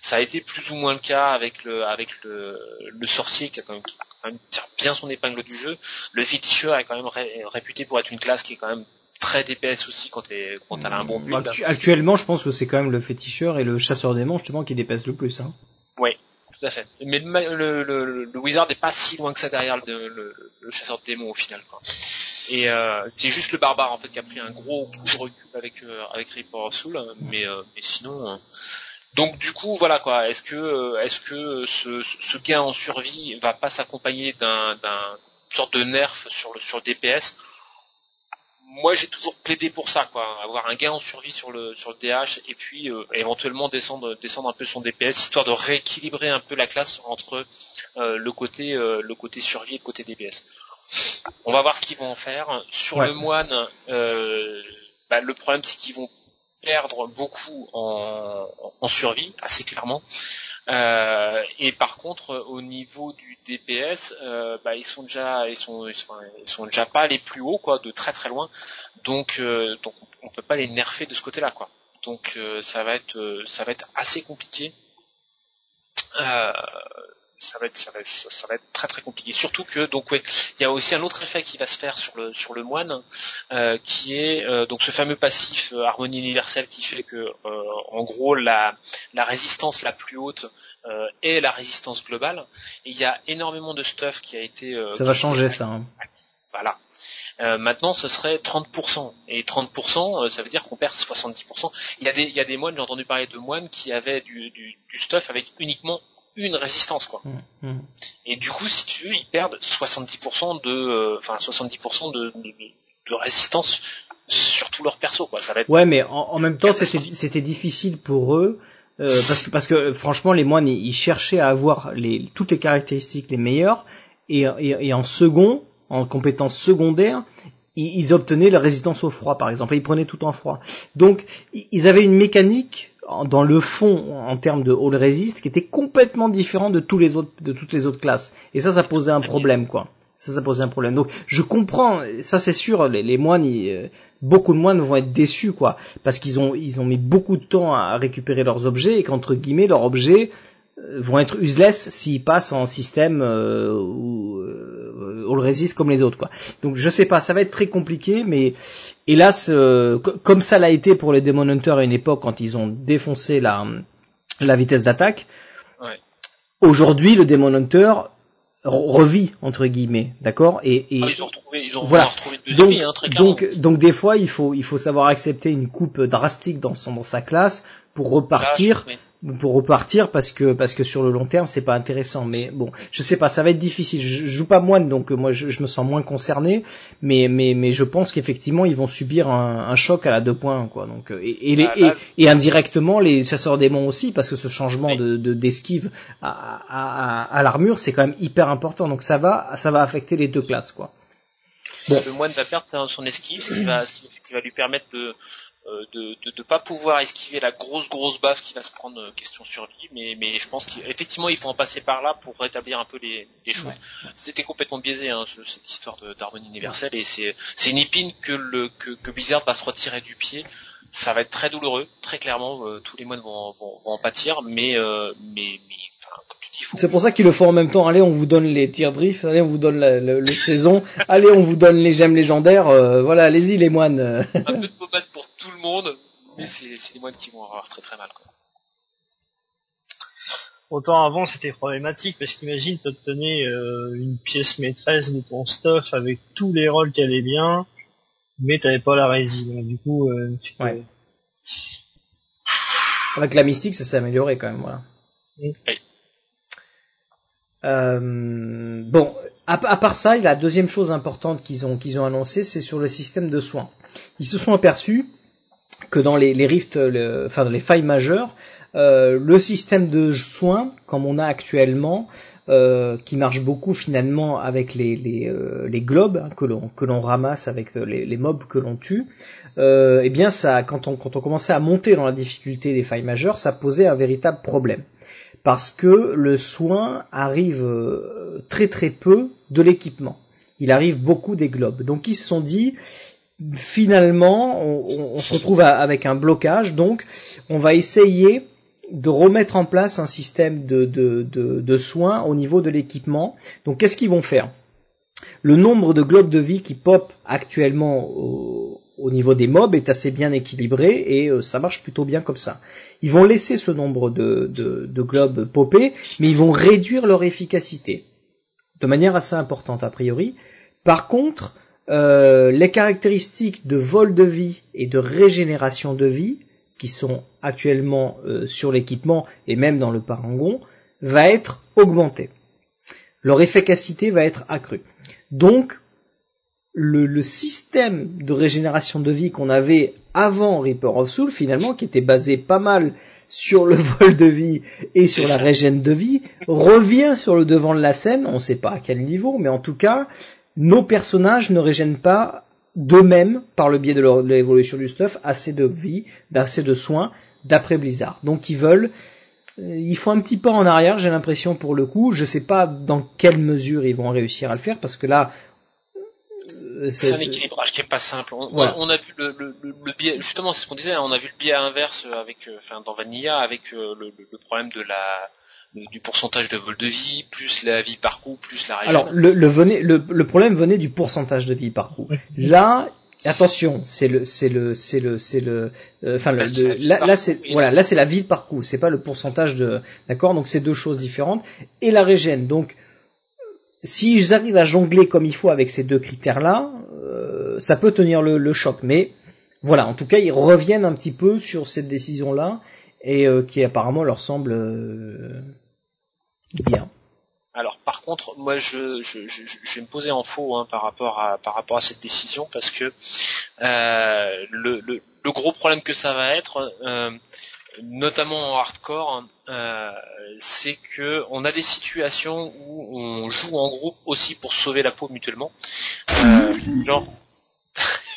S2: Ça a été plus ou moins le cas avec le avec le, le sorcier qui a quand même, qui bien son épingle du jeu. Le féticheur est quand même réputé pour être une classe qui est quand même très DPS aussi quand t'es quand t'as un bon build.
S1: Actuellement, je pense que c'est quand même le féticheur et le chasseur démon justement qui DPS le plus. Hein.
S2: Oui, tout à fait. Mais le, le, le, wizard n'est pas si loin que ça derrière le, le, chasseur de démons au final. Quoi. Et euh, c'est juste le barbare en fait qui a pris un gros coup de recul avec euh, avec Reaper of Soul, mais euh, mais sinon. Euh, donc du coup voilà quoi. Est-ce que est-ce que ce, ce gain en survie va pas s'accompagner d'un d'un sorte de nerf sur le sur le DPS moi j'ai toujours plaidé pour ça quoi avoir un gain en survie sur le sur le DH et puis euh, éventuellement descendre descendre un peu son DPS histoire de rééquilibrer un peu la classe entre euh, le côté euh, le côté survie et le côté DPS on va voir ce qu'ils vont en faire. Sur le moine, euh, bah, le problème c'est qu'ils vont perdre beaucoup en, survie, assez clairement. Euh, et par contre, au niveau du DPS, euh, bah, ils sont déjà, ils sont, ils sont, déjà pas les plus hauts, quoi, de très très loin. Donc, donc on peut pas les nerfer de ce côté-là, quoi. Donc, ça va être, ça va être assez compliqué. Euh, ça va être ça va être, ça va être très très compliqué. Surtout que donc ouais, il y a aussi un autre effet qui va se faire sur le sur le moine, euh, qui est euh, donc ce fameux passif euh, harmonie universelle qui fait que en gros la la résistance la plus haute est la résistance globale. Et il y a énormément de stuff qui a été
S1: ça va changer ça. Hein.
S2: Voilà. maintenant, ce serait 30%. Et 30%, ça veut dire qu'on perd 70%. Il y a des, il y a des moines, j'ai entendu parler de moines qui avaient du, du, du stuff avec uniquement une résistance quoi. Mmh, mmh. Et du coup, si tu veux, ils perdent 70% de, euh, enfin 70% de, de, de, résistance sur tout leur perso quoi. Ça va être
S1: ouais, mais en, en même temps, c'était difficile pour eux euh, parce que parce que franchement les moines ils, ils cherchaient à avoir les toutes les caractéristiques les meilleures et, et, et en second en compétences secondaires ils, ils obtenaient la résistance au froid par exemple et ils prenaient tout en froid donc ils avaient une mécanique dans le fond en termes de all resist qui était complètement différent de tous les autres de toutes les autres classes. Et ça ça posait un problème quoi. Ça ça posait un problème. Donc je comprends ça c'est sûr les, les moines ils, euh, beaucoup de moines vont être déçus quoi. Parce qu'ils ont ils ont mis beaucoup de temps à récupérer leurs objets et qu'entre guillemets leurs objets vont être useless s'ils passent en système euh, où euh, all resist comme les autres quoi. Donc je sais pas, ça va être très compliqué mais hélas euh, co- comme ça l'a été pour les Demon Hunter à une époque quand ils ont défoncé la la vitesse d'attaque.
S2: Ouais.
S1: Aujourd'hui le Demon Hunter re- revit entre guillemets, d'accord et, et
S2: Ah, ils ont retrouvé, ils ont
S1: Voilà.
S2: retrouvé
S1: donc,
S2: hein, très
S1: donc, donc des fois, il faut, il faut savoir accepter une coupe drastique dans son, dans sa classe pour repartir,
S2: Là, oui.
S1: pour repartir parce que, parce que sur le long terme, c'est pas intéressant. Mais bon, je sais pas, ça va être difficile. Je, je joue pas moine, donc euh, moi, je, je me sens moins concerné. Mais, mais, mais je pense qu'effectivement, ils vont subir un, un choc à la deux points, quoi. Donc, euh, et, et, les-
S2: Ah, là-
S1: et, et indirectement, les chasseurs démons aussi, parce que ce changement
S2: Oui.
S1: de, de d'esquive à, à, à, à l'armure, c'est quand même hyper important. Donc ça va, ça va affecter les deux classes, quoi. Bon.
S2: Le moine va perdre son esquive, ce qui va, ce qui va lui permettre de, de, de, de pas pouvoir esquiver la grosse grosse baffe qui va se prendre euh, question survie, mais, mais je pense qu'effectivement il faut en passer par là pour rétablir un peu les, les choses. C'était complètement biaisé hein, ce- cette histoire d'harmonie universelle et c'est c'est une épine que le que, que Blizzard va se retirer du pied. Ça va être très douloureux, très clairement. euh, tous les moines vont, vont, vont en pâtir, mais euh, mais, mais enfin, comme tu dis, il faut,
S1: C'est pour ça qu'ils le font en même temps. Allez, on vous donne les tirs drift, allez, on vous donne la, le, le saison, allez, on vous donne les gemmes légendaires. euh, voilà, allez-y les moines.
S2: un peu de pour tout le monde, mais c'est c'est les moines qui vont avoir très très mal. Quoi.
S3: Autant avant c'était problématique parce qu'imagine t'obtenais euh, une pièce maîtresse de ton stuff avec tous les rôles qui allaient bien, mais t'avais pas la rési. Donc du coup, euh, tu peux-
S1: Ouais. Avec la mystique, ça s'est amélioré quand même, voilà.
S3: Oui.
S1: Euh, bon, à, à part ça, la deuxième chose importante qu'ils ont qu'ils ont annoncé, c'est sur le système de soins. Ils se sont aperçus que dans les, les rifts, le- enfin les failles majeures, euh, le système de soins, comme on a actuellement, euh, qui marche beaucoup finalement avec les, les, euh, les globes hein, que l'on que l'on ramasse avec euh, les, les mobs que l'on tue, euh, eh bien ça, quand on quand on commençait à monter dans la difficulté des failles majeures, ça posait un véritable problème parce que le soin arrive euh, très très peu de l'équipement. Il arrive beaucoup des globes. Donc ils se sont dit finalement on, se retrouve avec un blocage, donc on va essayer de remettre en place un système de, soins au niveau de l'équipement. Donc qu'est-ce qu'ils vont faire? Le nombre de globes de vie qui pop actuellement au, au niveau des mobs est assez bien équilibré et euh, ça marche plutôt bien comme ça. Ils vont laisser ce nombre de, de globes popper, mais ils vont réduire leur efficacité de manière assez importante a priori. Par contre, euh, les caractéristiques de vol de vie et de régénération de vie qui sont actuellement euh, sur l'équipement et même dans le parangon va être augmentée. Leur efficacité va être accrue. Donc, le, le système de régénération de vie qu'on avait avant Reaper of Soul, finalement, qui était basé pas mal sur le vol de vie et sur la régène de vie, revient sur le devant de la scène. On ne sait pas à quel niveau, mais en tout cas, nos personnages ne régènent pas d'eux-mêmes, par le biais de l'évolution du stuff, assez de vie, assez de soins, d'après Blizzard. Donc ils veulent, euh, ils font un petit pas en arrière, j'ai l'impression pour le coup. Je sais pas dans quelle mesure ils vont réussir à le faire, parce que là, euh,
S2: C'est un équilibrage qui est pas simple. On,
S1: Voilà.
S2: on a vu le, le, le, le biais, justement, c'est ce qu'on disait, hein, on a vu le biais inverse avec, euh, enfin, dans Vanilla, avec le, problème de la du pourcentage de vol de vie, plus la vie par coup, plus la régène.
S1: Alors le, le, venait, le, le problème venait du pourcentage de vie par coup. Là, attention, c'est le c'est le c'est le c'est le euh, enfin le,
S2: C'est
S1: le-
S2: la vie
S1: là,
S2: par
S1: là
S2: coup,
S1: c'est voilà là c'est la vie par coup, c'est pas le pourcentage de d'accord donc c'est deux choses différentes et la régène donc si j'arrive à jongler comme il faut avec ces deux critères là, ça peut tenir le, le choc mais voilà en tout cas ils reviennent un petit peu sur cette décision là et euh, qui apparemment leur semble euh,
S2: Alors par contre, moi je, je, je, je vais me poser en faux hein, par rapport à par rapport à cette décision parce que euh, le, le, le gros problème que ça va être, euh, notamment en hardcore, euh, c'est que on a des situations où on joue en groupe aussi pour sauver la peau mutuellement. Euh, genre,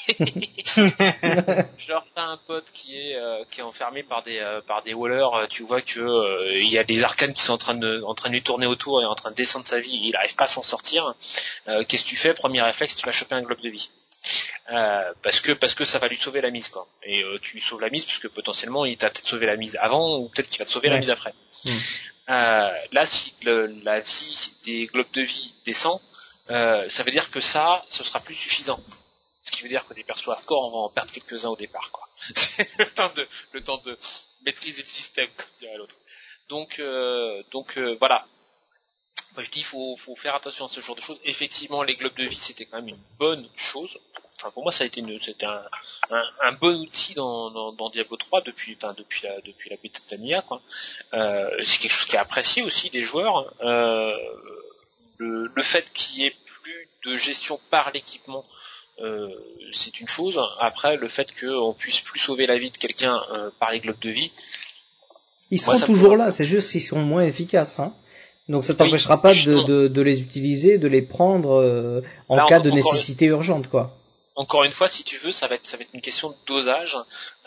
S2: genre t'as un pote qui est euh, qui est enfermé par des euh, par des wallers, euh, tu vois que il y a des arcanes qui sont en train de en train de lui tourner autour et en train de descendre sa vie, il arrive pas à s'en sortir. Qu'est-ce que tu fais? Premier réflexe, tu vas choper un globe de vie. Euh, parce que parce que ça va lui sauver la mise quoi. Et euh, tu lui sauves la mise parce que potentiellement il t'a peut-être sauvé la mise avant ou peut-être qu'il va te sauver la mise après.
S1: Mm.
S2: Euh, là si le- la vie des globes de vie descend, ça veut dire que ça ce sera plus suffisant. Qui veut dire que des persos hardcore on va en perdre quelques-uns au départ quoi. C'est le temps de le temps de maîtriser le système comme dirait l'autre. Donc euh, donc euh, voilà. Moi, je dis, faut, faut faire attention à ce genre de choses. Effectivement, les globes de vie, c'était quand même une bonne chose. Enfin, pour moi, ça a été une, c'était un, bon outil dans, Diablo 3 depuis, la, depuis la quoi. Euh, c'est quelque chose qui est apprécié aussi des joueurs. Le, le fait qu'il y ait plus de gestion par l'équipement, c'est une chose. Après, le fait qu'on puisse plus sauver la vie de quelqu'un euh, par les globes de vie,
S1: Ils
S2: Moi,
S1: seront toujours là, c'est juste qu'ils seront moins efficaces. Hein. Donc ça
S2: Oui,
S1: t'empêchera pas de,
S2: justement.
S1: de, de les utiliser, de les prendre euh, en
S2: Là,
S1: cas de nécessité urgente, quoi.
S2: Encore une fois, si tu veux, ça va être, ça va être une question de dosage.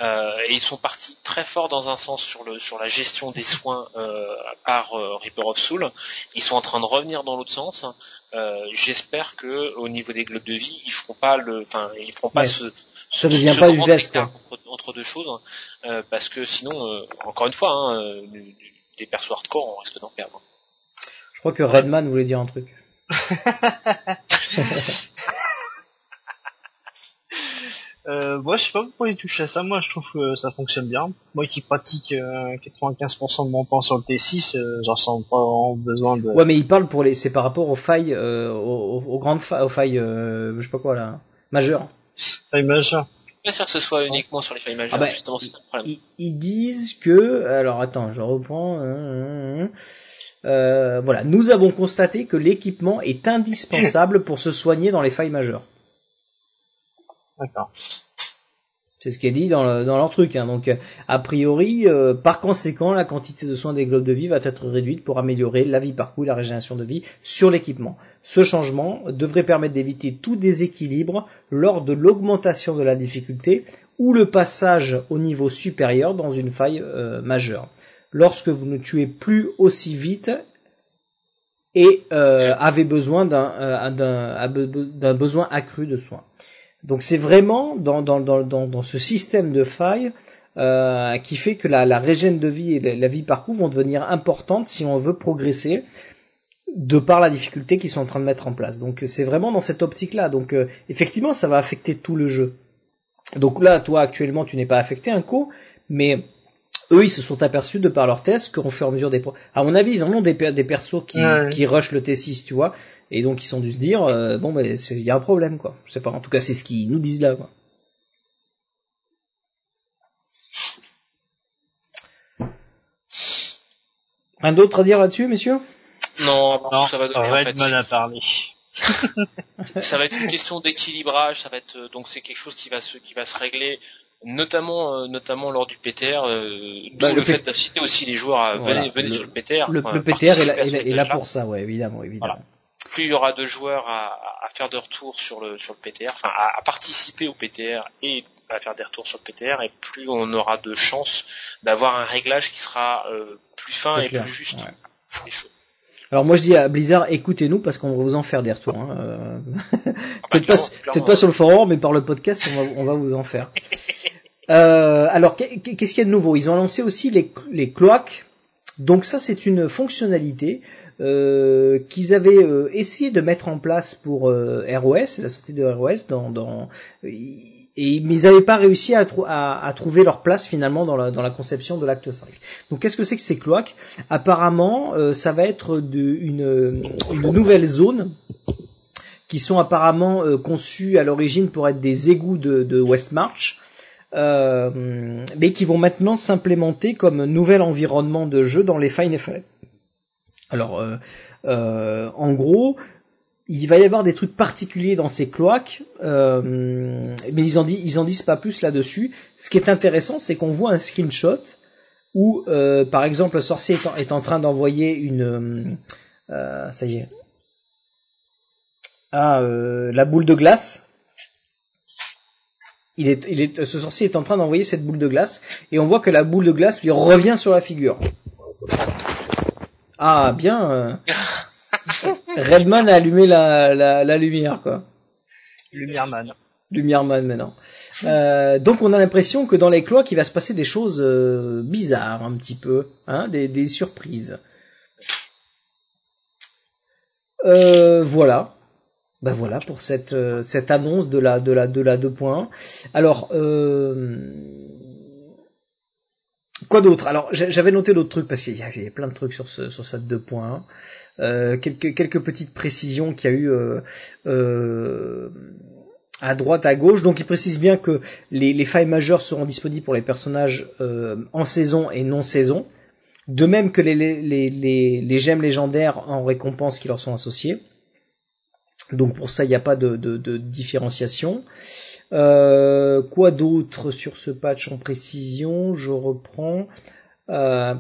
S2: Euh, et ils sont partis très fort dans un sens sur le sur la gestion des soins euh, par euh, Reaper of Soul. Ils sont en train de revenir dans l'autre sens. Euh, J'espère que au niveau des globes de vie, ils feront pas le, enfin, ils feront pas
S1: Ouais.
S2: ce,
S1: Ça
S2: ce-
S1: devient
S2: ce
S1: pas
S2: grand
S1: UVS, quoi.
S2: Entre, entre deux choses, euh, parce que sinon, euh, encore une fois, hein, euh, des persos hardcore, on risque d'en perdre.
S1: Je crois que Redman voulait dire un truc.
S3: Euh, moi, je sais pas pourquoi il touche à ça. Moi, je trouve que ça fonctionne bien. Moi qui pratique euh, 95% de mon temps sur le T6, euh, j'en sens pas vraiment besoin de...
S1: Ouais, mais il parle pour les, c'est par rapport aux failles, euh, aux, aux grandes failles, aux failles, euh, je sais pas quoi là, majeures.
S3: Ah, machin.
S2: Bien sûr que ce soit uniquement sur les failles majeures,
S1: Ah bah,
S2: justement, c'est problème.
S1: Ils, ils disent que, alors attends, je reprends. euh, euh, voilà, nous avons constaté que l'équipement est indispensable pour se soigner dans les failles majeures.
S3: D'accord.
S1: C'est ce qui est dit dans, le- dans leur truc. Hein. Donc, euh, a priori, euh, par conséquent, la quantité de soins des globes de vie va être réduite pour améliorer la vie par coup et la régénération de vie sur l'équipement. Ce changement devrait permettre d'éviter tout déséquilibre lors de l'augmentation de la difficulté ou le passage au niveau supérieur dans une faille euh, majeure. Lorsque vous ne tuez plus aussi vite et euh, avez besoin d'un besoin accru de soins. Donc c'est vraiment dans, dans, dans, dans, dans ce système de failles euh, qui fait que la, la régène de vie et la, la vie par coup vont devenir importantes si on veut progresser de par la difficulté qu'ils sont en train de mettre en place. Donc c'est vraiment dans cette optique-là. Donc euh, effectivement, ça va affecter tout le jeu. Donc là, toi actuellement, tu n'es pas affecté un coup, mais eux, ils se sont aperçus de par leurs tests qu'au fur et à mesure des... À mon avis, ils en ont des, des persos qui,
S3: Ouais.
S1: qui rushent le T6, tu vois, et donc ils ont dû se dire, euh, bon, ben, c'est- il y a un problème, quoi. Je sais pas, en tout cas, c'est ce qu'ils nous disent là, quoi. Un d'autre à dire là-dessus, messieurs?
S2: Non,
S3: Non,
S2: ça va
S3: ça
S2: donner
S3: va
S2: en
S3: être
S2: fait.
S3: mal à parler.
S2: ça va être une question d'équilibrage, ça va être euh, donc c'est quelque chose qui va se qui va se régler notamment euh, notamment lors du PTR euh, d'où
S1: Bah, le
S2: le,
S1: P-
S2: fait d'inciter aussi les joueurs à
S1: Voilà,
S2: venir
S1: le-
S2: sur le PTR
S1: Le,
S2: enfin,
S1: le PTR est là, est est pour ça, ouais, évidemment, évidemment.
S2: Voilà. Plus il y aura de joueurs à, à faire de retours sur le sur le PTR enfin à, à participer au PTR et à faire des retours sur le PTR et plus on aura de chances d'avoir un réglage qui sera euh, plus fin et
S1: clair,
S2: plus juste
S1: ouais.
S2: choses.
S1: Alors moi je dis à Blizzard, écoutez-nous parce qu'on va vous en faire des retours. Hein. euh.
S2: Ah
S1: peut-être pas, sur le forum, mais par le podcast, on va, on va vous en faire. Euh, alors, qu'est- qu'est-ce qu'il y a de nouveau? Ils ont lancé aussi les, les cloaques. Donc ça, c'est une fonctionnalité euh, qu'ils avaient euh, essayé de mettre en place pour euh, ROS, la sortie de ROS, dans, dans et, mais ils n'avaient pas réussi à, à, à trouver leur place finalement dans la, dans la conception de l'acte 5. Donc qu'est-ce que c'est que ces cloaques? Apparemment, euh, ça va être de, une, nouvelle zone qui sont apparemment euh, à l'origine pour être des égouts de, de Westmarch, euh, mais qui vont maintenant s'implémenter comme nouvel environnement de jeu dans les Fine FA. Alors, euh, euh, en gros, il va y avoir des trucs particuliers dans ces cloaques, mais ils en, disent, pas plus là-dessus. Ce qui est intéressant, c'est qu'on voit un screenshot où, par exemple, le sorcier est en, est en train d'envoyer une... ça y est. Ah, la boule de glace. Il est, il est, ce sorcier est en train d'envoyer cette boule de glace et on voit que la boule de glace lui revient sur la figure. Ah, bien. euh. Redman a allumé la, la, la lumière, quoi.
S3: Lumière Man.
S1: Lumière Man maintenant. Euh, donc on a l'impression que dans les cloaques il va se passer des choses euh, bizarres un petit peu, hein, des, des surprises. Euh, voilà. Ben voilà pour cette euh, cette annonce de la de la de la 2.1. Alors euh, quoi d'autre? Alors j'a- j'avais noté d'autres trucs parce qu'il y avait plein de trucs sur ce sur cette 2.1. Euh, quelques quelques petites précisions qu'il y a eu euh, euh, à droite, à gauche. Donc il précise bien que les, les failles majeures seront disponibles pour les personnages en saison et non saison. De même que les, les, les, les gemmes légendaires en récompense qui leur sont associées. Donc pour ça, il n'y a pas de, de, de différenciation. Euh, quoi d'autre sur ce patch en précision? Je reprends. Euh,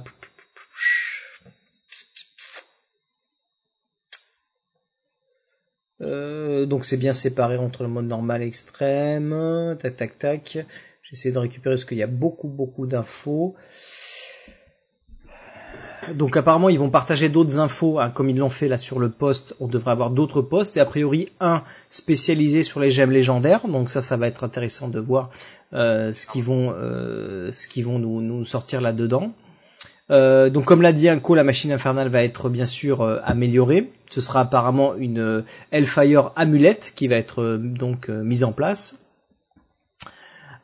S1: Euh, donc c'est bien séparé entre le mode normal et extrême. Tac tac tac. J'essaie de récupérer parce qu'il y a beaucoup beaucoup d'infos. Donc apparemment ils vont partager d'autres infos, hein, comme ils l'ont fait là sur le poste. On devrait avoir d'autres postes et a priori un spécialisé sur les gemmes légendaires. Donc ça, ça va être intéressant de voir euh, ce qu'ils vont, euh, ce qu'ils vont nous, nous sortir là dedans. Euh, donc comme l'a dit Inco, la machine infernale va être bien sûr améliorée. Ce sera apparemment une euh, Hellfire amulette qui va être donc mise en place.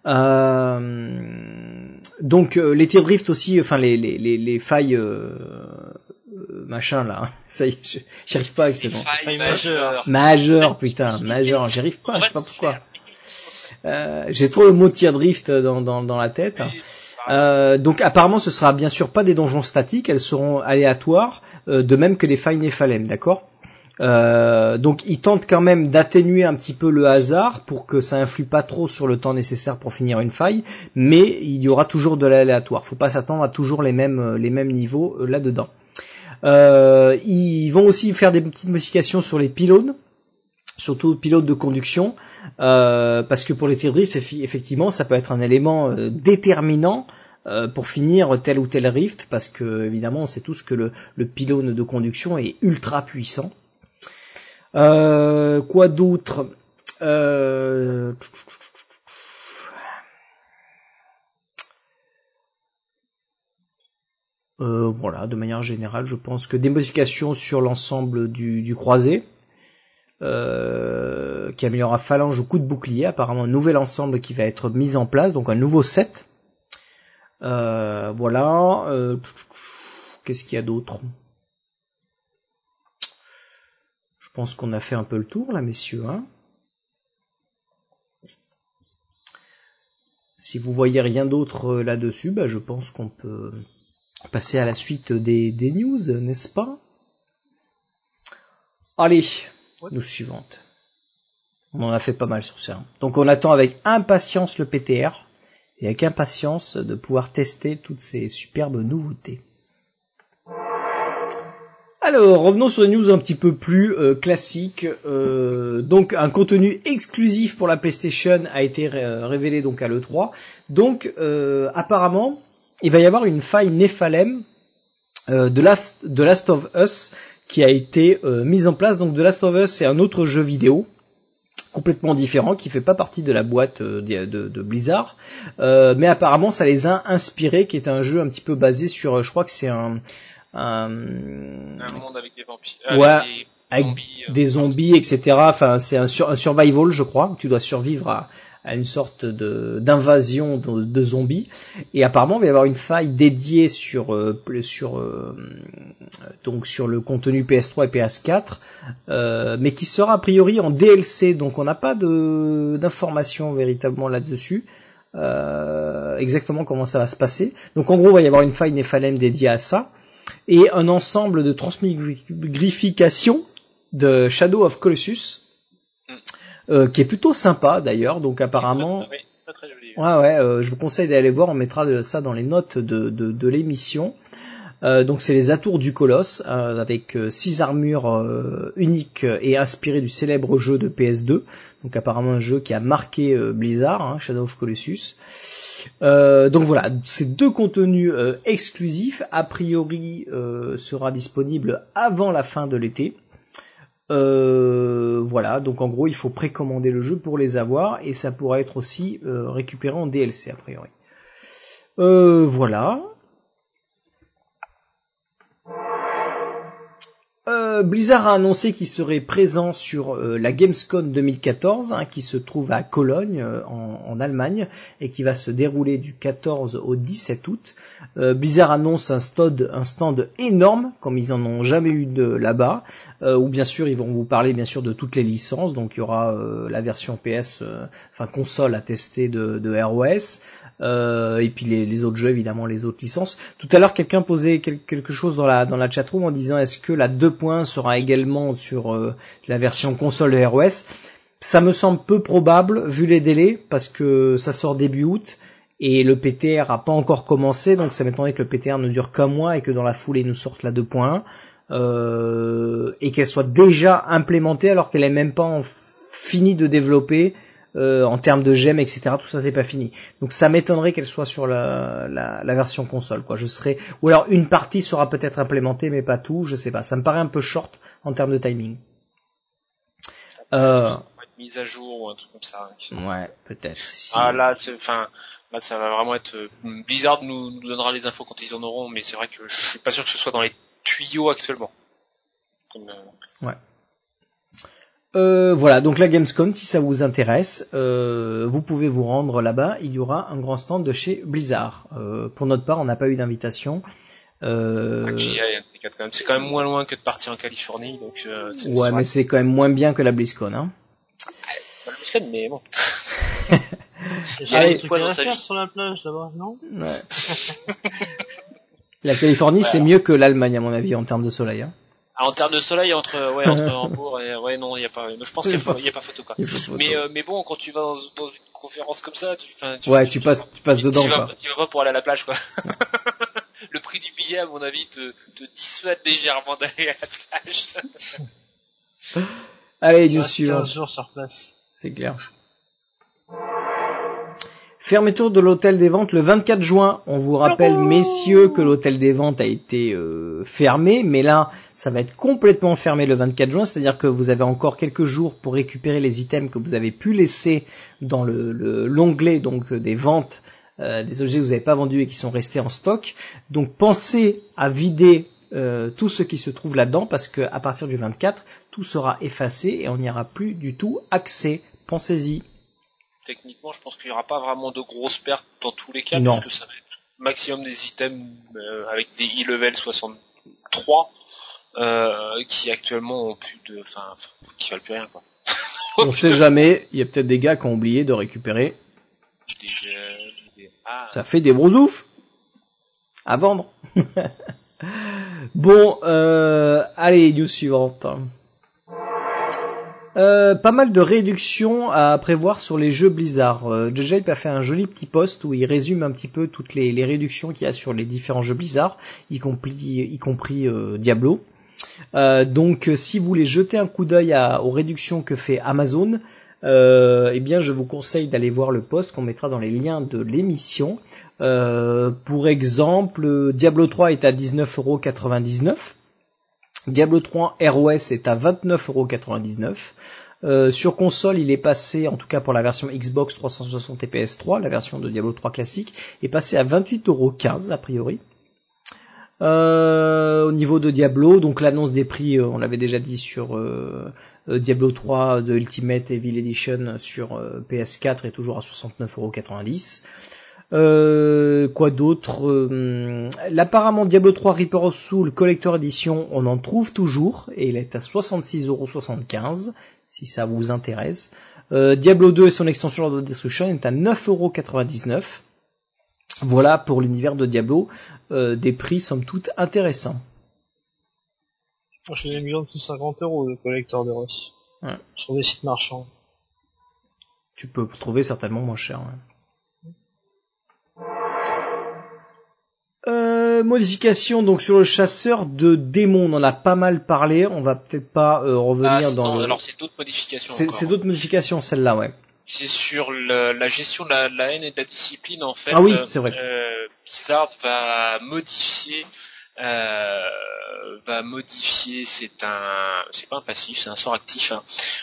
S1: Euh, donc euh, les tirs drift aussi, enfin les, les, les, les failles euh, machin là, ça y est, j'y arrive pas avec ce nom.
S3: Faille majeure.
S1: Majeur putain, majeur, j'y arrive pas, je sais pas pourquoi. Euh, J'ai trop le mot tir drift dans, dans, dans la tête. Euh, donc apparemment ce sera bien sûr pas des donjons statiques, elles seront aléatoires, euh, de même que les failles Nephalem, d'accord? Euh, donc ils tentent quand même d'atténuer un petit peu le hasard pour que ça influe pas trop sur le temps nécessaire pour finir une faille, mais il y aura toujours de l'aléatoire. Faut pas s'attendre à toujours les mêmes les mêmes niveaux euh, là-dedans. Euh, ils vont aussi faire des petites modifications sur les pylônes, surtout pilotes de conduction, euh, parce que pour les tir drift, effectivement, ça peut être un élément déterminant pour finir tel ou tel rift, parce que évidemment, on sait tous que le, le pylône de conduction est ultra puissant. Euh, quoi d'autre? Euh... Euh, voilà, de manière générale, je pense que des modifications sur l'ensemble du, croisé, euh, qui améliorera phalange au coup de bouclier, apparemment un nouvel ensemble qui va être mis en place, donc un nouveau set. Voilà. Qu'est-ce qu'il y a d'autre Je pense qu'on a fait un peu le tour là, messieurs. Hein si vous voyez rien d'autre euh, là-dessus, bah, je pense qu'on peut passer à la suite des, des news, n'est-ce pas? Allez, news suivante. On en a fait pas mal sur ça. Donc on attend avec impatience le PTR et avec impatience de pouvoir tester toutes ces superbes nouveautés. Alors, revenons sur les news un petit peu plus euh, classiques. Euh, donc, un contenu exclusif pour la PlayStation a été euh, révélé donc à l'E3. Donc, apparemment, il va y avoir une faille Nephalem de, Last, de of Us qui a été mise en place. Donc, The Last of Us, c'est un autre jeu vidéo complètement différent qui fait pas partie de la boîte de, de- de Blizzard mais apparemment ça les a inspirés qui est un jeu un petit peu basé sur je crois que c'est un, un
S2: Un monde avec des vampires.
S1: Ouais,
S2: avec des
S1: avec
S2: zombies. euh,
S1: des zombies, etc. Enfin, c'est un, sur- un survival, je crois. où Tu dois survivre à, à une sorte de d'invasion de, de zombies. Et apparemment, il va y avoir une faille dédiée sur euh, sur euh, donc sur le contenu PS3 et PS4, euh, mais qui sera a priori en DLC. Donc, on n'a pas de d'informations véritablement là-dessus. Euh, exactement comment ça va se passer. Donc en gros, il va y avoir une faille Nephalem dédiée à ça et un ensemble de transmigrification de Shadow of Colossus, euh, qui est plutôt sympa d'ailleurs. Donc apparemment,
S2: très très joli.
S1: Ouais, ouais, euh, je vous conseille d'aller voir, on mettra de- ça dans les notes de, de, de l'émission. Euh, donc c'est les atours du colosse, euh, avec euh, six armures euh, uniques et inspirées du célèbre jeu de PS2. Donc apparemment un jeu qui a marqué Blizzard, hein, Shadow of Colossus. Euh, donc voilà, ces deux contenus euh, exclusifs, a priori, euh, sera disponible avant la fin de l'été. Voilà, donc en gros, il faut précommander le jeu pour les avoir et ça pourra être aussi récupéré en DLC a priori. Voilà. Euh, Blizzard a annoncé qu'il serait présent sur euh, la Gamescom 2014, hein, qui se trouve à Cologne, euh, en, Allemagne, et qui va se dérouler du 14 au 17 août. Blizzard annonce un stand, un stand énorme, comme ils en ont jamais eu de là-bas, où bien sûr ils vont vous parler bien sûr de toutes les licences. Donc il y aura la version PS, enfin console à tester de, de ROS, et puis les, autres jeux évidemment, les autres licences. Tout à l'heure quelqu'un posait quel- quelque chose dans la dans la chatroom en disant est-ce que la 2 points sera également sur euh, la version console de ROS ça me semble peu probable vu les délais parce que ça sort début août et le PTR a pas encore commencé donc ça m'étonnerait que le PTR ne dure qu'un mois et que dans la foulée nous sorte la 2.1 euh, et qu'elle soit déjà implémentée alors qu'elle est même pas finie de développer euh, en termes de gemmes etc tout ça c'est pas fini donc ça m'étonnerait qu'elle soit sur la, la, la version console quoi je serais ou alors une partie sera peut-être implémentée mais pas tout je sais pas ça me paraît un peu short en termes de timing euh,
S2: mise à jour ou un truc comme ça.
S1: Ouais, peut-être. Si-
S2: Ah là, enfin, là ça va vraiment être euh, Blizzard nous, nous donnera les infos quand ils en auront, mais c'est vrai que je suis pas sûr que ce soit dans les tuyaux actuellement. Comme, euh,
S1: Euh, voilà, donc la Gamescom, si ça vous intéresse, euh, vous pouvez vous rendre là-bas. Il y aura un grand stand de chez Blizzard. Euh, pour notre part, on n'a pas eu d'invitation. Euh,
S2: il y a- il y a des quatre quand même. C'est quand même moins loin que de partir en Californie, donc euh, c'est
S1: ouais, mais c'est quand même moins bien que la BlizzCon. Hein.
S2: pas week-end, mais bon.
S3: Il y
S1: Allez.
S3: a des trucs
S2: Quoi dans
S3: à faire sur la plage là-bas, non?
S1: Ouais. la Californie, c'est mieux que l'Allemagne à mon avis en termes de soleil. Hein.
S2: Ah, en termes de soleil entre ouais entre Hambourg et ouais non il y a pas je pense qu'il y a pas, il y a pas photo quoi.
S1: Photo.
S2: Mais euh, mais bon quand tu vas dans, dans une conférence comme ça tu enfin
S1: ouais, tu passes, tu passes
S2: tu-
S1: dedans
S2: tu vas,
S1: quoi.
S2: tu vas pas pour aller à la plage quoi. le prix du billet à mon avis te te dissuade légèrement d'aller à la plage.
S1: Allez.
S3: 15 jours sur place.
S1: C'est clair. Fermeture de l'hôtel des ventes le 24 juin. On vous rappelle, messieurs, que l'hôtel des ventes a été euh, fermé, mais là, ça va être complètement fermé le 24 juin, c'est-à-dire que vous avez encore quelques jours pour récupérer les items que vous avez pu laisser dans le le- l'onglet donc euh, des ventes euh, des objets que vous n'avez pas vendus et qui sont restés en stock. Donc pensez à vider euh, tout ce qui se trouve là-dedans parce que à partir du 24, tout sera effacé et on n'y aura plus du tout accès. Pensez-y.
S2: Techniquement je pense qu'il y aura pas vraiment de grosses pertes dans tous les cas
S1: Non.
S2: puisque ça va être maximum des items euh, avec des e-level 63 euh, qui actuellement ont plus de enfin qui valent plus rien quoi.
S1: On sait jamais, il y a peut-être des gars qui ont oublié de récupérer.
S2: Des, euh, des- ah,
S1: Ça fait des brousoufs à vendre. bon, euh, allez, news suivante. Euh, pas mal de réductions à prévoir sur les jeux Blizzard. Euh, JJ a fait un joli petit post où il résume un petit peu toutes les, réductions qu'il y a sur les différents jeux Blizzard, y compris, euh, Diablo. Euh, donc, si vous voulez jeter un coup d'œil aux réductions que fait Amazon, eh bien, je vous conseille d'aller voir le post qu'on mettra dans les liens de l'émission. Pour exemple, Diablo 3 est à 19,99€. Diablo 3 ROS est à 29,99€. Euh, sur console, il est passé, en tout cas pour la version Xbox 360 et PS3, la version de Diablo 3 classique, est passé à 28,15€ a priori. Euh, au niveau de Diablo, donc l'annonce des prix, euh, on l'avait déjà dit sur euh, Diablo 3 de Ultimate Evil Edition sur euh, PS4 est toujours à 69,90€. Euh, quoi d'autre euh, L'apparemment Diablo 3 Reaper of Soul Collector Edition, on en trouve toujours et il est à 66,75€ si ça vous intéresse. Euh, Diablo 2 et son extension Lord of Destruction est à 9,99€. Voilà pour l'univers de Diablo, euh, des prix somme toute intéressants.
S3: Mis en dessous de 50 euros le collecteur de Ross.
S1: Ouais.
S3: Sur des sites marchands.
S1: Tu peux trouver certainement moins cher. ouais. Euh, modification donc sur le chasseur de démons, on en a pas mal parlé, on va peut-être pas euh, revenir
S2: Ah,
S1: dans
S2: non,
S1: le...
S2: Alors c'est d'autres modifications.
S1: C'est
S2: encore.
S1: c'est d'autres modifications celle-là, ouais.
S2: C'est sur le- la gestion de la, haine et de la discipline en fait.
S1: Ah oui,
S2: euh,
S1: c'est vrai.
S2: Euh, Blizzard va modifier, va modifier. C'est un, c'est pas un passif, c'est un sort actif hein,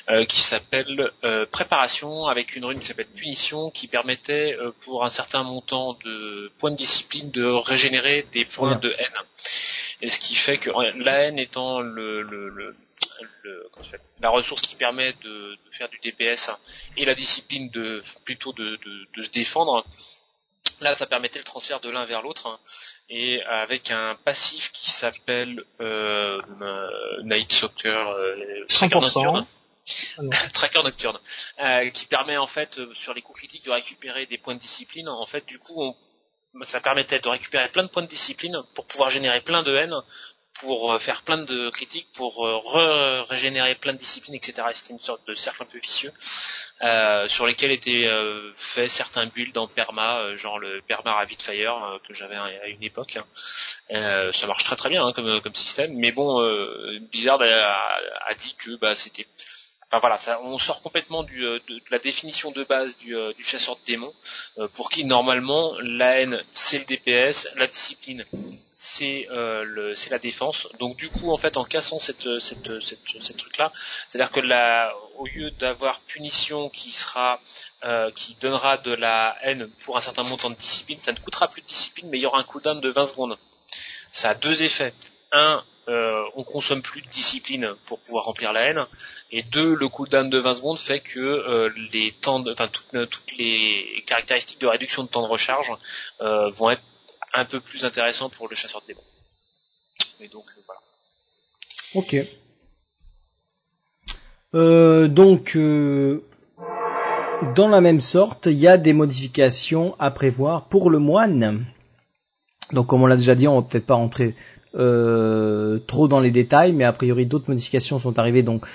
S2: euh, qui s'appelle euh, préparation avec une rune qui s'appelle punition qui permettait euh, pour un certain montant de points de discipline de régénérer des points de haine. Et ce qui fait que la haine étant le, le, le, la ressource qui permet de, de faire du DPS hein, et la discipline de plutôt de, de, de se défendre. Là, ça permettait le transfert de l'un vers l'autre hein, et avec un passif qui s'appelle euh, Night Soccer, euh, Tracker
S3: 100%.
S2: Nocturne.
S3: Ah non.
S2: Tracker Nocturne, euh, qui permet en fait euh, sur les coups critiques de récupérer des points de discipline. En fait, du coup, on, ça permettait de récupérer plein de points de discipline pour pouvoir générer plein de haine, pour euh, faire plein de critiques, pour re- régénérer plein de disciplines, etc. Et C'était une sorte de cercle un peu vicieux euh, sur lesquels étaient euh, faits certains builds en perma, euh, genre le perma Rapid Fire que j'avais à une époque. ça marche très très bien hein, comme, système, mais bon, Blizzard a, a dit que bah, c'était Enfin voilà, ça, on sort complètement du, euh, de, de la définition de base du, euh, du chasseur de démons, euh, pour qui normalement la haine c'est le DPS, la discipline c'est euh, la défense. Donc du coup en fait en cassant cette cette cette, cette truc là, c'est-à-dire que au lieu d'avoir punition qui sera euh, qui donnera de la haine pour un certain montant de discipline, ça ne coûtera plus de discipline mais il y aura un cooldown de 20 secondes. Ça a deux effets. Un, euh, on consomme plus de discipline pour pouvoir remplir la haine, et deux, le cooldown de 20 secondes fait que euh, enfin toutes, les caractéristiques de réduction de temps de recharge euh, vont être un peu plus intéressants pour le chasseur de démons. Et donc euh, voilà.
S1: Ok. Euh, donc, euh, dans la même sorte, il y a des modifications à prévoir pour le moine. Donc, comme on l'a déjà dit, on va peut-être pas rentrer euh, trop dans les détails, mais a priori d'autres modifications sont arrivées. Donc,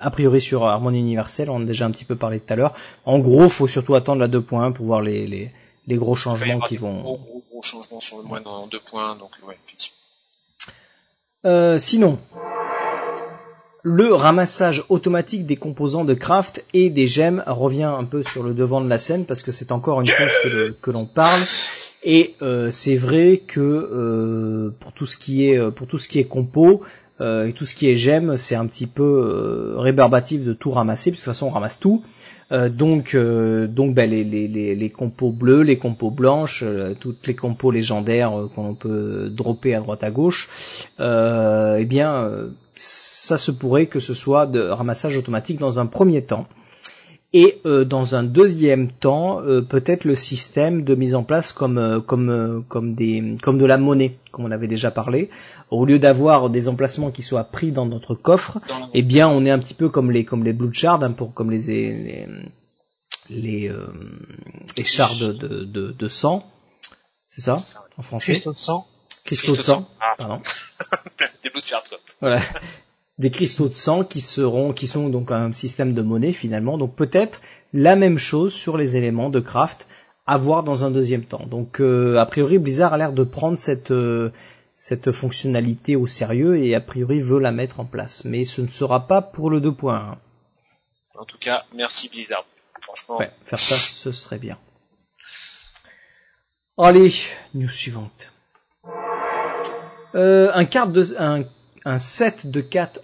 S1: a priori sur Harmonie Universelle, on en a déjà un petit peu parlé tout à l'heure. En gros, faut surtout attendre la 2.1 pour voir les, les, les gros changements qui vont.
S2: Gros, gros, gros changements sur le moine en deux points, donc ouais, effectivement.
S1: Euh, sinon, le ramassage automatique des composants de craft et des gemmes revient un peu sur le devant de la scène parce que c'est encore une chose que l'on parle. Et euh, c'est vrai que euh, pour tout ce qui est pour tout ce qui est compo euh, et tout ce qui est gemmes, c'est un petit peu euh, rébarbatif de tout ramasser. Parce que de toute façon, on ramasse tout. Euh, donc, euh, donc ben, les, les, les, les compos bleus, les compos blanches, euh, toutes les compos légendaires euh, qu'on peut dropper à droite à gauche, euh, eh bien, euh, ça se pourrait que ce soit de ramassage automatique dans un premier temps. Et euh, dans un deuxième temps, euh, peut-être le système de mise en place comme euh, comme euh, comme des comme de la monnaie, comme on avait déjà parlé. Au lieu d'avoir des emplacements qui soient pris dans notre coffre, eh bien, on est un petit peu comme les comme les blue shards, hein, pour comme les les les, euh, les shards de, de, de, de sang, c'est ça en français?
S3: Cristaux de sang.
S1: Cristaux de sang,
S2: Ah,
S1: pardon.
S2: des blue charts quoi.
S1: Voilà. Des cristaux de sang qui seront, qui sont donc un système de monnaie finalement. Donc peut-être la même chose sur les éléments de craft à voir dans un deuxième temps. Donc euh, a priori Blizzard a l'air de prendre cette euh, cette fonctionnalité au sérieux et a priori veut la mettre en place. Mais ce ne sera pas pour le 2.1.
S2: En tout cas, merci Blizzard. Franchement,
S1: Ouais, faire ça, ce serait bien. Allez, news suivante. Euh, un carte de, un, un set de 4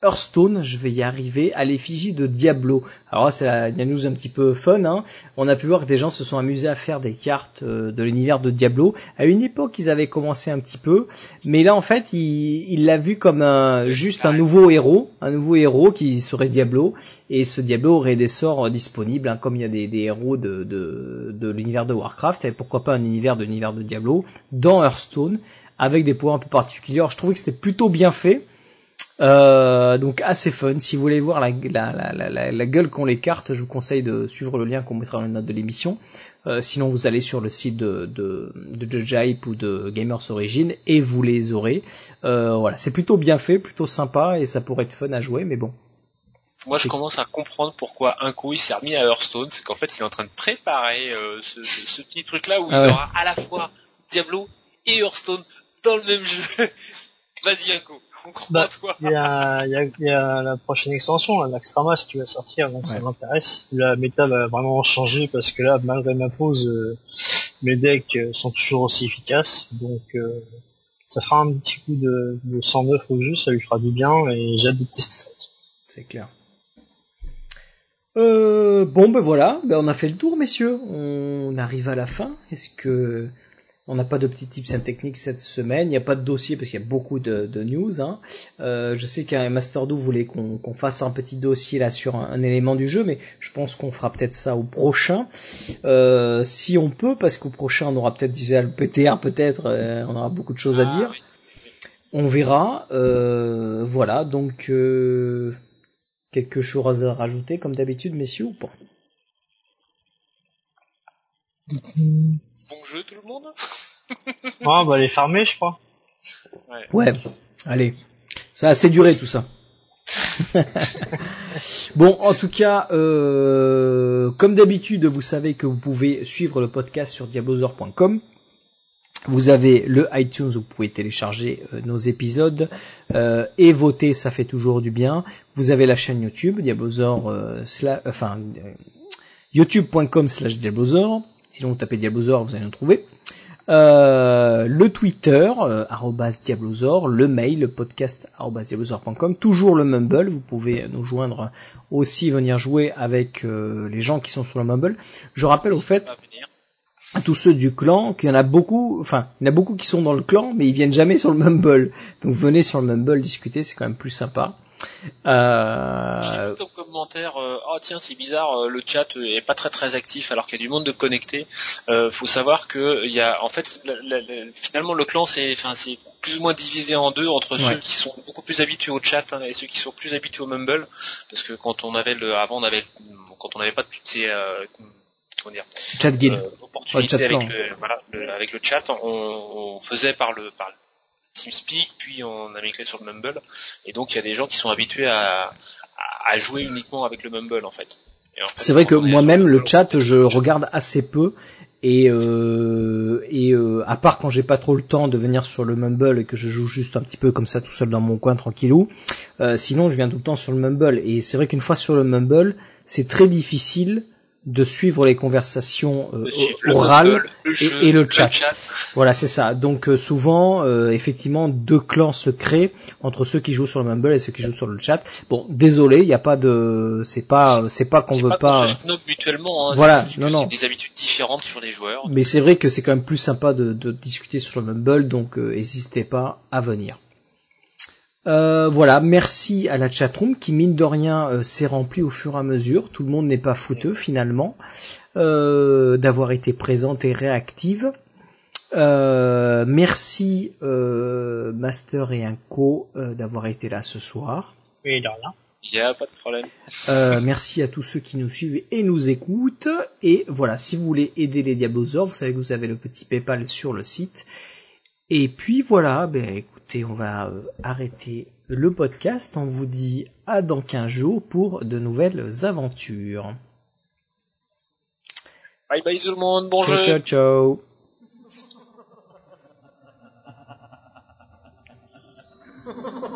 S1: Hearthstone, je vais y arriver, à l'effigie de Diablo. Alors c'est la, news un petit peu fun. Hein. On a pu voir que des gens se sont amusés à faire des cartes euh, de l'univers de Diablo. À une époque, ils avaient commencé un petit peu, mais là, en fait, il l'a vu comme juste un nouveau héros, un nouveau héros qui serait Diablo, et ce Diablo aurait des sorts euh, disponibles, hein, comme il y a des, héros de, de, de l'univers de Warcraft, et pourquoi pas un univers de l'univers de Diablo, dans Hearthstone, avec des pouvoirs un peu particuliers. Alors, je trouvais que c'était plutôt bien fait. Euh, donc assez fun. Si vous voulez voir la, la, la, la, la gueule qu'ont les cartes, je vous conseille de suivre le lien qu'on mettra dans les notes de l'émission. Euh, sinon, vous allez sur le site de, de, de Judge Hype ou de Gamers Origin et vous les aurez. Euh, voilà, c'est plutôt bien fait, plutôt sympa et ça pourrait être fun à jouer, mais bon.
S2: moi je commence à comprendre pourquoi un coup il s'est remis à Hearthstone, c'est qu'en fait il est en train de préparer euh, ce, ce- ce petit truc là où
S1: Ah ouais.
S2: il aura à la fois Diablo et Hearthstone dans le même jeu. Vas-y, Yako. On croit
S3: Bah,
S2: toi.
S3: Il y a, il y, a, il y a la prochaine extension, là, l'Axtramas qui va sortir, donc ça m'intéresse. La méta va vraiment changer parce que là, malgré ma pause, euh, mes decks euh, sont toujours aussi efficaces. Donc euh, ça fera un petit coup de, de 109 au jeu, ça lui fera du bien et j'ai hâte de tester ça.
S1: C'est clair. Euh, bon ben voilà, ben on a fait le tour messieurs, on arrive à la fin. Est-ce que on n'a pas de petits tips and techniques cette semaine Il n'y a pas de dossier parce qu'il y a beaucoup de, de news. Hein. Euh, je sais qu'un Master 2 voulait qu'on fasse un petit dossier là sur un, un élément du jeu, mais je pense qu'on fera peut-être ça au prochain, Euh, si on peut, parce qu'au prochain on aura peut-être déjà le PTR, peut-être, euh, on aura beaucoup de choses à
S2: Ah,
S1: dire.
S2: oui.
S1: On verra. Euh, voilà, donc euh, quelque chose à rajouter comme d'habitude, messieurs, ou pas?
S2: Bon jeu tout le monde?
S3: Ah, bah les farmer, je crois.
S1: Ouais, allez. Ça a assez duré tout ça. bon, en tout cas, euh, comme d'habitude, vous savez que vous pouvez suivre le podcast sur diablozor.com. Vous avez le iTunes où vous pouvez télécharger euh, nos épisodes euh, et voter, ça fait toujours du bien. Vous avez la chaîne YouTube Diablozor, euh, sla- enfin euh, youtube.com slash Diablozor. Sinon vous tapez Diablozor, vous allez nous trouver. Euh, le Twitter, euh, le mail, le podcast diablozor.com, toujours le Mumble, vous pouvez nous joindre aussi, venir jouer avec euh, les gens qui sont sur le Mumble. Je rappelle au fait
S2: venir.
S1: Tous ceux du clan qu'il y en a beaucoup, enfin, il y en a beaucoup qui sont dans le clan, mais ils viennent jamais sur le Mumble. Donc venez sur le Mumble discuter, c'est quand même plus sympa.
S2: J'ai
S1: Euh,
S2: vu comme commentaire, euh, ah tiens c'est bizarre, euh, le chat euh, est pas très très actif alors qu'il y a du monde de connecté. Euh, faut savoir que il y a, en fait, la- la- la- finalement le clan c'est, enfin c'est plus ou moins divisé en deux entre
S1: Ouais.
S2: ceux qui sont beaucoup plus habitués au chat hein, et ceux qui sont plus habitués au Mumble, parce que quand on avait le, avant on avait, quand on n'avait pas toutes ces, euh, comment dire,
S1: chat guild.
S2: euh, opportunité
S1: Ouais, chat
S2: avec, le, voilà, le- avec le chat, on, on faisait par le par le TeamSpeak, puis on a migré sur le Mumble, et donc il y a des gens qui sont habitués à, jouer uniquement avec le Mumble en fait. Et en fait,
S1: C'est vrai que moi-même le chat je regarde assez peu. Et euh, et euh, à part quand j'ai pas trop le temps de venir sur le Mumble et que je joue juste un petit peu comme ça tout seul dans mon coin tranquillou, euh, sinon je viens tout le temps sur le Mumble. Et c'est vrai qu'une fois sur le Mumble c'est très difficile de suivre les conversations euh,
S2: le
S1: orales
S2: le
S1: et-
S2: jeu,
S1: et le chat.
S2: chat.
S1: Voilà, c'est ça. Donc euh, souvent, euh, effectivement, deux clans se créent entre ceux qui jouent sur le Mumble et ceux qui jouent sur le chat. Bon, désolé, il n'y a pas de, c'est pas, c'est pas qu'on veut
S2: pas mutuellement, hein,
S1: Voilà, non, non.
S2: des habitudes différentes sur les joueurs.
S1: Mais c'est vrai que c'est quand même plus sympa de, de discuter sur le Mumble, donc euh, n'hésitez pas à venir. Euh, voilà, merci à la chatroom qui mine de rien euh, s'est remplie au fur et à mesure. Tout le monde n'est pas fouteux finalement euh, d'avoir été présente et réactive. Euh, merci euh, Master et Inco euh, d'avoir été là ce soir.
S3: Oui, de rien.
S2: Il y a pas de problème.
S1: Euh, merci à tous ceux qui nous suivent et nous écoutent. Et voilà, si vous voulez aider les Diablosaures, vous savez que vous avez le petit PayPal sur le site. Et puis voilà, ben écoutez, on va euh, arrêter le podcast. On vous dit à dans 15 jours pour de nouvelles aventures.
S2: Bye bye tout le monde, Bonjour.
S1: Ciao, ciao. ciao.